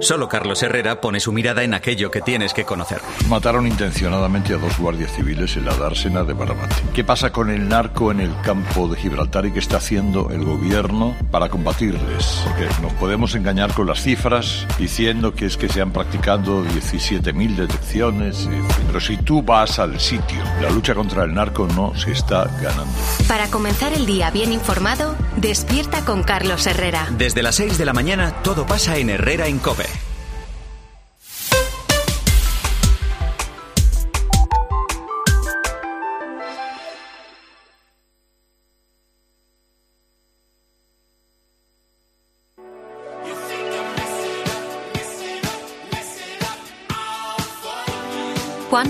Solo Carlos Herrera pone su mirada en aquello que tienes que conocer. Mataron intencionadamente a dos guardias civiles en la dársena de Barbate. ¿Qué pasa con el narco en el campo de Gibraltar y qué está haciendo el gobierno para combatirles? Porque nos podemos engañar con las cifras diciendo que es que se han practicado 17.000 detecciones, pero si tú vas al sitio, la lucha contra el narco no se está ganando. Para comenzar el día bien informado, despierta con Carlos Herrera. Desde las 6 de la mañana todo pasa en Herrera en Cope.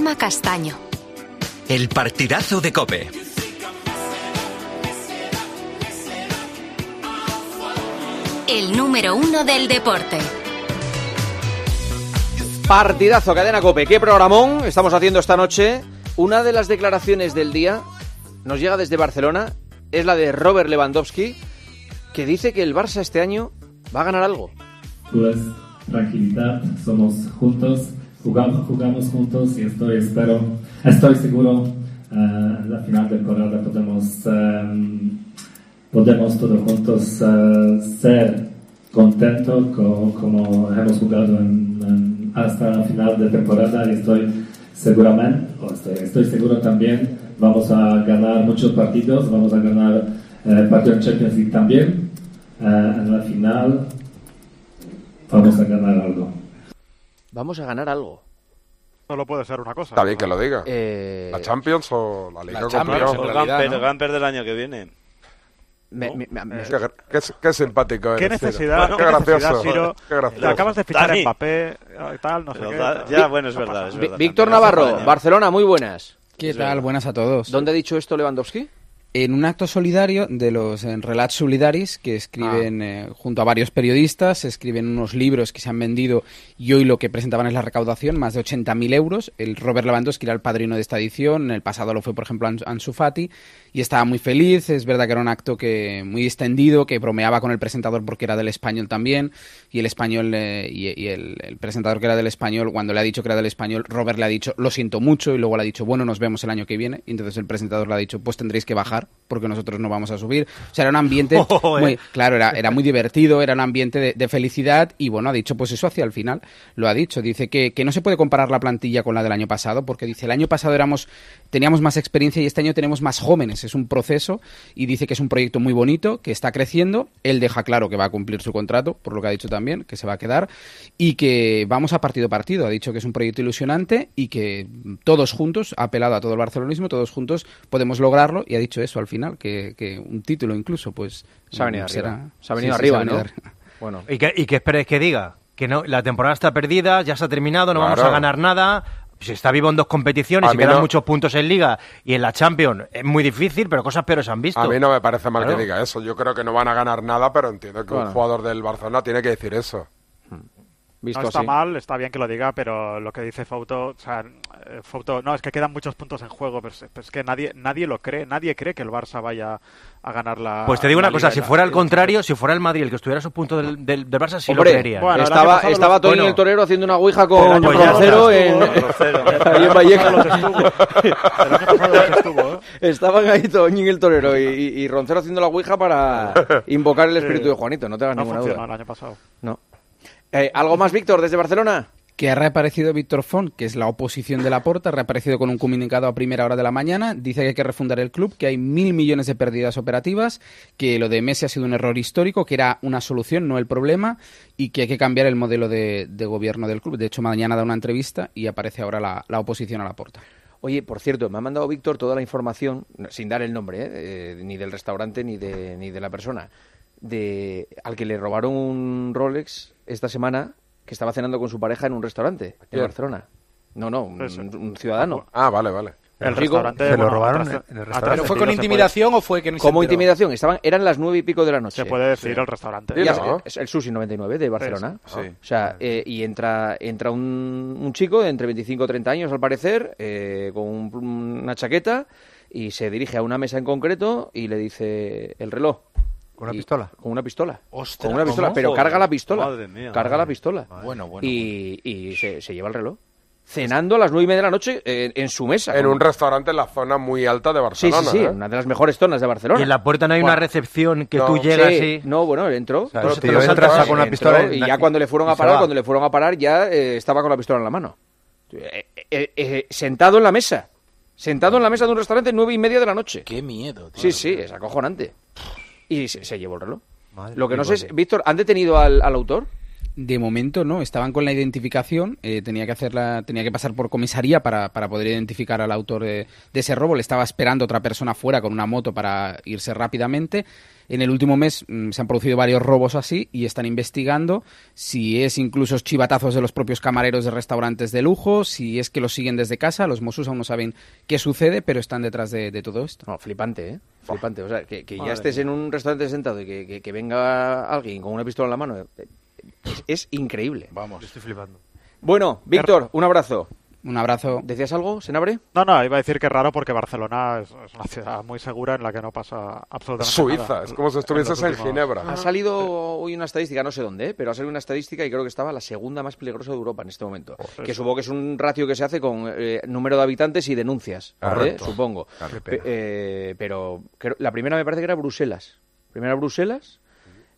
Juanma Castaño. El partidazo de Cope. El número uno del deporte. Partidazo, cadena Cope. ¿Qué programón estamos haciendo esta noche? Una de las declaraciones del día nos llega desde Barcelona. Es la de Robert Lewandowski, que dice que el Barça este año va a ganar algo. Pues tranquilidad, somos juntos, jugamos, jugamos juntos y estoy, espero, estoy seguro en la final de temporada podemos, em, podemos todos juntos eh, ser contentos co- como hemos jugado hasta la final de temporada y estoy seguramente, estoy, estoy seguro también, vamos a ganar muchos partidos, vamos a ganar eh, partidos en Champions League también. Eh, en la final vamos a ganar algo. Vamos a ganar algo. Solo puede ser una cosa. Está bien que lo diga. Eh, ¿La Champions o la Liga La Champions, el Gamper, el Gamper del año que viene. Me- me- me- me- Qué, qué, qué simpático ¿Qué eres, Ciro. necesidad, qué qué necesidad, gracioso. Ciro? Qué gracioso. Te acabas de fichar Dani. en Mbappé, eh, tal, no sé qué. tal. ya, bueno, es verdad, es verdad. Víctor También. Navarro, Barcelona, muy buenas. ¿Qué tal? Buenas a todos. ¿Dónde ha dicho esto Lewandowski? En un acto solidario de los Relats Solidaris, que escriben eh, junto a varios periodistas, escriben unos libros que se han vendido y hoy lo que presentaban es la recaudación, más de 80.000 euros. El Robert Lewandowski era el padrino de esta edición, en el pasado lo fue, por ejemplo, Ans- Ansu Fati, y estaba muy feliz. Es verdad que era un acto que muy extendido, que bromeaba con el presentador porque era del español también, y el español eh, y, y el, el presentador que era del español, cuando le ha dicho que era del español, Robert le ha dicho, lo siento mucho, y luego le ha dicho, bueno, nos vemos el año que viene, y entonces el presentador le ha dicho, pues tendréis que bajar, porque nosotros no vamos a subir. O sea, era un ambiente Oh, eh. muy, claro, era, era muy divertido, era un ambiente de, de felicidad, y bueno, ha dicho, pues eso hacia el final, lo ha dicho, dice que, que no se puede comparar la plantilla con la del año pasado, porque dice, el año pasado éramos, teníamos más experiencia y este año tenemos más jóvenes, es un proceso, y dice que es un proyecto muy bonito, que está creciendo, él deja claro que va a cumplir su contrato, por lo que ha dicho también, que se va a quedar, y que vamos a partido a partido, ha dicho que es un proyecto ilusionante y que todos juntos, ha apelado a todo el barcelonismo, todos juntos podemos lograrlo, y ha dicho eso al final, que, que un título incluso, pues Se ha venido será- arriba. Se ha venido sí, sí, arriba, se ha venido ¿no? arriba. Bueno. ¿Y qué, y qué esperes que diga? Que no, la temporada está perdida, ya se ha terminado, no vamos a ganar nada. Si está vivo en dos competiciones A y quedan no- muchos puntos en Liga y en la Champions es muy difícil, pero cosas peores han visto. A mí no me parece mal Claro. que diga eso. Yo creo que no van a ganar nada, pero entiendo que Bueno. un jugador del Barcelona tiene que decir eso. Visto no está así. mal, está bien que lo diga, pero lo que dice Fauto, o sea, eh, Fauto, no, es que quedan muchos puntos en juego, pero es, pero es que nadie, nadie lo cree, nadie cree que el Barça vaya a ganar la. Pues te digo una cosa, si fuera al contrario, si fuera el Madrid el que estuviera a esos puntos del, del, del Barça, sí Hombre, lo creería. Bueno, estaba, estaba los- Tony bueno. el torero haciendo una ouija con Roncero pasado en. Estaban ahí Toñi y el torero y, Roncero haciendo la ouija para invocar el espíritu de Juanito, no te hagas No ninguna duda. el año pasado. No. Eh, ¿Algo más, Víctor, desde Barcelona? que ha reaparecido Víctor Font, que es la oposición de la Porta, ha reaparecido con un comunicado a primera hora de la mañana, dice que hay que refundar el club, que hay mil millones de pérdidas operativas, que lo de Messi ha sido un error histórico, que era una solución, no el problema, y que hay que cambiar el modelo de, de gobierno del club. De hecho, mañana da una entrevista y aparece ahora la, la oposición a la Porta. Oye, por cierto, me ha mandado Víctor toda la información, sin dar el nombre, ¿eh? Eh, ni del restaurante ni de, ni de la persona, de al que le robaron un Rolex esta semana que estaba cenando con su pareja en un restaurante en ¿Quién? Barcelona. No, no, un, un ciudadano. Ah, vale, vale. El chico- restaurante. Se lo robaron atrás- en el restaurante. ¿Pero fue de con intimidación o fue que no se Como intimidación, estaban, eran las nueve y pico de la noche. puede- Se puede decir el restaurante. Sí, Ya ¿no? el Susi 99 de Barcelona. Sí. O sea, eh, y entra entra un, un chico de entre 25 y 30 años, al parecer, eh, con un- una chaqueta, y se dirige a una mesa en concreto y le dice el reloj. ¿Con una Y- pistola? Con una pistola. Ostras, con una pistola, ¿cómo? pero carga la pistola. Madre mía. carga la pistola. Bueno, bueno. y y se, se lleva el reloj. Cenando a las nueve y media de la noche en, en su mesa. En con- un restaurante en la zona muy alta de Sí, sí, Barcelona. sí, ¿eh? una de las mejores zonas de Barcelona. Y en la puerta no hay una recepción que no, tú llegas Sí, y... No, bueno, él entró. sea, Pero te una entró, pistola y y- ya cuando le fueron a parar, cuando le fueron a parar, ya eh, estaba con la pistola en la mano. Eh, eh, eh, sentado en la mesa. Sentado en la mesa de un restaurante nueve y media de la noche. Qué miedo, tío. Sí, sí, es acojonante. Y se, se llevó el reloj. Madre Lo que no sé es, Víctor, ¿han detenido al, al autor? De momento no, estaban con la identificación, eh, tenía que hacerla, tenía que pasar por comisaría para, para poder identificar al autor de, de ese robo. Le estaba esperando otra persona fuera con una moto para irse rápidamente. En el último mes mm, se han producido varios robos así y están investigando si es incluso chivatazos de los propios camareros de restaurantes de lujo, si es que los siguen desde casa. Los Mossos aún no saben qué sucede, pero están detrás de, de todo esto. No, flipante, ¿eh? Flipante. O sea, que, que ya estés en un restaurante sentado y que, que- que venga alguien con una pistola en la mano. eh, Es, es increíble. Vamos. Estoy flipando. Bueno, Víctor, un abrazo. Un abrazo. ¿Decías algo, Senabre? No, no, iba a decir que es raro porque Barcelona es, es una ciudad muy segura en la que no pasa absolutamente Suiza, nada. es como si estuvieses en últimos- Ginebra. Ha salido hoy una estadística, no sé dónde, ¿eh? pero ha salido una estadística y creo que estaba la segunda más peligrosa de Europa en este momento. que supongo que es un ratio que se hace con eh, número de habitantes y denuncias, ¿eh? Supongo. Claro. Pe- eh, pero creo- la primera me parece que era Bruselas. Primera Bruselas,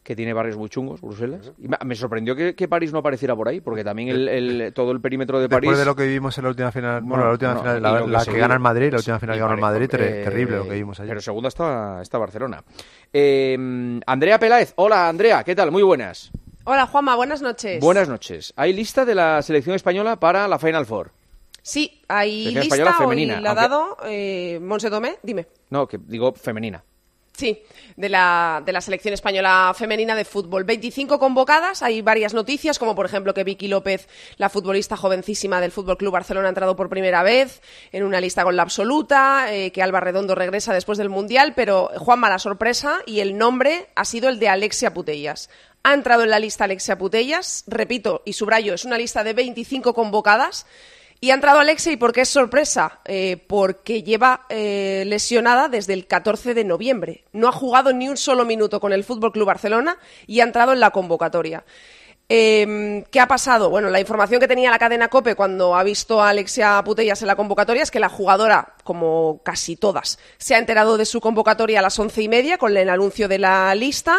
que tiene barrios muy chungos, Bruselas. Y me- sorprendió que, que París no apareciera por ahí, porque también el, el- todo el perímetro de Después París... de lo que vivimos en la última final, bueno, Bueno, la última no, final, la, lo la que gana el Madrid, la última final que gana el Madrid, eh, terrible lo que vimos ayer. Pero segunda está, está Barcelona. Eh, Andrea Peláez, hola Andrea, ¿qué tal? Muy buenas. Hola Juanma, buenas noches. Buenas noches. ¿Hay lista de la selección española para la Final Four? Sí, hay Selección lista, española hoy femenina, la ha aunque- dado eh, Monse Tomé, dime. No, que digo femenina. Sí, de la, de la selección española femenina de fútbol. 25 convocadas, hay varias noticias, como por ejemplo que Vicky López, la futbolista jovencísima del Fútbol Club Barcelona, ha entrado por primera vez en una lista con la absoluta, eh, que Alba Redondo regresa después del Mundial, pero Juanma, la sorpresa y el nombre ha sido el de Alexia Putellas. Ha entrado en la lista Alexia Putellas, repito y subrayo, es una lista de 25 convocadas. Y ha entrado Alexia, ¿y por qué es sorpresa? Eh, porque lleva eh, lesionada desde el 14 de noviembre. No ha jugado ni un solo minuto con el Fútbol Club Barcelona y ha entrado en la convocatoria. Eh, ¿Qué ha pasado? Bueno, la información que tenía la cadena Cope cuando ha visto a Alexia Putellas en la convocatoria es que la jugadora, como casi todas, se ha enterado de su convocatoria a las once y media con el anuncio de la lista.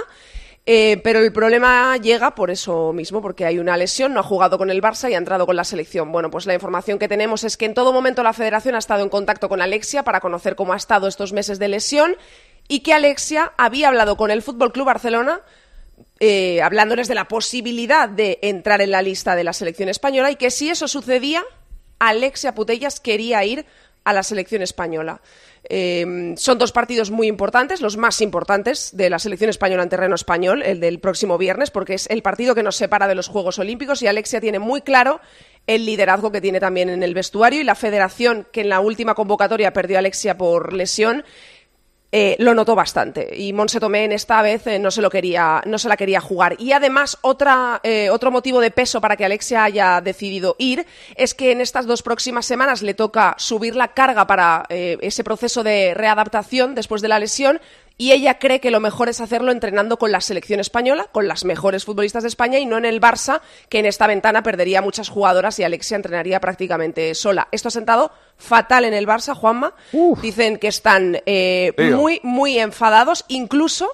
Eh, pero el problema llega por eso mismo, porque hay una lesión, no ha jugado con el Barça y ha entrado con la selección. Bueno, pues la información que tenemos es que en todo momento la federación ha estado en contacto con Alexia para conocer cómo ha estado estos meses de lesión y que Alexia había hablado con el Fútbol Club Barcelona eh, hablándoles de la posibilidad de entrar en la lista de la selección española y que si eso sucedía, Alexia Putellas quería ir a la selección española. Eh, son dos partidos muy importantes, los más importantes de la selección española en terreno español, el del próximo viernes, porque es el partido que nos separa de los Juegos Olímpicos y Alexia tiene muy claro el liderazgo que tiene también en el vestuario y la federación que en la última convocatoria perdió a Alexia por lesión eh, lo notó bastante. Y Monse en esta vez eh, no se lo quería no se la quería jugar. Y además otra eh, otro motivo de peso para que Alexia haya decidido ir es que en estas dos próximas semanas le toca subir la carga para eh, ese proceso de readaptación después de la lesión. Y ella cree que lo mejor es hacerlo entrenando con la selección española, con las mejores futbolistas de España y no en el Barça, que en esta ventana perdería muchas jugadoras y Alexia entrenaría prácticamente sola. Esto ha sentado fatal en el Barça, Juanma. Dicen que están eh, muy, muy enfadados, incluso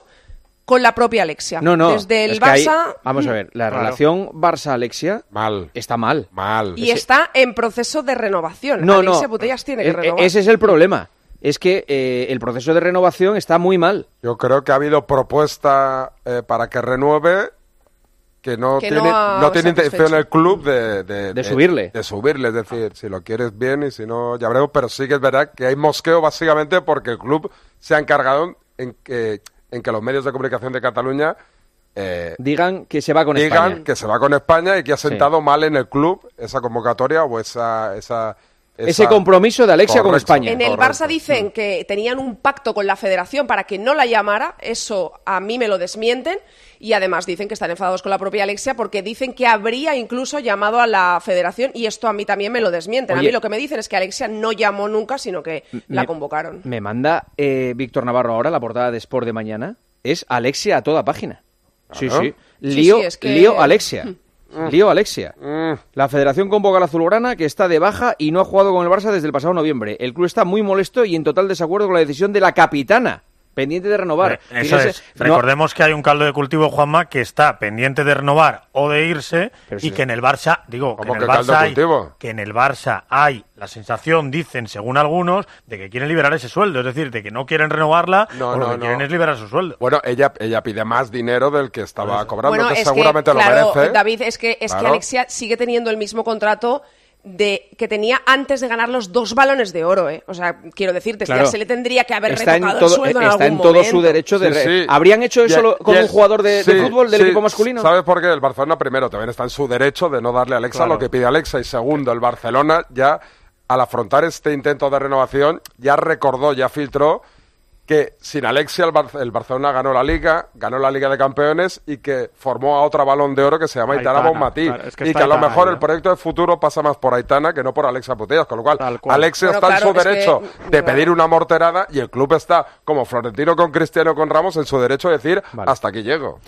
con la propia Alexia. No, no. Desde el es que ahí- Barça vamos a ver, la Claro. relación Barça-Alexia mal. está mal. Mal. y está en proceso de renovación. No, no. Alexia Putellas tiene que E- renovar. Ese es el problema. Es que eh, el proceso de renovación está muy mal. Yo creo que ha habido propuesta eh, para que renueve que no Que tiene, no tiene intención el club de, de, De subirle. De subirle, es decir, si lo quieres bien y si no, ya veremos. Pero sí que es verdad que hay mosqueo básicamente porque el club se ha encargado en que, en que los medios de comunicación de Cataluña eh, Digan que se va con digan España. que se va con España y que ha sentado mal en el club esa convocatoria o esa... esa, Ese compromiso de Alexia con. España. En el Correcto. Barça dicen que tenían un pacto con la federación para que no la llamara, eso a mí me lo desmienten, y además dicen que están enfadados con la propia Alexia porque dicen que habría incluso llamado a la federación, y esto a mí también me lo desmienten. Oye. a mí lo que me dicen es que Alexia no llamó nunca, sino que la convocaron. Me manda eh, Víctor Navarro ahora la portada de Sport de mañana. Es Alexia a toda página. Sí, Claro. sí. Sí, Lío, sí, es que- lío Alexia. Mm. Lío Alexia. La federación convoca a la azulgrana que está de baja y no ha jugado con el Barça desde el pasado noviembre. El club está muy molesto y en total desacuerdo con la decisión de la capitana, pendiente de renovar. Eh, Eso Fíjese, es. no- Recordemos que hay un caldo de cultivo, Juanma, que está pendiente de renovar o de irse Pero y sí. que en el Barça, digo, que ¿Cómo en el Barça, hay, cultivo? que en el Barça hay la sensación, dicen, según algunos, de que quieren liberar ese sueldo. Es decir, de que no quieren renovarla No, o lo que no. quieren es liberar su sueldo. Bueno, ella, ella pide más dinero del que estaba cobrando, Bueno, que es seguramente que, lo claro, merece. David, es que, es que. Alexia sigue teniendo el mismo contrato de que tenía antes de ganar los dos balones de oro, ¿eh? O sea, quiero decirte, Claro. ya se le tendría que haber está en retocado todo, el sueldo en está algún en todo momento. su derecho de... Sí, re- sí. ¿Habrían hecho eso lo- con un jugador de, de fútbol del sí. equipo masculino? ¿Sabes por qué? El Barcelona primero también está en su derecho de no darle a Alexa Claro. lo que pide Alexa y segundo, el Barcelona ya al afrontar este intento de renovación ya recordó, ya filtró que sin Alexia el, Bar- el Barcelona ganó la Liga, ganó la Liga de Campeones y que formó a otra balón de oro que se llama Aitana, Aitana, Bonmatí. claro, es que y que a lo mejor ahí, el proyecto de futuro pasa más por Aitana que no por Alexia Putellas, con lo cual, cual. Alexia Bueno, está claro, en su es que- derecho de pedir una morterada y el club está, como Florentino con Cristiano con Ramos, en su derecho de decir Vale. hasta aquí llego.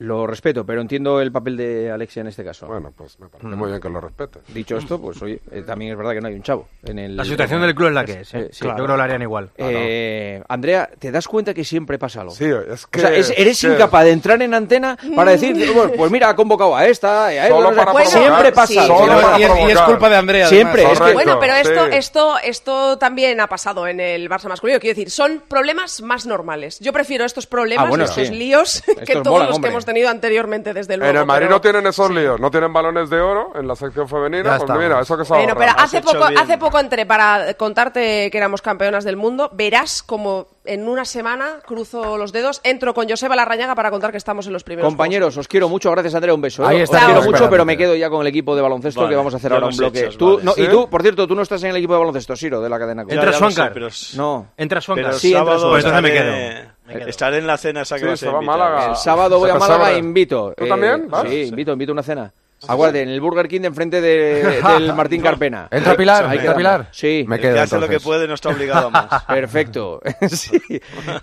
Lo respeto, pero entiendo el papel de Alexia en este caso. Bueno, pues me parece muy bien que lo respetes. Dicho esto, pues oye, eh, también es verdad que no hay un chavo. En el, La situación del club es la que es, ¿eh? sí. Yo creo que lo harían igual. Eh, Andrea, ¿te das cuenta que siempre pasa algo? Sí, es que... O sea, es- eres que- incapaz de entrar en antena para decir, bueno, pues mira, ha convocado a esta, y a Solo para siempre pasa sí. Solo para y, es- y es provocar. culpa de Andrea. Siempre, además. es que- Bueno, pero esto, sí. esto, esto también ha pasado en el Barça masculino. Quiero decir, son problemas más normales. Yo prefiero estos problemas, Ah, bueno, estos sí. líos, que Estos todos los hombre. que hemos tenido anteriormente, desde luego. En el Madrid pero- no tienen esos líos, no tienen balones de oro en la sección femenina, pues mira, eso que se Bueno, pero hace poco, hace poco entré para contarte que éramos campeonas del mundo. Verás como en una semana cruzo los dedos, entro con Joseba Larrañaga para contar que estamos en los primeros. Compañeros, os quiero mucho, gracias Andrea, un beso. ¿eh? Ahí Os está. quiero Chao. mucho, pero me quedo ya con el equipo de baloncesto Vale, que vamos a hacer ahora un bloque. echas, tú, vale. no, ¿Sí? Y tú, por cierto, tú no estás en el equipo de baloncesto, Siro, de la cadena. Cope. Ya, ya lo sé, pero s- No. Entra el Sí, entra Suancar. Pues entonces me quedo. Estaré en la cena esa que Sí, vas a se va a. Málaga. El sábado voy a Málaga e invito. ¿Tú Eh, también? ¿Vas? Sí, invito, invito a una cena. Aguarde, en el Burger King de enfrente de- del Martín Carpena. ¿Entra Pilar? ¿Entra. Pilar? Sí. Me quedo que hace lo que puede no está obligado a más. Perfecto. Sí.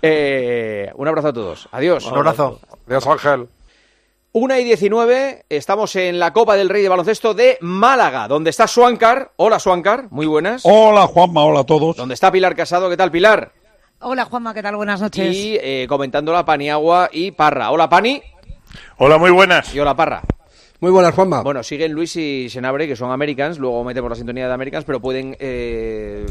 Eh, un abrazo a todos. Adiós. Un abrazo. Adiós, Ángel. Una y 19, estamos en la Copa del Rey de Baloncesto de Málaga, donde está Suancar. Hola, Suancar, muy buenas. Hola Juanma, hola a todos. Donde está Pilar Casado, ¿qué tal, Pilar? Hola Juanma, ¿qué tal? Buenas noches. Y eh, comentándola Paniagua y Parra. Hola, Pani. Hola, muy buenas. Y hola, Parra. Muy buenas, Juanma. Bueno, siguen Luis y Senabre, que son Americans, luego metemos la sintonía de Americans, pero pueden eh,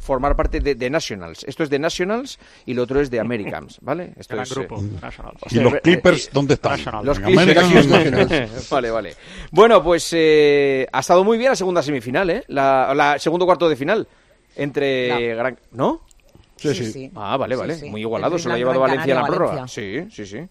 formar parte de, de Nationals. Esto es de Nationals y lo otro es de Americans, ¿vale? Esto Gran es, grupo, eh, Nationals. ¿Y los Clippers dónde están? Los En Clippers. América. vale, vale. Bueno, pues eh, ha estado muy bien la segunda semifinal, ¿eh? La, la segundo cuarto de final. Entre Gran... ¿No? Sí, sí. sí. Ah, vale, Sí, vale. sí. Muy igualado. El Se lo ha llevado Valencia en la prórroga. Valencia. Sí, sí, sí.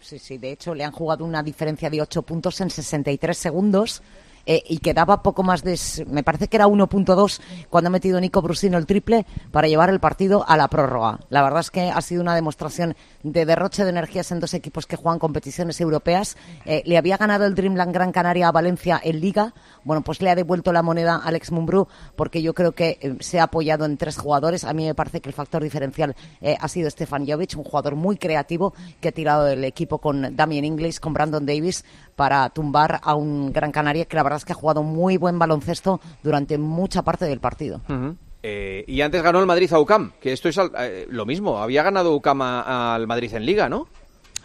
Sí, sí, de hecho le han jugado una diferencia de 8 puntos en 63 segundos eh, y quedaba poco más de, me parece que era 1.2 cuando ha metido Nico Brusino el triple para llevar el partido a la prórroga. La verdad es que ha sido una demostración de derroche de energías en dos equipos que juegan competiciones europeas. Eh, le había ganado el Dreamland Gran Canaria a Valencia en Liga. Bueno, pues le ha devuelto la moneda a Alex Mumbrú porque yo creo que eh, se ha apoyado en tres jugadores. A mí me parece que el factor diferencial ha sido Stefan Jovic, un jugador muy creativo que ha tirado el equipo con Damien Inglis, con Brandon Davis para tumbar a un Gran Canaria que la verdad es que ha jugado muy buen baloncesto durante mucha parte del partido. Eh, y antes ganó el Madrid a UCAM, que esto es al- eh, lo mismo. Había ganado UCAM al Madrid en Liga, ¿no?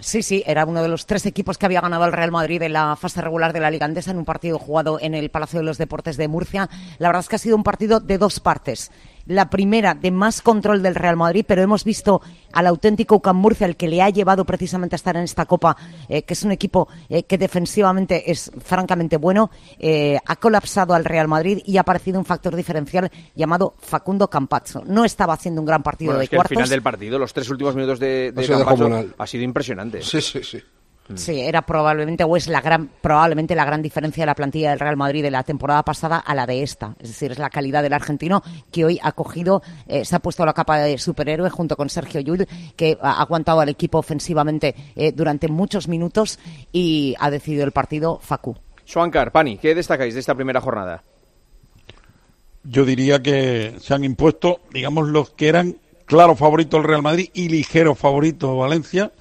Sí, sí, era uno de los tres equipos que había ganado el Real Madrid en la fase regular de la Liga Andesa en un partido jugado en el Palacio de los Deportes de Murcia. La verdad es que ha sido un partido de dos partes. La primera de más control del Real Madrid, pero hemos visto al auténtico UCAM Murcia, el que le ha llevado precisamente a estar en esta Copa, eh, que es un equipo eh, que defensivamente es francamente bueno, eh, ha colapsado al Real Madrid y ha aparecido un factor diferencial llamado Facundo Campazzo. No estaba haciendo un gran partido Bueno, de es que el cuartos. final del partido, los tres últimos minutos de, de Ha sido Campazzo, ha sido impresionante. Sí, sí, sí. Sí, era probablemente o es la gran probablemente la gran diferencia de la plantilla del Real Madrid de la temporada pasada a la de esta. Es decir, es la calidad del argentino que hoy ha cogido, eh, se ha puesto la capa de superhéroe junto con Sergio Llull, que ha aguantado al equipo ofensivamente eh, durante muchos minutos y ha decidido el partido Facu. Suancar, Pani, ¿qué destacáis de esta primera jornada? Yo diría que se han impuesto, digamos, los que eran claro favorito el Real Madrid y ligero favorito Valencia,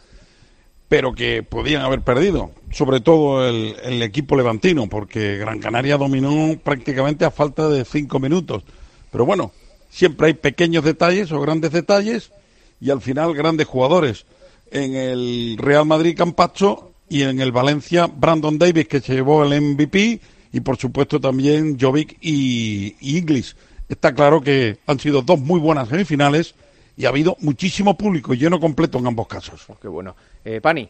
pero que podían haber perdido, sobre todo el, equipo levantino, porque Gran Canaria dominó prácticamente a falta de cinco minutos. Pero bueno, siempre hay pequeños detalles o grandes detalles y al final grandes jugadores. En el Real Madrid Campazzo y en el Valencia Brandon Davis, que se llevó el MVP, y por supuesto también Jovic y, y Inglis. Está claro que han sido dos muy buenas semifinales y ha habido muchísimo público lleno completo en ambos casos. Qué bueno. Eh, Pani.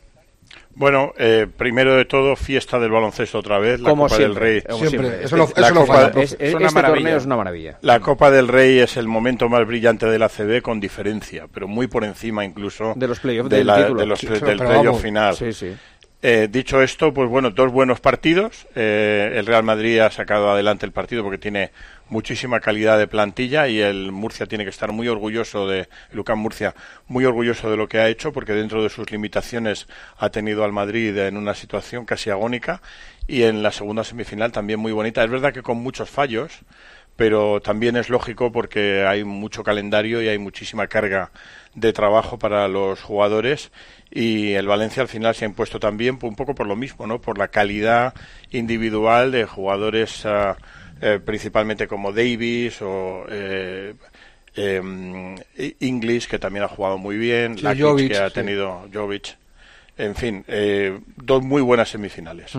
Bueno, eh, primero de todo, fiesta del baloncesto otra vez, la Como Copa siempre, del Rey. como Siempre. siempre. Eso no- La eso no Copa-. Es- es- este torneo es una maravilla. La Copa del Rey es el momento más brillante de la CB con diferencia, pero muy por encima incluso De los playoffs de del la- de los- Sí, del playoff final. Sí, sí. Eh, dicho esto, pues bueno, dos buenos partidos. Eh, el Real Madrid ha sacado adelante el partido porque tiene muchísima calidad de plantilla y el Murcia tiene que estar muy orgulloso de Lucán Murcia, muy orgulloso de lo que ha hecho porque dentro de sus limitaciones ha tenido al Madrid en una situación casi agónica y en la segunda semifinal también muy bonita. Es verdad que con muchos fallos, pero también es lógico porque hay mucho calendario y hay muchísima carga de trabajo para los jugadores y el Valencia al final se ha impuesto también un poco por lo mismo, ¿no? Por la calidad individual de jugadores eh, principalmente como Davis o eh, em, English que también ha jugado muy bien, Sí, Lakic, Jovic, que ha sí. tenido Jovic. En fin, eh, dos muy buenas semifinales.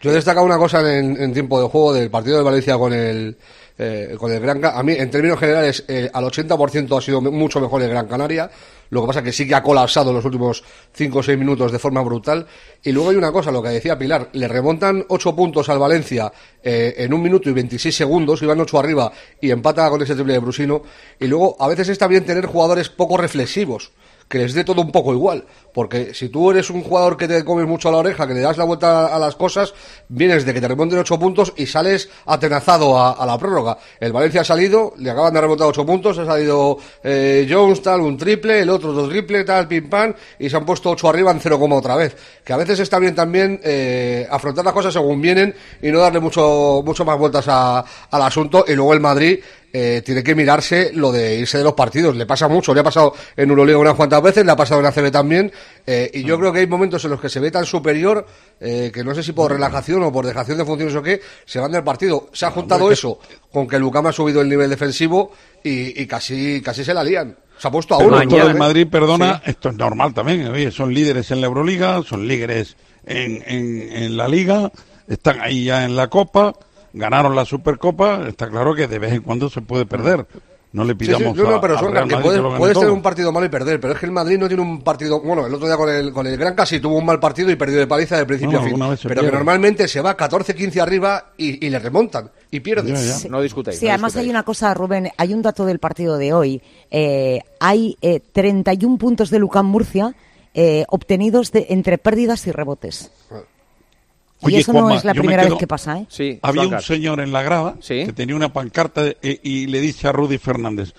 Yo he destacado una cosa en, en tiempo de juego del partido de Valencia con el eh, con el Gran A mí, en términos generales, eh, al 80% ha sido mucho mejor el Gran Canaria. Lo que pasa que sí que ha colapsado en los últimos 5 o 6 minutos de forma brutal. Y luego hay una cosa, lo que decía Pilar, le remontan 8 puntos al Valencia eh, en un minuto y 26 segundos, iban 8 arriba y empata con ese triple de Brusino. Y luego, a veces está bien tener jugadores poco reflexivos que les dé todo un poco igual. Porque si tú eres un jugador que te comes mucho a la oreja, que le das la vuelta a las cosas, vienes de que te remonten ocho puntos y sales atenazado a, la prórroga. El Valencia ha salido, le acaban de remontar ocho puntos, ha salido eh, Jones, tal, un triple, el otro dos triple, tal, pim pam, y se han puesto ocho arriba en cero coma otra vez. Que a veces está bien también eh, afrontar las cosas según vienen y no darle mucho, mucho más vueltas a- al asunto. Y luego el Madrid eh, tiene que mirarse lo de irse de los partidos. Le pasa mucho, le ha pasado en Euroliga unas cuantas veces, le ha pasado en ACB también. eh, y yo creo que hay momentos en los que se ve tan superior eh, que no sé si por relajación o por dejación de funciones o qué, se van del partido. Se ha juntado eso con que Lucam ha subido el nivel defensivo y, y casi, casi se la lían. Se ha puesto a uno. Esto del Madrid, perdona, Sí. esto es normal también. oye, son líderes en la Euroliga, son líderes en, en, en la Liga, están ahí ya en la Copa, ganaron la Supercopa. Está claro que de vez en cuando se puede perder. No le Sí, sí, pidamos no, no, a- pero que puedes tener todo. un partido malo y perder, pero es que el Madrid no tiene un partido. Bueno, el otro día con el, con el Gran casi tuvo un mal partido y perdió de paliza de principio No, a fin. Pero que normalmente se va 14-15 arriba y, y le remontan y pierden. Sí. No discutáis. Sí, no además discutáis. hay una cosa, Rubén, hay un dato del partido de hoy. Eh, hay eh, 31 puntos de Lucán Murcia eh, obtenidos de, entre pérdidas y rebotes. y Oye, eso no es la primera quedo- vez que pasa, ¿eh? Sí, Había un señor en la grada que tenía una pancarta de- eh, y le dice a Rudy Fernández,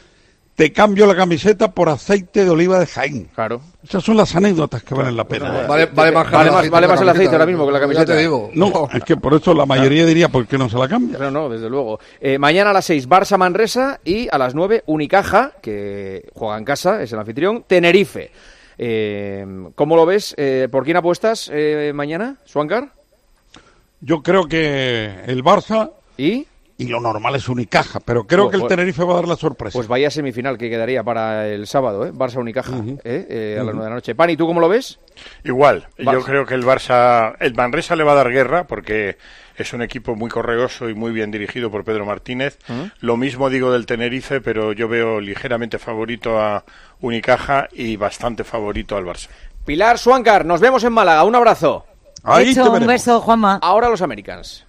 te cambio la camiseta por aceite de oliva de Jaén. Claro. Esas son las anécdotas que valen la pena. Vale, vale más, Vale más- vale más el aceite ahora mismo que la Ya camiseta. te digo. No, es que por eso la mayoría diría, ¿por qué no se la cambia? No, no, desde luego. Eh, mañana a las 6, Barça Manresa y a las 9, Unicaja, que juega en casa, es el anfitrión, Tenerife. Eh, ¿Cómo lo ves? Eh, ¿Por quién apuestas eh, mañana, Suancar? Yo creo que el Barça y y lo normal es Unicaja, pero creo Pues- que el pues- Tenerife va a dar la sorpresa. Pues vaya semifinal que quedaría para el sábado, ¿eh? Barça Unicaja, ¿eh? Eh, a las 9 de la noche. Pani, ¿tú cómo lo ves? Igual, yo creo que el Barça, el Manresa le va a dar guerra porque es un equipo muy correoso y muy bien dirigido por Pedro Martínez. Lo mismo digo del Tenerife, pero yo veo ligeramente favorito a Unicaja y bastante favorito al Barça. Pilar Suancar, nos vemos en Málaga. Un abrazo. Hecho, un beso, Juanma. Ahora los Americans.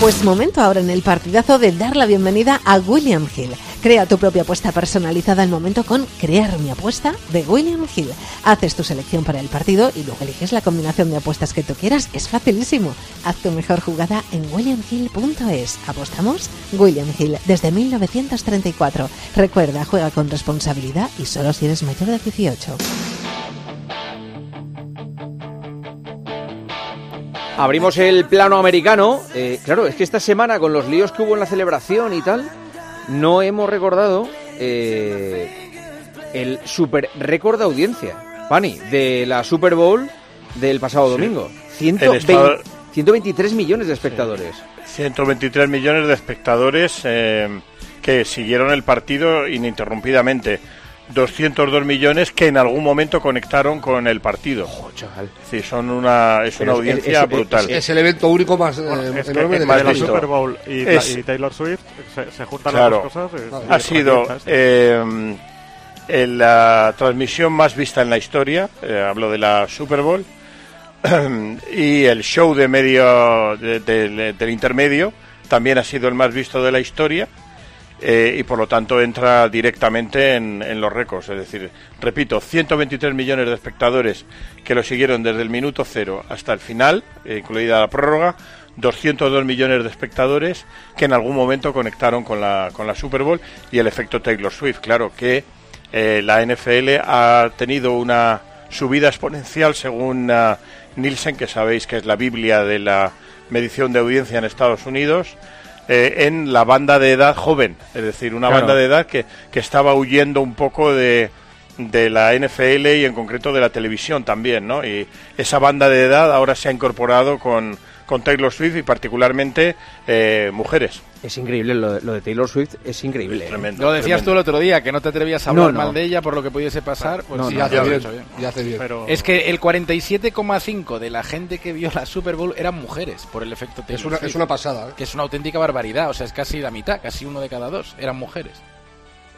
Pues momento ahora en el partidazo de dar la bienvenida a William Hill. Crea tu propia apuesta personalizada al momento con Crear mi apuesta de William Hill. Haces tu selección para el partido y luego eliges la combinación de apuestas que tú quieras. Es facilísimo. Haz tu mejor jugada en williamhill.es. ¿Apostamos? William Hill, desde 1934. Recuerda, juega con responsabilidad y solo si eres mayor de 18. Abrimos el plano americano. Eh, claro, es que esta semana, con los líos que hubo en la celebración y tal, no hemos recordado eh, el super récord de audiencia, Pani, de la Super Bowl del pasado domingo. 120 estado- 123 millones de espectadores. 123 millones de espectadores eh, que siguieron el partido ininterrumpidamente. 202 millones que en algún momento conectaron con el partido. Sí, son una, es una es- audiencia es- brutal. Es el evento único más eh, Es que enorme de la. Super Bowl y, Es- y Taylor Swift se, se juntan Claro. las dos cosas. es- ha es sido eh, en la transmisión más vista en la historia, eh, hablo de la Super Bowl, y el show de medio de- del- del intermedio también ha sido el más visto de la historia eh, y por lo tanto entra directamente en, en los récords. Es decir, repito, 123 millones de espectadores que lo siguieron desde el minuto cero hasta el final, eh, incluida la prórroga. 202 millones de espectadores que en algún momento conectaron con la, con la Super Bowl y el efecto Taylor Swift. Claro que eh, la NFL ha tenido una subida exponencial según ah, Nielsen, que sabéis que es la Biblia de la medición de audiencia en Estados Unidos, eh, en la banda de edad joven, es decir, una Claro. banda de edad que, que estaba huyendo un poco de, de la NFL y en concreto de la televisión también, ¿no? Y esa banda de edad ahora se ha incorporado con, con Taylor Swift y particularmente eh, mujeres. Es increíble, lo de, lo de Taylor Swift es increíble. ¿eh? Tremendo. Lo decías tú el otro día, que no te atrevías a hablar No, no. mal de ella por lo que pudiese pasar. Pues No, sí, no, hace ya bien, bien. Bien. Es que el 47,5 de la gente que vio la Super Bowl eran mujeres por el efecto Taylor Es una, Swift. es una pasada. ¿eh? Que es una auténtica barbaridad. O sea, es casi la mitad, casi uno de cada dos eran mujeres.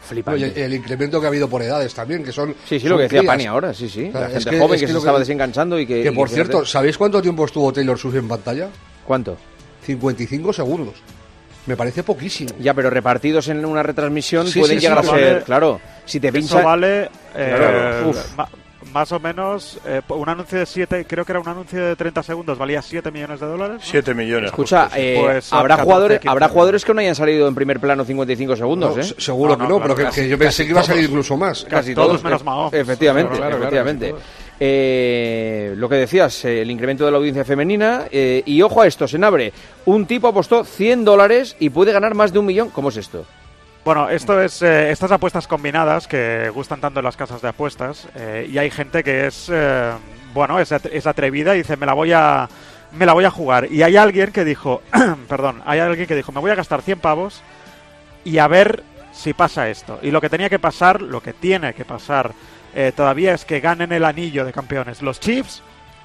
Flipante. No, y el, incremento que ha habido por edades también, que son. Sí, sí, son lo que decía crías. Pani ahora, sí, sí. O sea, La es gente que- joven es que, que se estaba que- desenganchando y que... Que y por cierto, ¿sabéis cuánto tiempo estuvo Taylor Swift en pantalla? ¿Cuánto? 55 segundos. Me parece poquísimo. Ya, pero repartidos en una retransmisión Sí, pueden sí, llegar sí, a vale. ser, claro, si te Eso pincha... vale eh, Claro, uf. Más o menos eh, un anuncio de 7, creo que era un anuncio de 30 segundos, valía 7 millones de dólares. ¿no? 7 millones. Escucha, eh, Pues habrá 14, jugadores 15 habrá jugadores que no hayan salido en primer plano 55 segundos, No, ¿eh? se- seguro No, que no, pero que, casi- que yo pensé que iba a salir incluso más. Casi todos todos, menos Mahomes. Efectivamente, Claro, claro, efectivamente. claro, Eh, lo que decías, eh, el incremento de la audiencia femenina. eh, y ojo a esto, Senabre. Un tipo apostó 100 dólares y puede ganar más de un millón. ¿Cómo es esto? Bueno, esto es eh, estas apuestas combinadas que gustan tanto en las casas de apuestas eh, y hay gente que es eh, bueno es, es atrevida y dice me la voy a me la voy a jugar y hay alguien que dijo perdón hay alguien que dijo me voy a gastar 100 pavos y a ver si pasa esto y lo que tenía que pasar lo que tiene que pasar eh, todavía es que ganen el anillo de campeones los Chiefs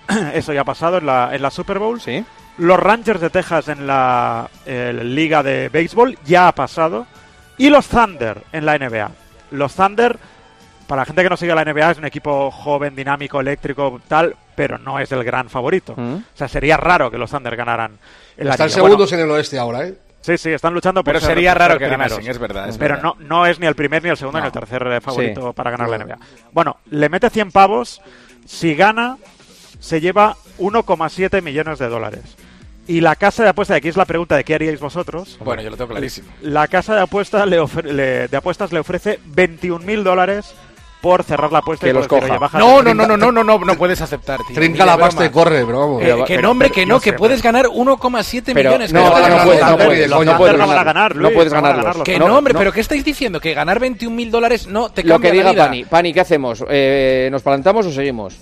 eso ya ha pasado en la en la Super Bowl Sí. los Rangers de Texas en la eh, liga de béisbol ya ha pasado. Y los Thunder en la NBA. Los Thunder, para la gente que no sigue la NBA, es un equipo joven, dinámico, eléctrico, tal, pero no es el gran favorito. Mm. O sea, sería raro que los Thunder ganaran el Están anillo. segundos Bueno, en el oeste ahora, ¿eh? Sí, sí, están luchando por Pero ser- sería raro ser que primeros. ganasen, es verdad, es pero verdad. No, no es ni el primer, ni el segundo, No. ni el tercer eh, favorito Sí. para ganar la. NBA. Bueno, le mete 100 pavos. Si gana, se lleva 1,7 millones de dólares. Y la casa de apuestas, y aquí es la pregunta de qué haríais vosotros. Bueno, yo lo tengo clarísimo. La casa de apuestas le, ofre- le- de apuestas le ofrece 21 mil dólares por cerrar la apuesta Que y por los decir, coja. "Oye, baja No, no, no, no, no, no, no, no puedes aceptar, tío. Trinca la de pasta y corre, pero vamos. Eh, que no, hombre, que no que puedes ganar 1,7 Pero millones. no, que no, no, puedes, no puedes, no puedes no ganar, no puedes ganarlos. Que no, hombre, pero ¿qué estáis diciendo? Que ganar 21 mil dólares no te Lo cambia que la diga vida. Pani. Pani, ¿qué hacemos? Eh, ¿Nos plantamos o seguimos?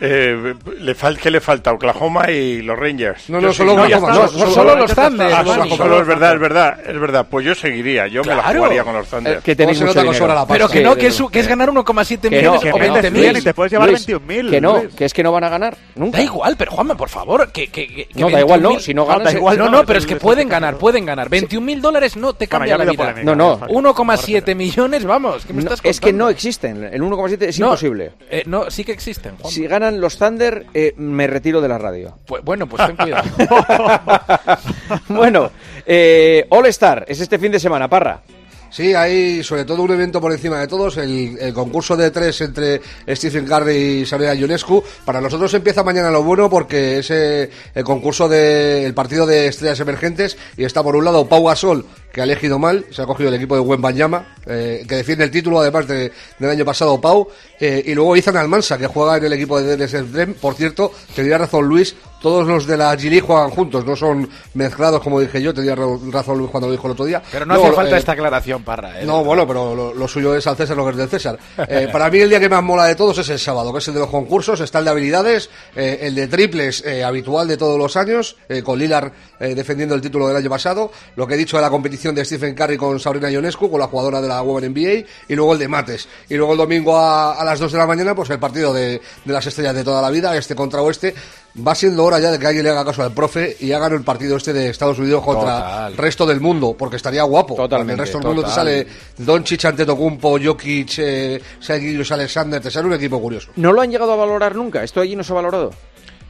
Eh, le fal- ¿Qué le falta? Oklahoma y los Rangers. No, no, solo no, No, los Thunder. Ah, Pani. solo, solo es verdad, es verdad, es verdad. Pues yo seguiría, yo me la jugaría con los Thunder. Eh, que tenéis mucho la Pero que no, que es, que es ganar 1,7 Que no, millones que o no, 20 Luis, mil. te puedes llevar Luis, 21.000, Que no, Luis. que es que no van a ganar nunca. Da igual, pero Juanma, por favor, que, que, que- que No, da igual, no. 21.000 Si no No, ganan, igual, no, no, pero es que pueden ganar, pueden ganar. 21 mil dólares no te cambia la vida. No, no. ya está. 1,7 millones, vamos. ¿qué me No, estás es que no existen. El 1,7 es imposible. eh, no, sí que existen, Juanma. Si ganan los Thunder, eh, me retiro de la radio. Pues, bueno, pues ten cuidado. bueno, eh, All Star es este fin de semana, Parra. Sí, hay sobre todo un evento por encima de todos, el, el concurso de tres entre Stephen Curry y Sabrina Ionescu. Para nosotros empieza mañana lo bueno porque es el concurso del partido de estrellas emergentes y está por un lado Pau Gasol, que ha elegido mal, se ha cogido el equipo de Wembanyama, eh, que defiende el título además de- del año pasado Pau, eh, y luego Izan Almansa, que juega en el equipo de Drem. Por cierto, tenía razón Luis, todos los de la G juegan juntos, no son mezclados como dije yo, tenía ra- razón Luis cuando lo dijo el otro día. Pero no hacía falta eh, esta aclaración, Parra. ¿eh? no, bueno, pero lo, lo suyo es al César lo que es del César. Para mí el día que más mola de todos es el sábado, que es el de los concursos. Está el de habilidades, el de triples habitual de todos los años, con Lilar defendiendo el título del año pasado. Lo que he dicho de la competición de Stephen Curry con Sabrina Ionescu, con la jugadora de la Women NBA. Y luego el de mates. Y luego el domingo a, a las 2 de la mañana, pues el partido de, de las estrellas de toda la vida, este contra oeste. Va siendo hora ya de que alguien le haga caso al profe y hagan el partido este de Estados Unidos contra Total. el resto del mundo, porque estaría guapo. Totalmente, el resto del mundo te sale Doncic, Antetokounmpo, Jokic, eh, Gilgeous Alexander, te sale un equipo curioso. ¿No lo han llegado a valorar nunca? ¿Esto allí no se ha valorado?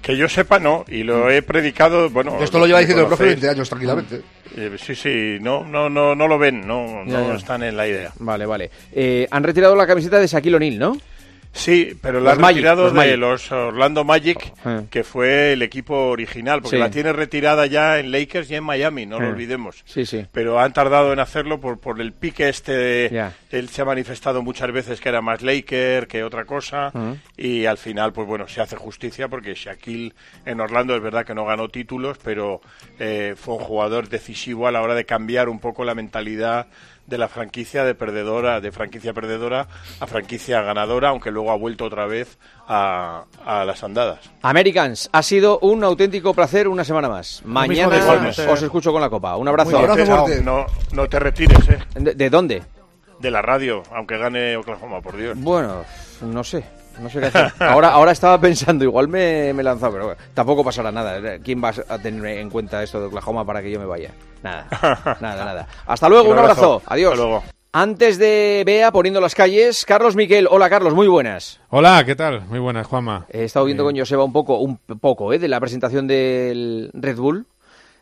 Que yo sepa, no, y lo he predicado, bueno... Esto lo lleva diciendo el profe conocéis. 20 años tranquilamente. Eh, sí, sí, no, no, no, no lo ven, no, Ya, no ya. están en la idea. Vale, vale. Eh, han retirado la camiseta de Shaquille O'Neal, ¿no? Sí, pero Los la han Magic, retirado los de Magic. los Orlando Magic, Ah. que fue el equipo original, porque Sí. la tiene retirada ya en Lakers y en Miami, no lo Ah. olvidemos. Sí, sí. Pero han tardado en hacerlo por, por el pique este de... Él se ha manifestado muchas veces que era más Laker que otra cosa, Ah. y al final, pues bueno, se hace justicia porque Shaquille en Orlando es verdad que no ganó títulos, pero eh, fue un jugador decisivo a la hora de cambiar un poco la mentalidad de la franquicia de perdedora, de franquicia perdedora a franquicia ganadora, aunque luego ha vuelto otra vez a, a las andadas. Americans, ha sido un auténtico placer una semana más. Mañana os escucho con la copa. Un abrazo. No, no, no te retires, ¿eh? ¿De, de dónde? De la radio, aunque gane Oklahoma, por Dios. Bueno, no sé. No sé qué hacer. Ahora, ahora estaba pensando, igual me, me he lanzado, pero tampoco pasará nada. ¿Quién va a tener en cuenta esto de Oklahoma para que yo me vaya? Nada, nada, nada. Hasta luego, un abrazo. Adiós. Hasta luego. Antes de Bea poniendo las calles, Carlos Miquel. Hola, Carlos, muy buenas. Hola, ¿qué tal? Muy buenas, Juanma. He estado viendo con Joseba un poco, un poco, ¿eh? de la presentación del Red Bull.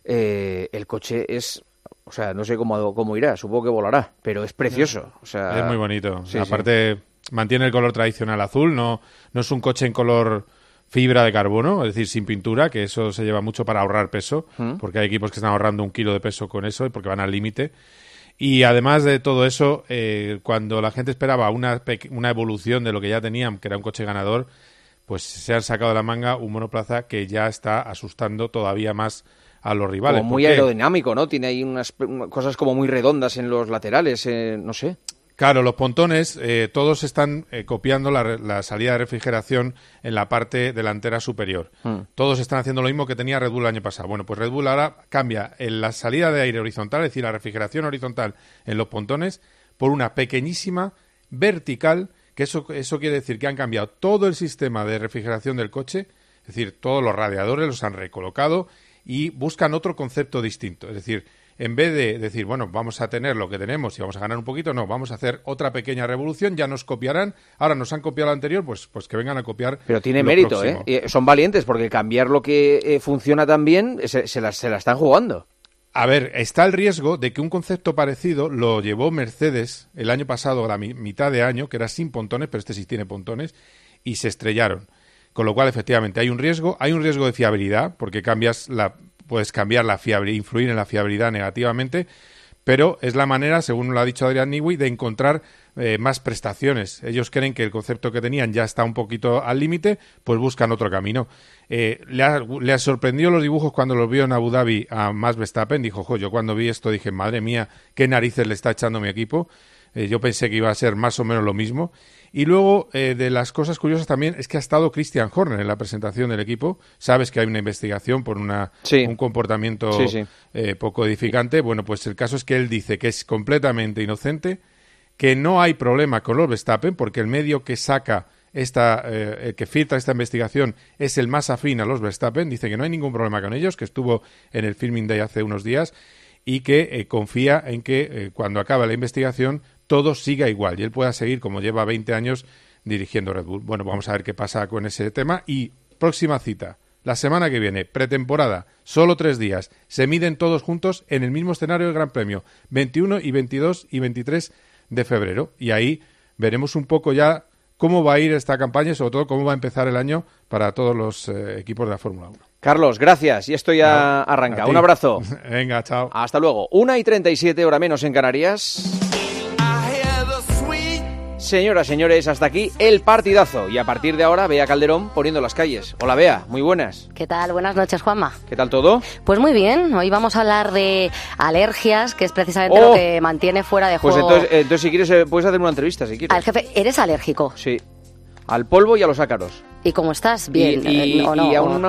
Eh, el coche es, o sea, no sé cómo, cómo irá, supongo que volará, pero es precioso. O sea, Es muy bonito. Sí, sí. Mantiene el color tradicional azul, no, no es un coche en color fibra de carbono, es decir, sin pintura, que eso se lleva mucho para ahorrar peso, Mm. porque hay equipos que están ahorrando un kilo de peso con eso y porque van al límite. Y además de todo eso, eh, cuando la gente esperaba una, una evolución de lo que ya tenían, que era un coche ganador, pues se han sacado de la manga un monoplaza que ya está asustando todavía más a los rivales. como muy aerodinámico, ¿no? Tiene ahí unas unas cosas como muy redondas en los laterales, eh, no sé. Claro, los pontones eh, todos están eh, copiando la, la salida de refrigeración en la parte delantera superior. Mm. Todos están haciendo lo mismo que tenía Red Bull el año pasado. Bueno, pues Red Bull ahora cambia en la salida de aire horizontal, es decir, la refrigeración horizontal en los pontones, por una pequeñísima vertical, que eso, eso quiere decir que han cambiado todo el sistema de refrigeración del coche, es decir, todos los radiadores los han recolocado y buscan otro concepto distinto. Es decir, en vez de decir, bueno, vamos a tener lo que tenemos y vamos a ganar un poquito, no, vamos a hacer otra pequeña revolución, ya nos copiarán, ahora nos han copiado lo anterior, pues, pues que vengan a copiar. Pero tiene lo mérito, próximo. ¿eh? Son valientes porque cambiar lo que eh, funciona tan bien se, se la, se la están jugando. A ver, está el riesgo de que un concepto parecido lo llevó Mercedes el año pasado, a la mi- mitad de año, que era sin pontones, pero este sí tiene pontones, y se estrellaron. Con lo cual, efectivamente, hay un riesgo, hay un riesgo de fiabilidad, porque cambias la, puedes cambiar la fiabilidad, influir en la fiabilidad negativamente, pero es la manera, según lo ha dicho Adrián Newey, de encontrar eh, más prestaciones. Ellos creen que el concepto que tenían ya está un poquito al límite, pues buscan otro camino. Eh, le, ha, sorprendido los dibujos cuando los vio en Abu Dhabi a Max Verstappen. Dijo, jo, yo cuando vi esto dije, madre mía, qué narices le está echando mi equipo. Eh, yo pensé que iba a ser más o menos lo mismo. Y luego, eh, de las cosas curiosas también, es que ha estado Christian Horner en la presentación del equipo. Sabes que hay una investigación por una, Sí. un comportamiento Sí, sí. eh, poco edificante. Bueno, pues el caso es que él dice que es completamente inocente, que no hay problema con los Verstappen, porque el medio que saca esta, eh, el que filtra esta investigación es el más afín a los Verstappen. Dice que no hay ningún problema con ellos, que estuvo en el Filming Day hace unos días y que confía en que cuando acabe la investigación todo siga igual y él pueda seguir como lleva 20 años dirigiendo Red Bull. Bueno, vamos a ver qué pasa con ese tema y próxima cita. La semana que viene, pretemporada, solo tres días. Se miden todos juntos en el mismo escenario del Gran Premio, 21 y 22 y 23 de febrero. Y ahí veremos un poco ya cómo va a ir esta campaña y sobre todo cómo va a empezar el año para todos los eh, equipos de la Fórmula 1. Carlos, gracias. Y esto ya arranca. Un abrazo. Venga, chao. Hasta luego. Una y 37 hora menos en Canarias. Señoras, señores, hasta aquí el partidazo. Y a partir de ahora, Bea Calderón poniendo las calles. Hola, Bea, muy buenas. ¿Qué tal? Buenas noches, Juanma. ¿Qué tal todo? Pues muy bien, hoy vamos a hablar de alergias, que es precisamente Oh. lo que mantiene fuera de Pues juego entonces, eh, entonces, si quieres, eh, puedes hacer una entrevista, si quieres. al jefe. ¿Eres alérgico? Sí. Al polvo y a los ácaros. ¿Y cómo estás? Bien, y, y- eh, o no, y a, o- una-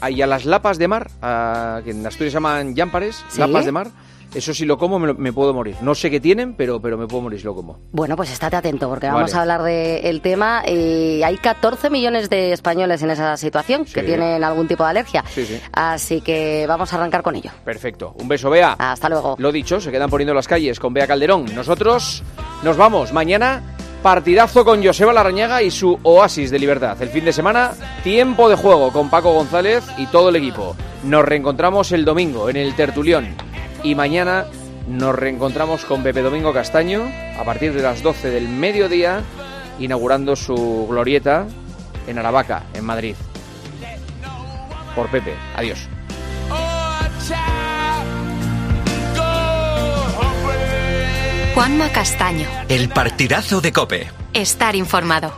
a- y a las lapas de mar, a- que en Asturias se llaman llámpares, ¿Sí? lapas de mar. Eso si lo como me, lo- me puedo morir. No sé qué tienen, pero, pero me puedo morir si lo como. Bueno, pues estate atento porque vamos a hablar del tema. Y hay 14 millones de españoles en esa situación que tienen algún tipo de alergia. Sí, sí. Así que vamos a arrancar con ello. Perfecto. Un beso, Bea. Hasta luego. Lo dicho, se quedan poniendo las calles con Bea Calderón. Nosotros nos vamos mañana partidazo con Joseba Larrañaga y su oasis de libertad. El fin de semana, tiempo de juego con Paco González y todo el equipo. Nos reencontramos el domingo en el Tertulión y mañana nos reencontramos con Pepe Domingo Castaño a partir de las 12 del mediodía, inaugurando su glorieta en Aravaca, en Madrid. Por Pepe. Adiós. Juanma Castaño. El partidazo de Cope. Estar informado.